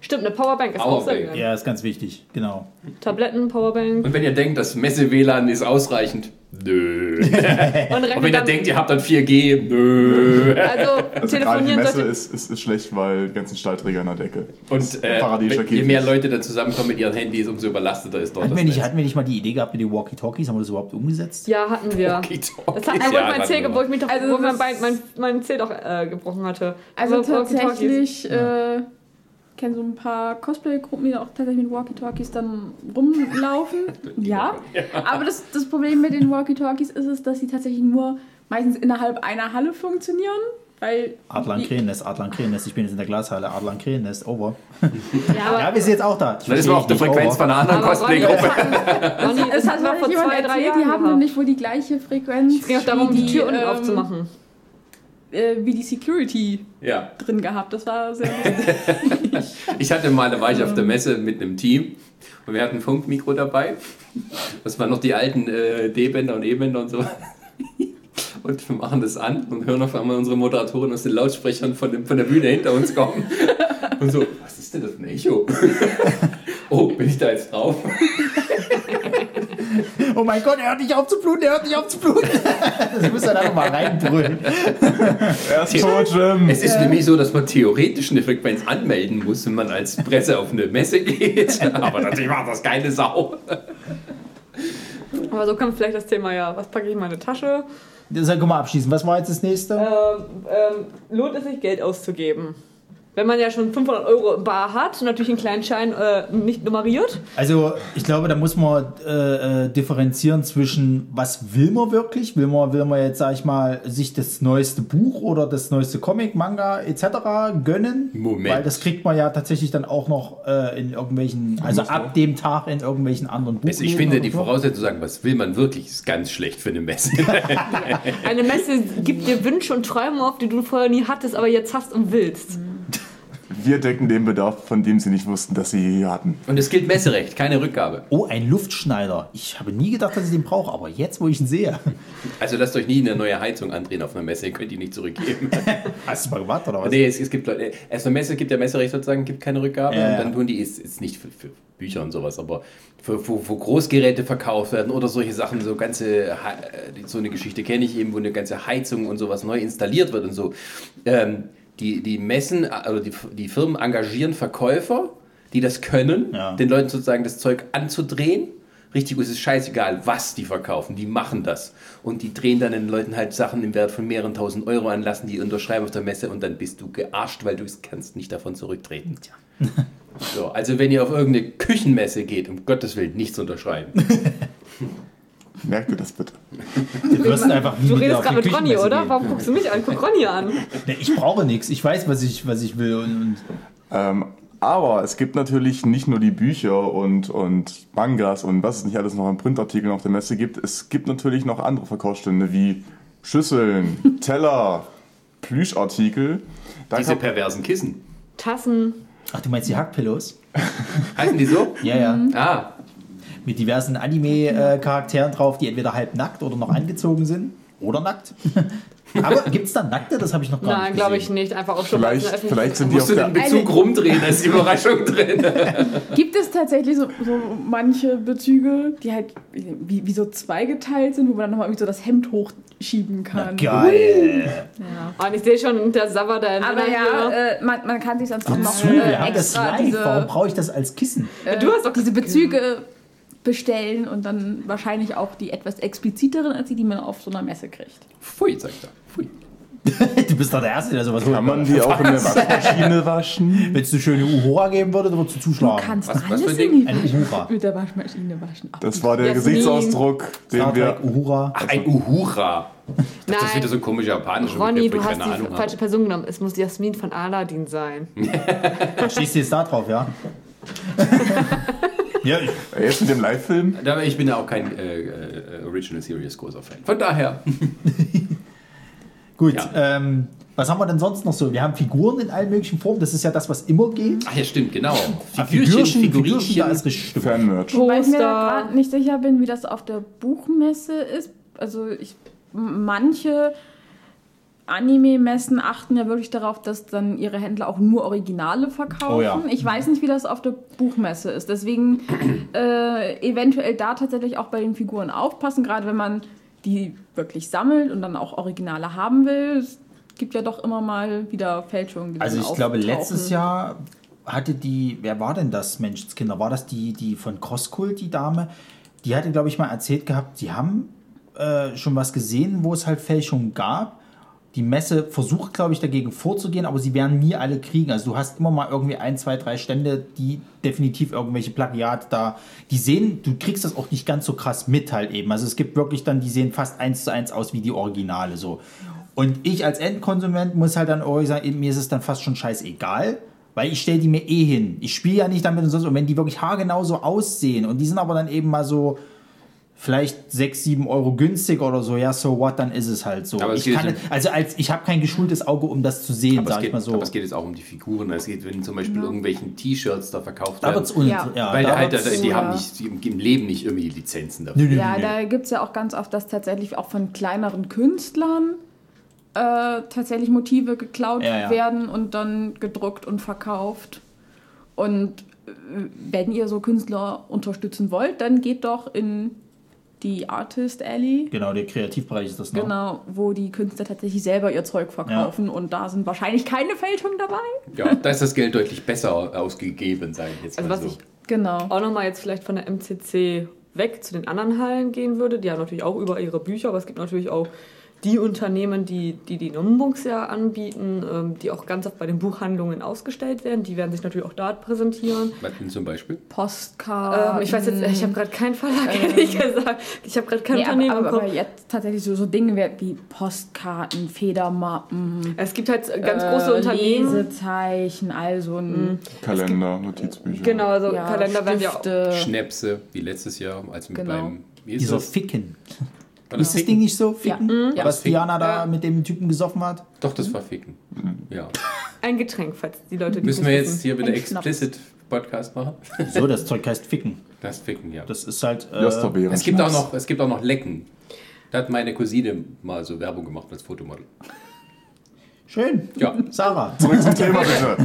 Stimmt, eine Powerbank ist auch sehr Powerbank. gut. Ja, ist ganz wichtig, genau. Tabletten, Powerbank. Und wenn ihr denkt, das Messe-WLAN ist ausreichend, nö. Und Und wenn ihr denkt, ihr habt dann 4G, nö. also Also gerade die telefonieren Messe ist, ist, ist schlecht, weil die ganzen Stahlträger an der Decke. Und äh, je mehr Leute dann zusammenkommen mit ihren Handys, umso überlasteter ist dort Hatten das wir, nicht, Netz. hatten wir nicht mal die Idee gehabt mit den Walkie-Talkies? Haben wir das überhaupt umgesetzt? Ja, hatten wir. Walkie-Talkies, Das hat, ja, wo ich mein Zeh, wir wo ich mich doch, Also wo mein, mein, mein Zeh doch äh, gebrochen hatte. Also Walkie-Talkies. tatsächlich, äh, kenne so ein paar Cosplay-Gruppen, die auch tatsächlich mit Walkie-Talkies dann rumlaufen. ja. Aber das, das Problem mit den Walkie-Talkies ist es, dass sie tatsächlich nur meistens innerhalb einer Halle funktionieren. Weil Adlan die- Krähennest, Adlan Krähennest. Ich bin jetzt in der Glashalle. Adlan Krähennest, over. Ja, Ja, wir sind jetzt auch da. Dann ist auf der Frequenz over. von einer anderen Cosplay-Gruppe. das es das hat noch vor jemand zwei, drei erzählt, Jahren die haben nämlich wohl die gleiche Frequenz Es ging auch darum, wie die Tür unten ähm, aufzumachen. Äh, wie die Security Ja. drin gehabt. Das war sehr lustig. Ich hatte mal, da war ich auf der Messe mit einem Team und wir hatten ein Funkmikro dabei. Das waren noch die alten äh, D-Bänder und E-Bänder und so. Und wir machen das an und hören auf einmal unsere Moderatorin aus den Lautsprechern von, dem, von der Bühne hinter uns kommen. Und so, was ist denn das für ein Echo? Oh, bin ich da jetzt drauf? Oh mein Gott, er hört nicht auf zu bluten, er hört nicht auf zu bluten. Das muss er da nochmal reinbrüllen. Er ist tot, Jim. Es ist nämlich so, dass man theoretisch eine Frequenz anmelden muss, wenn man als Presse auf eine Messe geht. Aber natürlich macht das keine Sau. Aber so kommt vielleicht das Thema ja, was packe ich in meine Tasche? Das können wir abschließen. Was war jetzt das nächste? Ähm, ähm, lohnt es sich, Geld auszugeben? Wenn man ja schon 500 Euro im Bar hat, natürlich einen kleinen Schein äh, nicht nummeriert. Also ich glaube, da muss man äh, äh, differenzieren zwischen, was will man wirklich? Will man, will man jetzt, sag ich mal, sich das neueste Buch oder das neueste Comic, Manga etc. gönnen? Moment. Weil das kriegt man ja tatsächlich dann auch noch äh, in irgendwelchen, also ab dem Tag in irgendwelchen anderen Buchläden. Also ich finde, die. Voraussetzung zu sagen, was will man wirklich, ist ganz schlecht für eine Messe. Eine Messe gibt dir Wünsche und Träume auf, die du vorher nie hattest, aber jetzt hast und willst. Wir decken den Bedarf, von dem sie nicht wussten, dass sie je hatten. Und es gilt Messerecht, keine Rückgabe. Oh, ein Luftschneider. Ich habe nie gedacht, dass ich den brauche, aber jetzt, wo ich ihn sehe. Also lasst euch nie eine neue Heizung andrehen auf einer Messe, ihr könnt die nicht zurückgeben. Hast du mal gemacht oder was? nee, es, es gibt Leute, erst eine Messe gibt ja Messerecht sozusagen, gibt keine Rückgabe Ja, und dann tun die, ist, ist nicht für, für Bücher und sowas, aber für, wo, wo Großgeräte verkauft werden oder solche Sachen, so ganze, äh, so eine Geschichte kenne ich eben, wo eine ganze Heizung und sowas neu installiert wird und so. Ähm, die, die Messen, also die, die Firmen engagieren Verkäufer, die das können, Ja. den Leuten sozusagen das Zeug anzudrehen. Richtig, es ist scheißegal, was die verkaufen, die machen das. Und die drehen dann den Leuten halt Sachen im Wert von mehreren tausend Euro an, lassen die unterschreiben auf der Messe und dann bist du gearscht, weil du es kannst nicht davon zurücktreten. So, also wenn ihr auf irgendeine Küchenmesse geht, um Gottes Willen nichts unterschreiben. Merkt ihr das bitte? Du wirst einfach nie Du redest gerade mit Ronny, oder? gehen. Warum guckst du mich an? Guck Ronny an. Nee, Ich brauche nichts. Ich weiß, was ich, was ich will. Und, und Ähm, aber es gibt natürlich nicht nur die Bücher und, und Mangas und was es nicht alles noch an Printartikeln auf der Messe gibt. Es gibt natürlich noch andere Verkaufsstände wie Schüsseln, Teller, Plüschartikel. Da Diese kann, perversen Kissen. Tassen. ach, du meinst die Hackpillows? Heißen die so? Ja, ja. Ah, Mit diversen Anime-Charakteren drauf, die entweder halb nackt oder noch angezogen sind. Oder nackt. Aber gibt es da Nackte? Das habe ich noch gar Nein, nicht glaube ich nicht. Einfach auch schon der vielleicht, vielleicht sind die auf du den der, Bezug rumdrehen, da ist die Überraschung drin. Gibt es tatsächlich so, so manche Bezüge, die halt wie, wie so zweigeteilt sind, wo man dann nochmal irgendwie so das Hemd hochschieben kann? Geil. Und ich sehe schon der Sabber da Aber ja, äh, man, man kann sich sonst auch noch äh, haben das extra live. Warum diese, brauche ich das als Kissen? äh, Du hast doch diese Bezüge bestellen und dann wahrscheinlich auch die etwas expliziteren als die, die man auf so einer Messe kriegt. Pfui, sagt er. Pfui. Du bist doch der Erste, der sowas kann man die auch in der Waschmaschine waschen? Wenn es eine schöne Uhura geben würde, dann würdest du Du zuschlagen. kannst Was- was alles ein in die Uhura. mit der Waschmaschine waschen. Ach, Das war der Jasmin. Gesichtsausdruck, den Star wir. Uhura. Ach, ein Uhura. Das ist wieder so ein komischer japanischer Ronny, du hast die Ahnung falsche. Person genommen. Es muss Jasmin von Aladdin sein. Stehst du jetzt da drauf, ja? ja, ich, Jetzt mit dem Live-Film? Aber ich bin ja auch kein äh, äh, Original Series großer Fan. Von daher. gut. Ja. Ähm, was haben wir denn sonst noch so? Wir haben Figuren in allen möglichen Formen. Das ist ja das, was immer geht. Ach ja, stimmt, genau. Ah, Figürchen, Figürchen, Figurinchen. da ist richtig. Fanmerch. Weil ich mir gerade nicht sicher bin, wie das auf der Buchmesse ist. Also ich, manche Anime-Messen achten ja wirklich darauf, dass dann ihre Händler auch nur Originale verkaufen. Oh ja. Ich weiß nicht, wie das auf der Buchmesse ist. Deswegen äh, eventuell da tatsächlich auch bei den Figuren aufpassen, gerade wenn man die wirklich sammelt und dann auch Originale haben will. Es gibt ja doch immer mal wieder Fälschungen. Die Also ich glaube, letztes Jahr hatte die, wer war denn das, Menschenskinder? War das die, die von Crosskult, die Dame? Die hatte, glaube ich, mal erzählt gehabt, sie haben äh, schon was gesehen, wo es halt Fälschungen gab. Die Messe versucht, glaube ich, dagegen vorzugehen, aber sie werden nie alle kriegen. Also du hast immer mal irgendwie ein, zwei, drei Stände, die definitiv irgendwelche Plagiate da, die sehen, du kriegst das auch nicht ganz so krass mit halt eben. Also es gibt wirklich dann, die sehen fast eins zu eins aus wie die Originale so. Und ich als Endkonsument muss halt dann irgendwie sagen, mir ist es dann fast schon scheißegal, weil ich stelle die mir eh hin. Ich spiele ja nicht damit und sonst. Und wenn die wirklich haargenau so aussehen und die sind aber dann eben mal so vielleicht 6, 7 Euro günstig oder so, ja, so what, dann ist es halt so. Aber ich kann, also als ich habe kein geschultes Auge, um das zu sehen, sag ich geht, mal so. aber es geht jetzt auch um die Figuren. Es geht, wenn zum Beispiel irgendwelchen T-Shirts da verkauft da werden. wird's un Ja. ja, weil da halt, wird's- die, ja. haben nicht, im, im Leben nicht irgendwie die Lizenzen dafür. Nö, nö, Ja, nö, da gibt es ja auch ganz oft, dass tatsächlich auch von kleineren Künstlern äh, tatsächlich Motive geklaut Ja, ja. werden und dann gedruckt und verkauft. Und äh, wenn ihr so Künstler unterstützen wollt, dann geht doch in die Artist Alley. Genau, der Kreativbereich ist das noch. Genau, wo die Künstler tatsächlich selber ihr Zeug verkaufen und da sind wahrscheinlich keine Fälschungen dabei. Ja, da ist das Geld deutlich besser ausgegeben, sage ich jetzt Also mal was so. ich Genau. auch nochmal jetzt vielleicht von der MCC weg zu den anderen Hallen gehen würde. Die haben natürlich auch über ihre Bücher, aber es gibt natürlich auch die Unternehmen, die die, die Numbooks ja anbieten, ähm, die auch ganz oft bei den Buchhandlungen ausgestellt werden. Die werden sich natürlich auch dort präsentieren. Was denn zum Beispiel? Postkarten. Ähm, ich weiß jetzt, ich habe gerade keinen Verlag, ehrlich gesagt. Ich habe gerade kein Nee, aber, Unternehmen aber, Kopf. aber jetzt tatsächlich so, so Dinge wie Postkarten, Federmappen, Es gibt halt ganz große äh, Unternehmen. Lesezeichen, also ein Kalender, Notizbücher. Genau, also ja, Kalender werden ja auch. Stifte. Schnäpse, wie letztes Jahr, als wir Genau. beim. Wie ist Dieser das? Ficken. War das Ist das Ficken? Ding nicht so? Ficken? Ja. Mhm. War Was das Ficken? Diana da Ja. mit dem Typen gesoffen hat? Doch, das war Ficken. Ja. Ein Getränk, falls die Leute die Müssen wir jetzt hier wieder explicit Podcast machen? So, das Zeug heißt Ficken. Das Ficken, ja. Das ist halt. Äh, Jasterbeeren. Es gibt, auch noch, es gibt auch noch Lecken. Da hat meine Cousine mal so Werbung gemacht als Fotomodel. schön. Ja. Sarah. Zurück zum Thema bitte.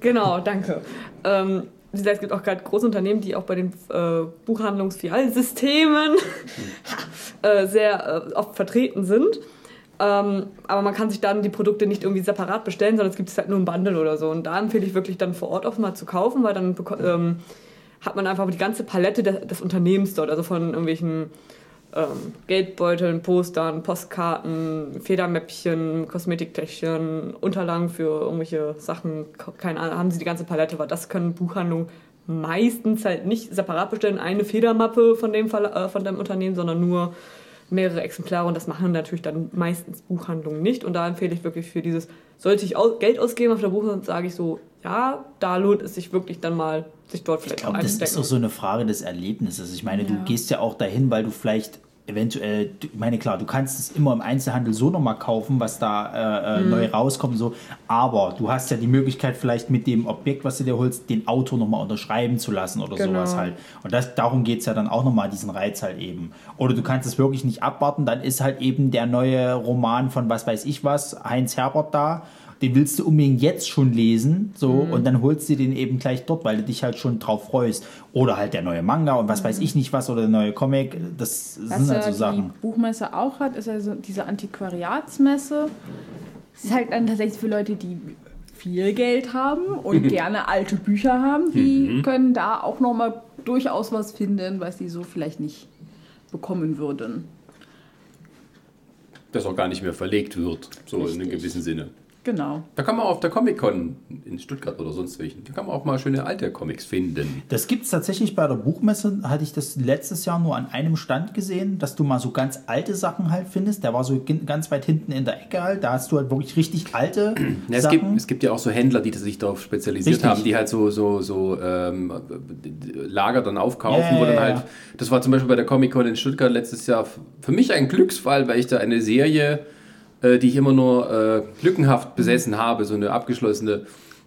Genau, danke. Ähm, wie gesagt, es gibt auch gerade große Unternehmen, die auch bei den äh, Buchhandlungsfilialsystemen äh, sehr äh, oft vertreten sind. Ähm, aber man kann sich dann die Produkte nicht irgendwie separat bestellen, sondern es gibt halt nur im Bundle oder so. Und da empfehle ich wirklich dann vor Ort auch mal zu kaufen, weil dann ähm, hat man einfach die ganze Palette des, des Unternehmens dort, also von irgendwelchen ähm, Geldbeuteln, Postern, Postkarten, Federmäppchen, Kosmetiktäschchen, Unterlagen für irgendwelche Sachen, keine Ahnung, haben sie die ganze Palette, weil das können Buchhandlungen meistens halt nicht separat bestellen, eine Federmappe von dem, Verla- äh, von dem Unternehmen, sondern nur mehrere Exemplare und das machen natürlich dann meistens Buchhandlungen nicht und da empfehle ich wirklich für dieses, sollte ich Geld ausgeben auf der Buchhandlung, sage ich so, ja, da lohnt es sich wirklich dann mal, sich dort vielleicht Ich auch glaube, das ist auch so eine Frage des Erlebnisses. Ich meine, du Ja. gehst ja auch dahin, weil du vielleicht eventuell, ich meine, klar, du kannst es immer im Einzelhandel so nochmal kaufen, was da äh, äh, Mhm. neu rauskommt, so. aber du hast ja die Möglichkeit, vielleicht mit dem Objekt, was du dir holst, den Autor nochmal unterschreiben zu lassen oder Genau. sowas halt. Und das, darum geht es ja dann auch nochmal, diesen Reiz halt eben. Oder du kannst es wirklich nicht abwarten, dann ist halt eben der neue Roman von was weiß ich was, Heinz Herbert da. Den willst du unbedingt jetzt schon lesen, so, Mhm. und dann holst du den eben gleich dort, weil du dich halt schon drauf freust. Oder halt der neue Manga und was weiß ich nicht was, oder der neue Comic, das Was sind halt so die Sachen. Buchmesse auch hat, ist also diese Antiquariatsmesse. Das ist halt dann tatsächlich für Leute, die viel Geld haben und gerne alte Bücher haben, die können da auch nochmal durchaus was finden, was sie so vielleicht nicht bekommen würden. Das auch gar nicht mehr verlegt wird, so in einem Richtig. gewissen Sinne. Genau. Da kann man auf der Comic-Con in Stuttgart oder sonst welchen, da kann man auch mal schöne alte Comics finden. Das gibt es tatsächlich bei der Buchmesse, hatte ich das letztes Jahr nur an einem Stand gesehen, dass du mal so ganz alte Sachen halt findest. Der war so ganz weit hinten in der Ecke halt. Da hast du halt wirklich richtig alte Ja, es, Sachen. gibt, es gibt ja auch so Händler, die sich darauf spezialisiert Richtig. haben, die halt so, so, so ähm, Lager dann aufkaufen, Ja, ja, wo dann halt, ja. das war zum Beispiel bei der Comic-Con in Stuttgart letztes Jahr für mich ein Glücksfall, weil ich da eine Serie, äh, die ich immer nur äh, lückenhaft besessen habe, so eine abgeschlossene,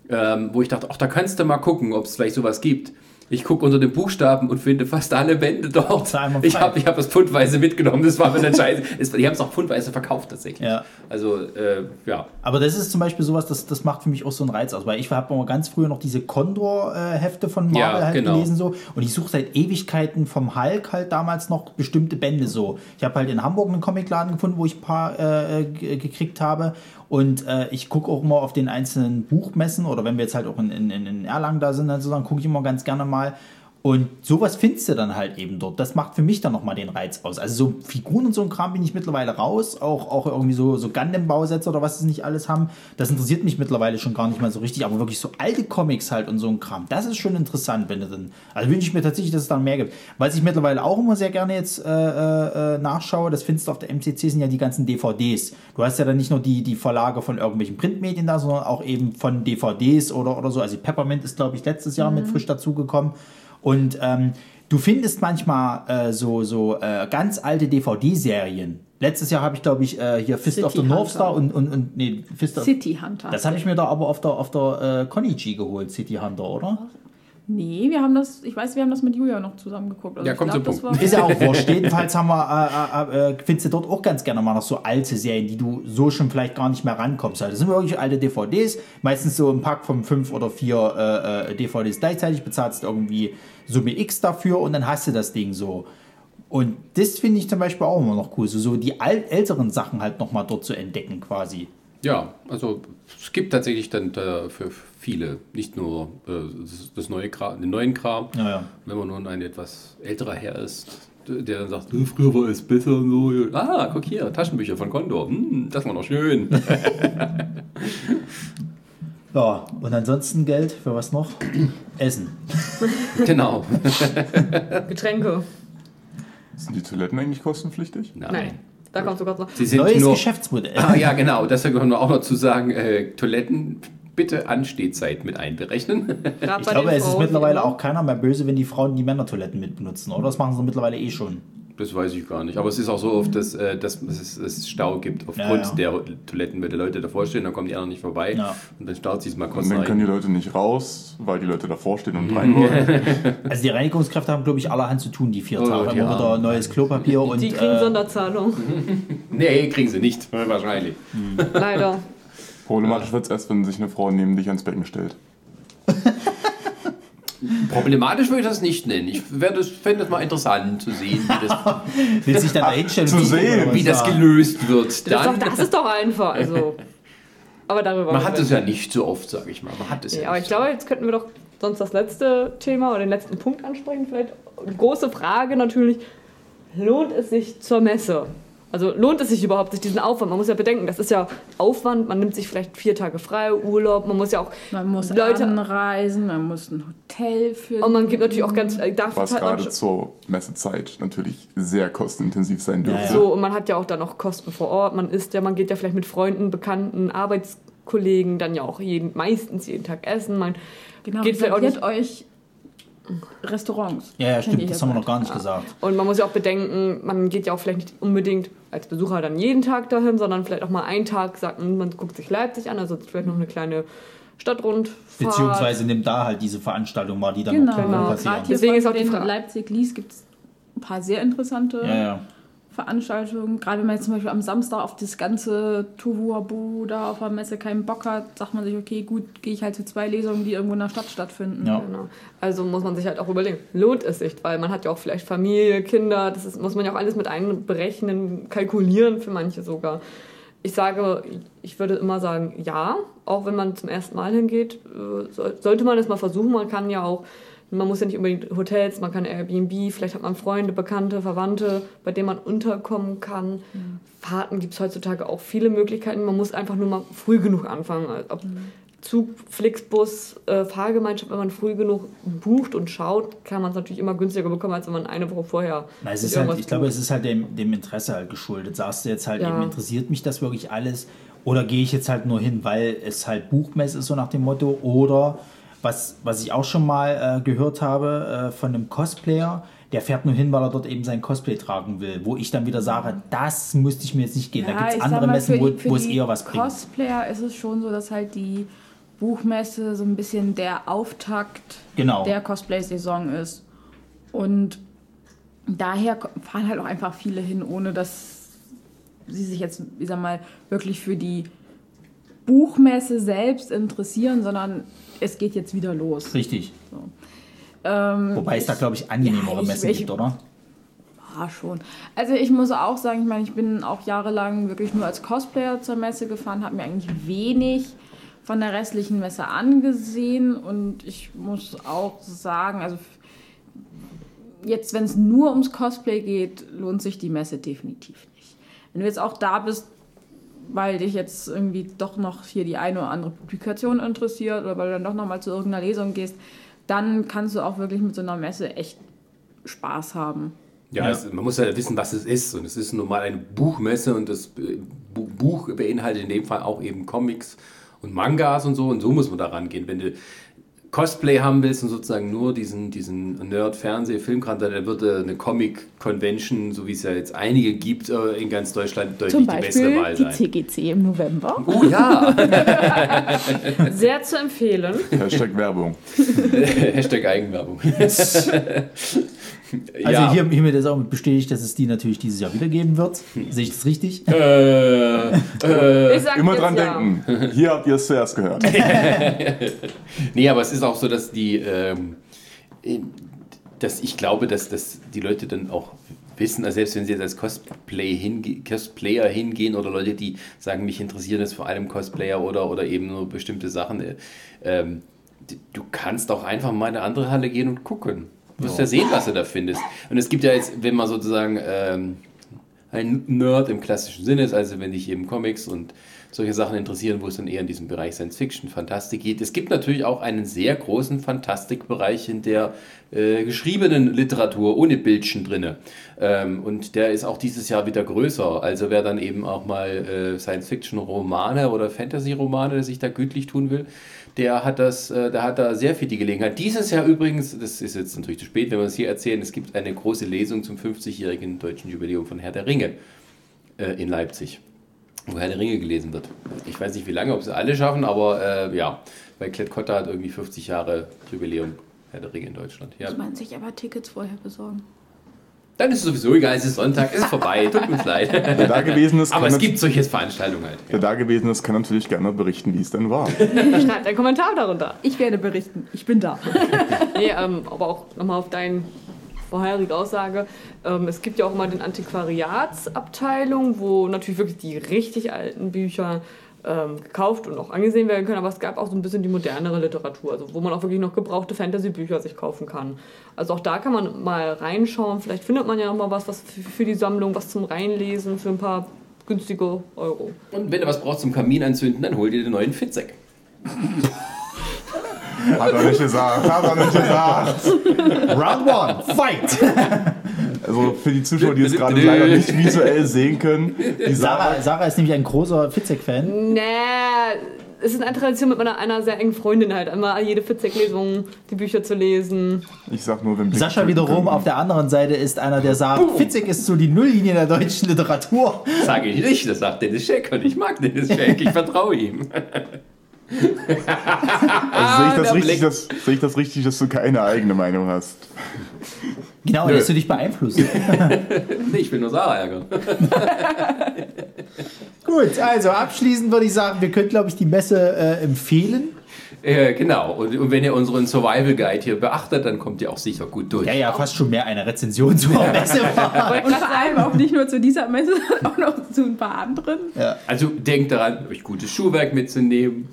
ähm, wo ich dachte, ach, da kannst du mal gucken, ob es vielleicht sowas gibt. Ich gucke unter den Buchstaben und finde fast alle Bände dort. Ich habe ich hab das pfundweise mitgenommen, das war mir dann scheiße. Es, die haben es auch pfundweise verkauft tatsächlich. Ja. Also, äh, ja. Aber das ist zum Beispiel sowas, das, das macht für mich auch so einen Reiz aus, weil ich habe mal ganz früher noch diese Condor-Hefte von Marvel Ja, halt genau. gelesen so und ich suche seit Ewigkeiten vom Hulk halt damals noch bestimmte Bände so. Ich habe halt in Hamburg einen Comicladen gefunden, wo ich ein paar äh, g- gekriegt habe und äh, ich gucke auch immer auf den einzelnen Buchmessen oder wenn wir jetzt halt auch in, in, in Erlangen da sind, dann sozusagen gucke ich immer ganz gerne mal und sowas findest du dann halt eben dort. Das macht für mich dann nochmal den Reiz aus. Also so Figuren und so ein Kram bin ich mittlerweile raus. Auch, auch irgendwie so, so Gundam-Bausätze oder was sie nicht alles haben. Das interessiert mich mittlerweile schon gar nicht mehr so richtig. Aber wirklich so alte Comics halt und so ein Kram. Das ist schon interessant, wenn du dann... Also wünsche ich mir tatsächlich, dass es dann mehr gibt. Was ich mittlerweile auch immer sehr gerne jetzt äh, äh, nachschaue, das findest du auf der MCC, sind ja die ganzen DVDs. Du hast ja dann nicht nur die, die Verlage von irgendwelchen Printmedien da, sondern auch eben von DVDs oder, oder so. Also Peppermint ist, glaube ich, letztes Jahr mit frisch dazugekommen. Und ähm, du findest manchmal äh, so, so äh, ganz alte DVD-Serien. Letztes Jahr habe ich, glaube ich, äh, hier Fist City of the North. Star und, und, und nee, Fist of, City Hunter. Das habe ich mir da aber auf der, auf der äh, Konichi geholt, City Hunter, oder? Nee, wir haben das, ich weiß, wir haben das mit Julia noch zusammen geguckt. Also Ja, kommt glaub, zum das Punkt. war- Ist ja auch wurscht. Jedenfalls haben wir, äh, äh, äh, findest du dort auch ganz gerne mal noch so alte Serien, die du so schon vielleicht gar nicht mehr rankommst. Also das sind wirklich alte DVDs, meistens so ein Pack von fünf oder vier äh, äh, DVDs gleichzeitig, bezahlst irgendwie Summe X dafür und dann hast du das Ding so. Und das finde ich zum Beispiel auch immer noch cool, so, so die älteren Sachen halt nochmal dort zu entdecken quasi. Ja, also es gibt tatsächlich dann da für viele, nicht nur äh, das, das neue Kram, den neuen Kram, Ja, ja. wenn man nun ein etwas älterer Herr ist, der dann sagt, "Hm, früher war es besser und so. Ah, guck hier, Taschenbücher von Condor, hm, das war noch schön. Ja, und ansonsten Geld für was noch? Essen. genau. Getränke. Sind die Toiletten eigentlich kostenpflichtig? Nein. Da kommst du kurz noch. Sie sind Neues nur, Geschäftsmodell. Ah, ja, genau. Das können wir auch noch zu sagen. Äh, Toiletten bitte Anstehzeit mit einberechnen. Ich glaube, es ist mittlerweile auch keiner mehr böse, wenn die Frauen die Männertoiletten mit benutzen, oder? Das machen sie mittlerweile eh schon. Das weiß ich gar nicht. Aber es ist auch so oft, dass, äh, dass es, es Stau gibt aufgrund Ja, ja. der Toiletten, wenn die Leute davor stehen, dann kommen die anderen nicht vorbei. Ja. Und dann staut sich es mal kurz Und dann können die rein. Leute nicht raus, weil die Leute davor stehen und rein wollen. Also die Reinigungskräfte haben, glaube ich, allerhand zu tun, die vier Oh, Tage. die Immer wieder Armen. neues Klopapier und Die kriegen äh, Sonderzahlung. Nee, kriegen sie nicht. Wahrscheinlich. Leider. Problematisch wird es erst, wenn sich eine Frau neben dich ans Becken stellt. Problematisch würde ich das nicht nennen. Ich fände das mal interessant zu sehen, wie das, will sich dann da hinstellen zu sehen, wie das da- gelöst wird. Das ist, doch, Dann, das ist doch einfach. Also. Aber darüber. man hat es ja nicht so oft, sage ich mal. Man hat es Nee, ja aber nicht ich glaube, jetzt könnten wir doch sonst das letzte Thema oder den letzten Punkt ansprechen. Vielleicht eine große Frage natürlich: Lohnt es sich zur Messe? Also lohnt es sich überhaupt, sich diesen Aufwand? Man muss ja bedenken, das ist ja Aufwand. Man nimmt sich vielleicht vier Tage frei, Urlaub. Man muss ja auch Man muss Leute- anreisen, man muss ein Hotel finden. und man gibt natürlich auch ganz äh, Was halt gerade auch, zur Messezeit natürlich sehr kostenintensiv sein dürfte. Ja, ja. so und man hat ja auch dann noch Kosten vor Ort. Man isst ja, man geht ja vielleicht mit Freunden, Bekannten, Arbeitskollegen dann ja auch jeden, meistens jeden Tag essen. Man genau, geht vielleicht auch reserviert euch Restaurants. Ja, ja, stimmt, das ja haben wir noch gar nicht gesagt. Und man muss ja auch bedenken, man geht ja auch vielleicht nicht unbedingt als Besucher dann jeden Tag dahin, sondern vielleicht auch mal einen Tag sagt man, man guckt sich Leipzig an, also vielleicht noch eine kleine Stadtrundfahrt. Beziehungsweise nimmt da halt diese Veranstaltung mal, die dann Genau, noch Genau. passieren. Deswegen von ist auch die Frage- Leipzig-Lies gibt es ein paar sehr interessante Ja, ja. Veranstaltungen. Gerade wenn man jetzt zum Beispiel am Samstag auf das ganze Tohuwabu da auf der Messe keinen Bock hat, sagt man sich, okay, gut, gehe ich halt zu zwei Lesungen, die irgendwo in der Stadt stattfinden. Ja. Genau. Also muss man sich halt auch überlegen, lohnt es sich, weil man hat ja auch vielleicht Familie, Kinder, das ist, muss man ja auch alles mit einberechnen, kalkulieren für manche sogar. Ich sage, ich würde immer sagen, ja, auch wenn man zum ersten Mal hingeht, äh, soll- sollte man es mal versuchen. Man kann ja auch, man muss ja nicht unbedingt Hotels, man kann Airbnb, vielleicht hat man Freunde, Bekannte, Verwandte, bei denen man unterkommen kann. Fahrten gibt es heutzutage auch viele Möglichkeiten. Man muss einfach nur mal früh genug anfangen. Ob Zug, Flixbus, äh, Fahrgemeinschaft, wenn man früh genug bucht und schaut, kann man es natürlich immer günstiger bekommen, als wenn man eine Woche vorher. Na, es ist halt, ich glaube, bucht. es ist halt dem, dem Interesse halt geschuldet. Sagst du jetzt halt Ja. eben, interessiert mich das wirklich alles? Oder gehe ich jetzt halt nur hin, weil es halt Buchmesse ist, so nach dem Motto? Oder was, was ich auch schon mal äh, gehört habe äh, von einem Cosplayer, der fährt nur hin, weil er dort eben sein Cosplay tragen will. Wo ich dann wieder sage, das müsste ich mir jetzt nicht gehen. da gibt es andere mal, Messen, wo, die- wo es eher was bringt. Cosplayer ist es schon so, dass halt die Buchmesse so ein bisschen der Auftakt Genau. der Cosplay-Saison ist. Und daher fahren halt auch einfach viele hin, ohne dass sie sich jetzt, ich sag mal, wirklich für die Buchmesse selbst interessieren, sondern es geht jetzt wieder los. Richtig. Ähm, Wobei es da, glaube ich, angenehmere Ja, ich- Messen ich- gibt, oder? Ja, schon. Also ich muss auch sagen, ich meine, ich bin auch jahrelang wirklich nur als Cosplayer zur Messe gefahren, habe mir eigentlich wenig von der restlichen Messe angesehen und ich muss auch sagen, also jetzt, wenn es nur ums Cosplay geht, lohnt sich die Messe definitiv nicht. Wenn du jetzt auch da bist, weil dich jetzt irgendwie doch noch hier die eine oder andere Publikation interessiert oder weil du dann doch noch mal zu irgendeiner Lesung gehst, dann kannst du auch wirklich mit so einer Messe echt Spaß haben. Ja, Ja. Es, man muss ja wissen, was es ist. Und es ist nun mal eine Buchmesse und das äh, Bu- Buch beinhaltet in dem Fall auch eben Comics und Mangas und so. Und so muss man da rangehen. Wenn du Cosplay haben willst und sozusagen nur diesen, diesen Nerd-Fernseh-Filmkram, dann wird äh, eine Comic-Convention, so wie es ja jetzt einige gibt, äh, in ganz Deutschland deutlich Zum die bessere Beispiel Wahl die sein. CGC im November. Oh ja, Sehr zu empfehlen. Hashtag Werbung. Hashtag Eigenwerbung. Also hier, hiermit ist auch bestätigt, dass es die natürlich dieses Jahr wieder geben wird. Sehe ich das richtig? Äh, äh, Ich Immer jetzt dran ja. denken. Hier habt ihr es zuerst gehört. nee, aber es ist auch so, dass die, ähm, dass ich glaube, dass, dass die Leute dann auch wissen, also selbst wenn sie jetzt als Cosplay hinge Cosplayer hingehen oder Leute, die sagen, mich interessieren das vor allem Cosplayer oder, oder eben nur bestimmte Sachen, äh, ähm, du kannst auch einfach mal in eine andere Halle gehen und gucken. Du wirst ja sehen, was du da findest. Und es gibt ja jetzt, wenn man sozusagen ähm, ein Nerd im klassischen Sinne ist, also wenn dich eben Comics und solche Sachen interessieren, wo es dann eher in diesem Bereich Science Fiction, Fantastik geht. Es gibt natürlich auch einen sehr großen Fantastikbereich in der äh, geschriebenen Literatur ohne Bildchen drinne. Ähm, und der ist auch dieses Jahr wieder größer. Also wer dann eben auch mal äh, Science Fiction Romane oder Fantasy Romane, sich da gütlich tun will, der hat das, äh, der hat da sehr viel die Gelegenheit. Dieses Jahr übrigens, das ist jetzt natürlich zu spät, wenn wir es hier erzählen, es gibt eine große Lesung zum 50-jährigen deutschen Jubiläum von Herr der Ringe äh, in Leipzig, wo Herr der Ringe gelesen wird. Ich weiß nicht wie lange, ob sie alle schaffen, aber äh, ja, weil Klett Cotta hat irgendwie 50 Jahre Jubiläum Herr der Ringe in Deutschland. Ja. Muss man sich aber Tickets vorher besorgen. Dann ist es sowieso egal, es ist Sonntag, es ist vorbei, tut uns leid. Wer da gewesen ist, Aber es gibt solche Veranstaltungen halt. Wer da gewesen ist, kann natürlich gerne berichten, wie es denn war. Schreibt einen Kommentar darunter. Ich werde berichten. Ich bin da. Nee, ähm, aber auch nochmal auf deine vorherige Aussage. Ähm, es gibt ja auch immer den Antiquariatsabteilung, wo natürlich wirklich die richtig alten Bücher ähm, gekauft und auch angesehen werden können, aber es gab auch so ein bisschen die modernere Literatur, also wo man auch wirklich noch gebrauchte Fantasy-Bücher sich kaufen kann. Also auch da kann man mal reinschauen, vielleicht findet man ja noch mal was, was für, für die Sammlung, was zum Reinlesen für ein paar günstige Euro. Und wenn du was brauchst zum Kamin anzünden, dann hol dir den neuen Fitzek. Hat er nicht gesagt, hat er nicht gesagt. Round one, fight! Also für die Zuschauer, die es gerade leider nicht visuell sehen können, die Sarah, Sarah, ist nämlich ein großer Fitzek-Fan. Nee, es ist eine Tradition mit meiner einer sehr engen Freundin halt, einmal jede Fitzek-Lesung die Bücher zu lesen. ich sag nur, wenn Blick Sascha wiederum können. auf der anderen Seite ist einer, der sagt, Fitzek ist so die Nulllinie der deutschen Literatur. Sage ich nicht, das sagt Dennis Scheck und ich mag Dennis Scheck, ich vertraue ihm. Also sehe ich, das der richtig, dass, sehe ich das richtig, dass du keine eigene Meinung hast? Genau, Nö. lässt du dich beeinflussen. Nee, ich will nur Sarah ärgern. Gut, also abschließend würde ich sagen, wir können, glaube ich, die Messe äh, empfehlen. Äh, genau, und, und wenn ihr unseren Survival Guide hier beachtet, dann kommt ihr auch sicher gut durch. Ja, ja, fast schon mehr eine Rezension zur Messe war. Und vor allem auch nicht nur zu dieser Messe, sondern auch noch zu ein paar anderen. Also denkt daran, euch gutes Schuhwerk mitzunehmen,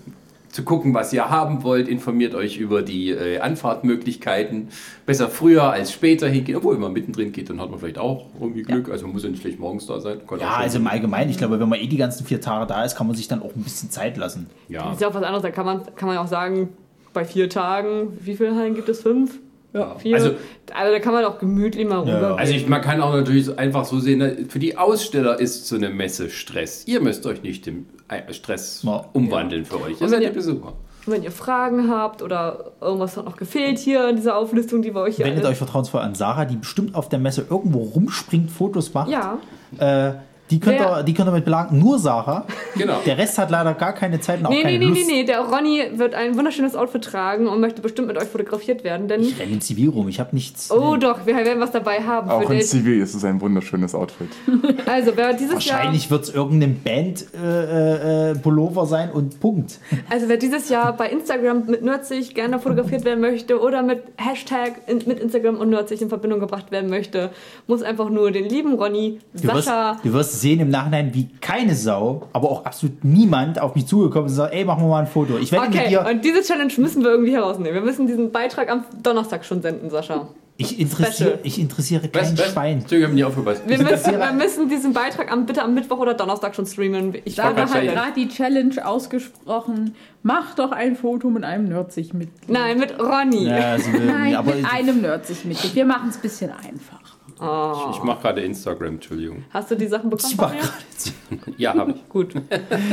zu gucken, was ihr haben wollt, informiert euch über die äh, Anfahrtmöglichkeiten. Besser früher als später hingehen, obwohl wenn man mittendrin geht, dann hat man vielleicht auch irgendwie Glück. Also man muss ja nicht gleich morgens da sein. Kann Ja, also im Allgemeinen, ich glaube, wenn man eh die ganzen vier Tage da ist, kann man sich dann auch ein bisschen Zeit lassen. ja. Das ist ja auch was anderes, da kann man, kann man auch sagen, bei vier Tagen, wie viele Hallen gibt es? Fünf? Ja. Vier? Also, Also, da kann man auch gemütlich mal rüber. also ich, man kann auch natürlich so einfach so sehen, ne, für die Aussteller ist so eine Messe Stress. Ihr müsst euch nicht im äh, Stress Ja. umwandeln für euch. Ihr Und seid wenn die ihr- Besucher. Und wenn ihr Fragen habt oder irgendwas hat noch gefehlt hier in dieser Auflistung, die wir euch hier Wendet euch vertrauensvoll an Sarah, die bestimmt auf der Messe irgendwo rumspringt, Fotos macht. Ja, Äh, die, könnt ihr, die könnt ihr mit belagen, nur Sarah. Genau. Der Rest hat leider gar keine Zeit und auch nee, nee, keine nee, nee, Lust. nee, der Ronny wird ein wunderschönes Outfit tragen und möchte bestimmt mit euch fotografiert werden, denn... Ich renne im Zivil rum, ich habe nichts. Oh doch, wir werden was dabei haben. Auch für in Zivil ist es ein wunderschönes Outfit. also, wer dieses Wahrscheinlich wird es irgendein Band-Pullover äh, äh, Pullover sein und Punkt. Also wer dieses Jahr bei Instagram mit Nerdsig gerne fotografiert werden möchte oder mit Hashtag in, mit Instagram und Nerdsig in Verbindung gebracht werden möchte, muss einfach nur den lieben Ronny, Du wirst, Sascha... du wirst sehen im Nachhinein, wie keine Sau, aber auch absolut niemand auf mich zugekommen ist und sagt, ey, machen wir mal ein Foto. Ich wette mit Okay, dir, und diese Challenge müssen wir irgendwie herausnehmen. Wir müssen diesen Beitrag am Donnerstag schon senden, Sascha. ich interessiere, ich interessiere kein? Schwein. Entschuldigung, ich habe nicht aufgepasst. Wir müssen, wir müssen diesen Beitrag am, bitte am Mittwoch oder Donnerstag schon streamen. Ich hat sagen. gerade die Challenge ausgesprochen. Mach doch ein Foto mit einem Nerdsich-Mitglied. Nein, mit Ronny. Ja, also, Nein, aber mit einem Nerdsich-Mitglied. Wir machen es ein bisschen einfach. Oh. Ich mache gerade Instagram, Entschuldigung. Hast du die Sachen bekommen? ich, mach von mir? grad- Ja, habe ich. Gut.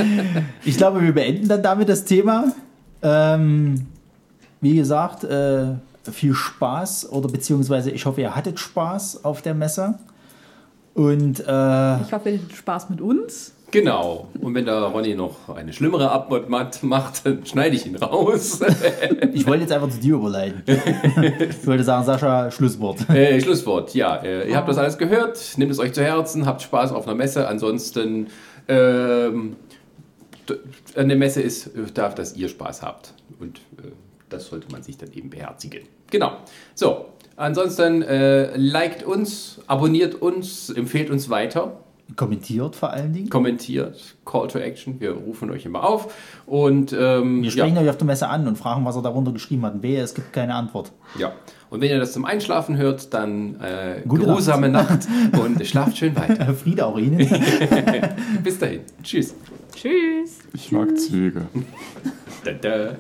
ich glaube, wir beenden dann damit das Thema. Ähm, wie gesagt, äh, viel Spaß oder beziehungsweise ich hoffe, ihr hattet Spaß auf der Messe. Und äh, Ich hoffe, ihr hattet Spaß mit uns. Genau. Und wenn der Ronny noch eine schlimmere Abmod macht, dann schneide ich ihn raus. ich wollte jetzt einfach zu dir überleiten. ich wollte sagen, Sascha, Schlusswort. äh, Schlusswort. Ja, äh, ihr habt das alles gehört. Nehmt es euch zu Herzen. Habt Spaß auf einer Messe. Ansonsten ähm, der Messe ist, äh, darf, dass ihr Spaß habt. Und äh, das sollte man sich dann eben beherzigen. Genau. So. Ansonsten äh, liked uns, abonniert uns, empfehlt uns weiter. Kommentiert vor allen Dingen. kommentiert, Call to Action, wir rufen euch immer auf und ähm, Wir sprechen ja, euch auf der Messe an und fragen, was er darunter geschrieben hat. Wehe, es gibt keine Antwort. ja. Und wenn ihr das zum Einschlafen hört, dann äh, Gute geruhsame Nacht. und schlaft schön weiter. Friede auch Ihnen. Bis dahin. Tschüss. Tschüss. Ich mag Züge. Da, da.